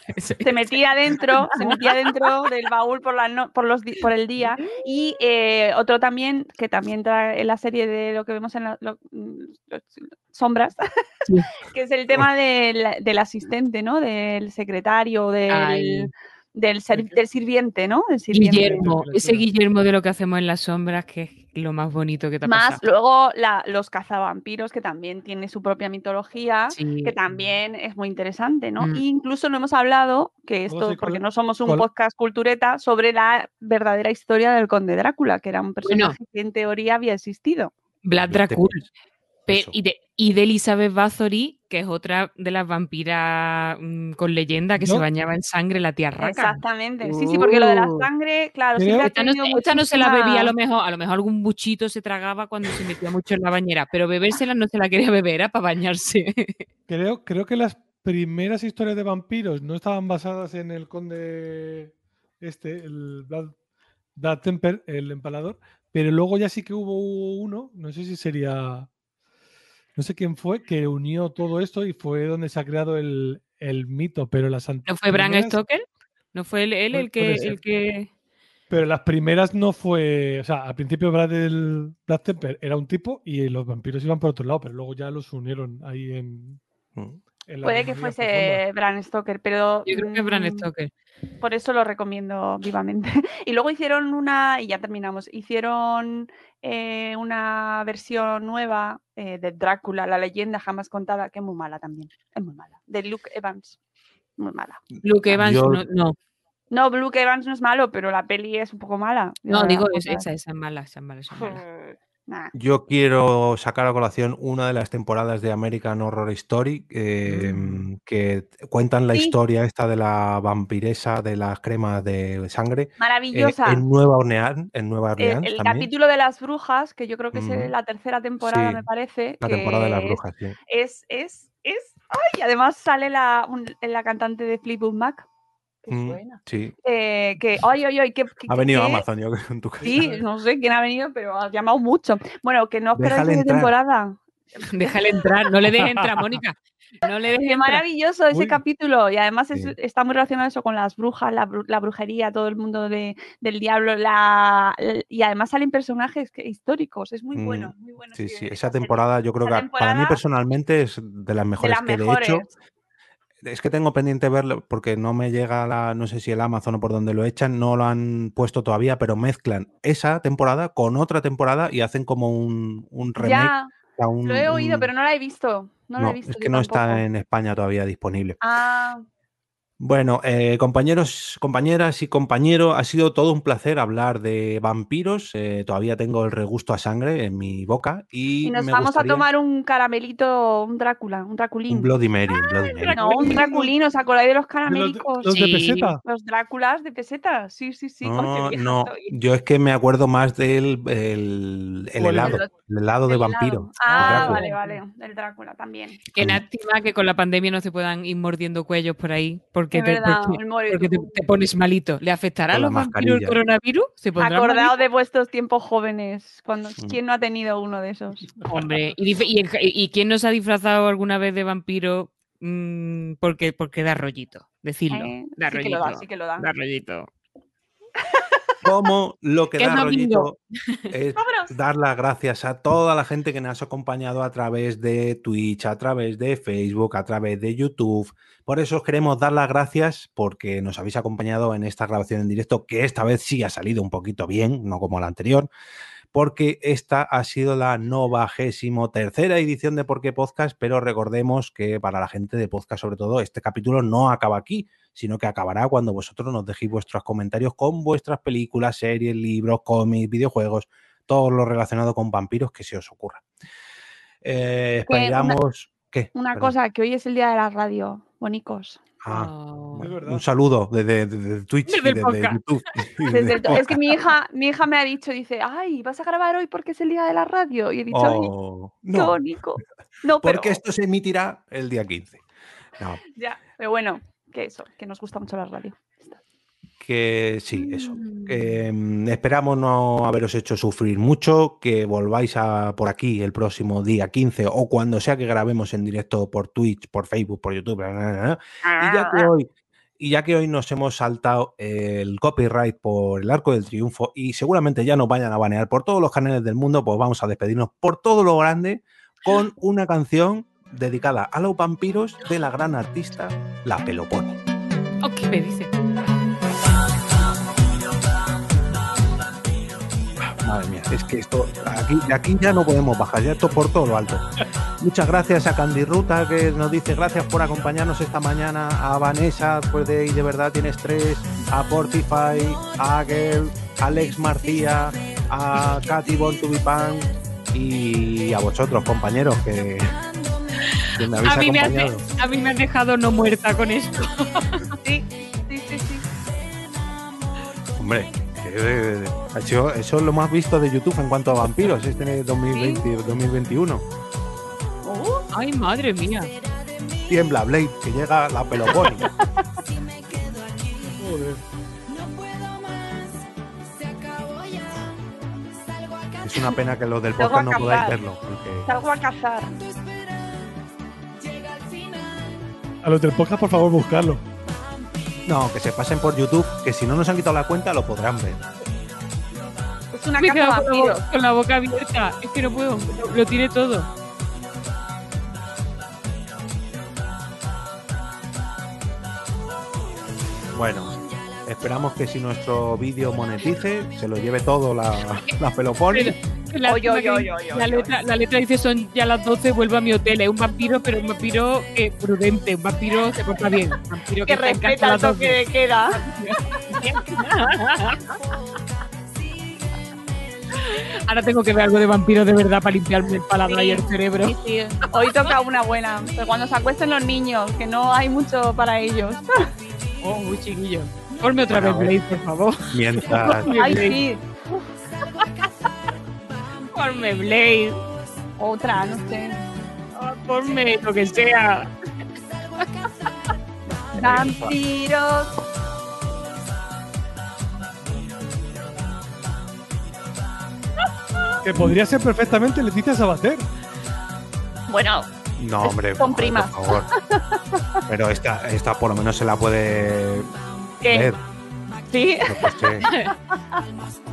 Se metía dentro, se metía dentro del baúl por, la no- por, los, por el día. Y eh, otro también, que también trae en la serie de lo que vemos en la, lo- los- sombras, que es el tema del, del asistente, ¿no? Del secretario, del, Ay. Del, ser- del sirviente, ¿no? Sirviente. Guillermo, ese. Guillermo de lo que hacemos en las sombras, que es lo más bonito que te ha Más pasado. luego la- los cazavampiros, que también tiene su propia mitología. Sí. que también es muy interesante, ¿no? Mm. E incluso no hemos hablado, que esto, sí, porque no somos un podcast cultureta, sobre la verdadera historia del conde Drácula, que era un personaje que en teoría había existido. Vlad Dracul. Y, de, y de Elizabeth Bathory, que es otra de las vampiras mm, con leyenda que se bañaba en sangre, la tía Raca. Exactamente. Sí, sí, porque lo de la Uh. sangre, claro, ha Esta no, esta no se la bebía a lo mejor, a lo mejor algún buchito se tragaba cuando se metía mucho en la bañera, pero bebérsela no se la quería beber, era para bañarse. Creo, creo que las primeras historias de vampiros no estaban basadas en el conde este, el Blood, Blood Temper, el empalador, pero luego ya sí que hubo uno, no sé si sería, no sé quién fue, que unió todo esto y fue donde se ha creado el, el mito, pero las ¿No fue Bram Stoker? ¿No fue él, el que, el que... Pero las primeras no fue, o sea, al principio Brad, el, Brad Temper era un tipo y los vampiros iban por otro lado, pero luego ya los unieron ahí en... Mm. En la Puede que fuese Bran Stoker, pero Yo creo que es Bram mm, Stoker. por eso lo recomiendo vivamente. Y luego hicieron una, y ya terminamos, hicieron eh, una versión nueva eh, de Drácula, la leyenda jamás contada, que es muy mala también, es muy mala, de Luke Evans, muy mala. Luke Evans, Yo- no, no. No, Luke Evans no es malo, pero la peli es un poco mala. No, digo, es- esa, esa es mala, esa es mala, esa es mala. Nah. Yo quiero sacar a colación una de las temporadas de American Horror Story eh, que cuentan la Sí. historia esta de la vampiresa de las cremas de sangre. eh, Maravillosa. en Nueva Orleans, en Nueva El, Orleans el capítulo de las brujas, que yo creo que es la tercera temporada, Sí, me parece. La temporada de las brujas, sí. Es, es, es. ¡Ay! Además sale la, un- la cantante de Fleetwood Mac. Qué Mm, buena. sí. Eh, que, ay, ay, ay, que, que- Ha venido que- Amazon, yo creo, en tu casa. Sí, no sé quién ha venido, pero ha llamado mucho. Bueno, que no os perdáis entrar. temporada. Déjale entrar, no le dejes entrar, Mónica. No le dejes Qué entrar. maravilloso ese Uy. capítulo. Y además es- Sí. está muy relacionado eso con las brujas, la, bru- la brujería, todo el mundo de- del diablo. La, y además salen personajes que- históricos. Es muy bueno, Mm, muy bueno. Sí, sí, esa serie. temporada yo creo Esa que para mí personalmente es de las mejores las que de hecho. Es que tengo pendiente verlo porque no me llega la, no sé si el Amazon o por donde lo echan, no lo han puesto todavía, pero mezclan esa temporada con otra temporada y hacen como un, un remake. Ya, un- lo he oído, un- pero no la he visto. No, la no, he visto. es que no tampoco. está en España todavía disponible. Ah, Bueno, eh, compañeros, compañeras y compañeros, ha sido todo un placer hablar de vampiros. eh, todavía tengo el regusto a sangre en mi boca y, y nos me vamos gustaría- a tomar un caramelito, un Drácula, un Draculín. un Bloody Mary, un Bloody Mary. No, un Draculín, ¿os acordáis de los caramelicos? los de peseta? Los Dráculas de peseta, sí, sí, sí. No, no, yo es que me acuerdo más del helado, El- el helado de vampiro. Ah, vale, vale. El Drácula también. Qué lástima que con la pandemia no se puedan ir mordiendo cuellos por ahí, porque, te, verdad, porque- el moro- porque te, te pones malito. ¿Le afectará a los vampiros el coronavirus? ¿Se Acordaos malitos? de vuestros tiempos jóvenes. Cuando, Mm. ¿Quién no ha tenido uno de esos? Hombre, ¿y, y, en- y quién nos ha disfrazado alguna vez de vampiro mm, porque, porque da rollito? Decirlo. Eh, da sí que rollito. lo da, sí que lo da. da rollito. Como lo que da rollito es dar las gracias a toda la gente que nos ha acompañado a través de Twitch, a través de Facebook, a través de YouTube. Por eso os queremos dar las gracias porque nos habéis acompañado en esta grabación en directo, que esta vez sí ha salido un poquito bien, no como la anterior, porque esta ha sido la novagésimo tercera edición de Por qué Podcast, pero recordemos que para la gente de podcast sobre todo, este capítulo no acaba aquí, sino que acabará cuando vosotros nos dejéis vuestros comentarios con vuestras películas, series, libros, cómics, videojuegos, todo lo relacionado con vampiros que se os ocurra. Eh, Que una- esperamos... ¿Qué? Una Perdón. cosa, que hoy es el día de la radio, bonicos. Ah, Oh. Un saludo desde, desde Twitch Desde y el desde podcast. YouTube. y Desde desde el to- es que mi hija, mi hija me ha dicho, dice, ay, ¿vas a grabar hoy porque es el día de la radio? Y he dicho, ay, Oh, qué no, bonito. No, pero porque esto se emitirá el día 15. No, ya, pero bueno, que eso, que nos gusta mucho la radio. que sí, eso. Mm. mm, esperamos no haberos hecho sufrir mucho, que volváis a por aquí el próximo día 15 o cuando sea que grabemos en directo por Twitch, por Facebook, por YouTube. bla, bla, bla, bla. Y ya que hoy y ya que hoy nos hemos saltado el copyright por el arco del triunfo y seguramente ya nos vayan a banear por todos los canales del mundo, pues vamos a despedirnos por todo lo grande con una canción dedicada a los vampiros de la gran artista La Peloponi. Oh, ¿Qué me dice? Madre mía, es que esto, aquí, de aquí ya no podemos bajar, ya esto por todo lo alto. Muchas gracias a Candy Ruta que nos dice gracias por acompañarnos esta mañana, a Vanessa, pues de y de verdad tienes tres, a Portify, a Agel, a Alex Marcía, a Katy Bontubipan y a vosotros, compañeros, que, a, mí me has, dejado no muerta con esto. Hombre, eh, eso es lo más visto de YouTube en cuanto a vampiros, este 2020, ¿Sí? 2021. Ay, madre mía. Tiembla, Blade, que llega la Pelopónica. es una pena que los del podcast no podáis verlo. Porque... Salgo a cazar. A los del podcast, por favor, buscarlo. No, que se pasen por YouTube, que si no nos han quitado la cuenta lo podrán ver. Es una Me con la, con boca abierta. Es que no puedo. Lo, tiene todo. Bueno, esperamos que si nuestro vídeo monetice, se lo lleve todo la, la. La, Oye, oye, que oye, oye, la oye, letra, la letra dice son ya las 12, vuelvo a mi hotel. Es un vampiro, pero un vampiro eh, prudente. Un vampiro se porta bien. Un vampiro Que que, respeta el toque 12. de queda. Ahora tengo que ver algo de vampiro de verdad para limpiarme el paladar y el cerebro. Sí, sí. Hoy toca una buena. Pero cuando se acuesten los niños, que no hay mucho para ellos. Oh, muy chiquillo. Ponme otra Bueno, vez Blade, por favor. Mientras, Ay, sí. Ponme Blade. Otra, no sé. Ah, Ponme lo que sea. Vampiros. Que podría ser perfectamente Leticia Sabater. Bueno, no, hombre, Son por primas. favor. Pero esta, esta por lo menos se la puede ¿qué? ver. Sí.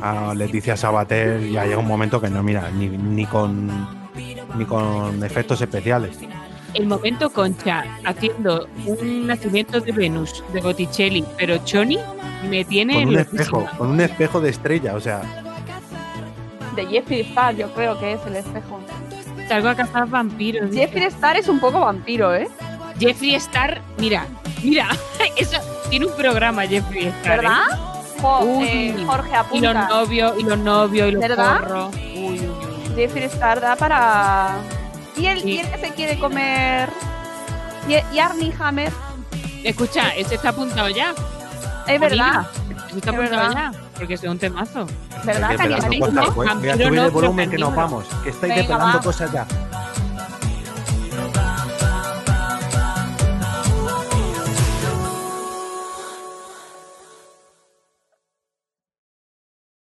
A Leticia Sabater ya llega un momento que no, mira, ni, ni con ni con efectos especiales. El momento Concha haciendo un nacimiento de Venus de Botticelli, pero Choni me tiene Con un loquísima. espejo, con un espejo de estrella, o sea, De Jeffrey Star, yo creo que es el espejo. Salgo a cazar vampiros. Jeffrey Star es un poco vampiro, ¿eh? Jeffrey Star, mira, mira, eso tiene un programa Jeffrey Star. ¿eh? ¿Verdad? Jo- Uy. eh, Jorge Y los apunta. novios, y los novios, y los ¿Verdad? porros. Uy, uy, uy. Jeffrey Star da para. ¿Y el, Sí. y el que se quiere comer? ¿Y, y Armie Hammer? Escucha, ese está apuntado ya. Es verdad. Ese está Es apuntado verdad. ya. Porque es un temazo. ¿Verdad, pues. Voy a subir el volumen que nos vamos, que estáis Venga, desvelando va. cosas ya.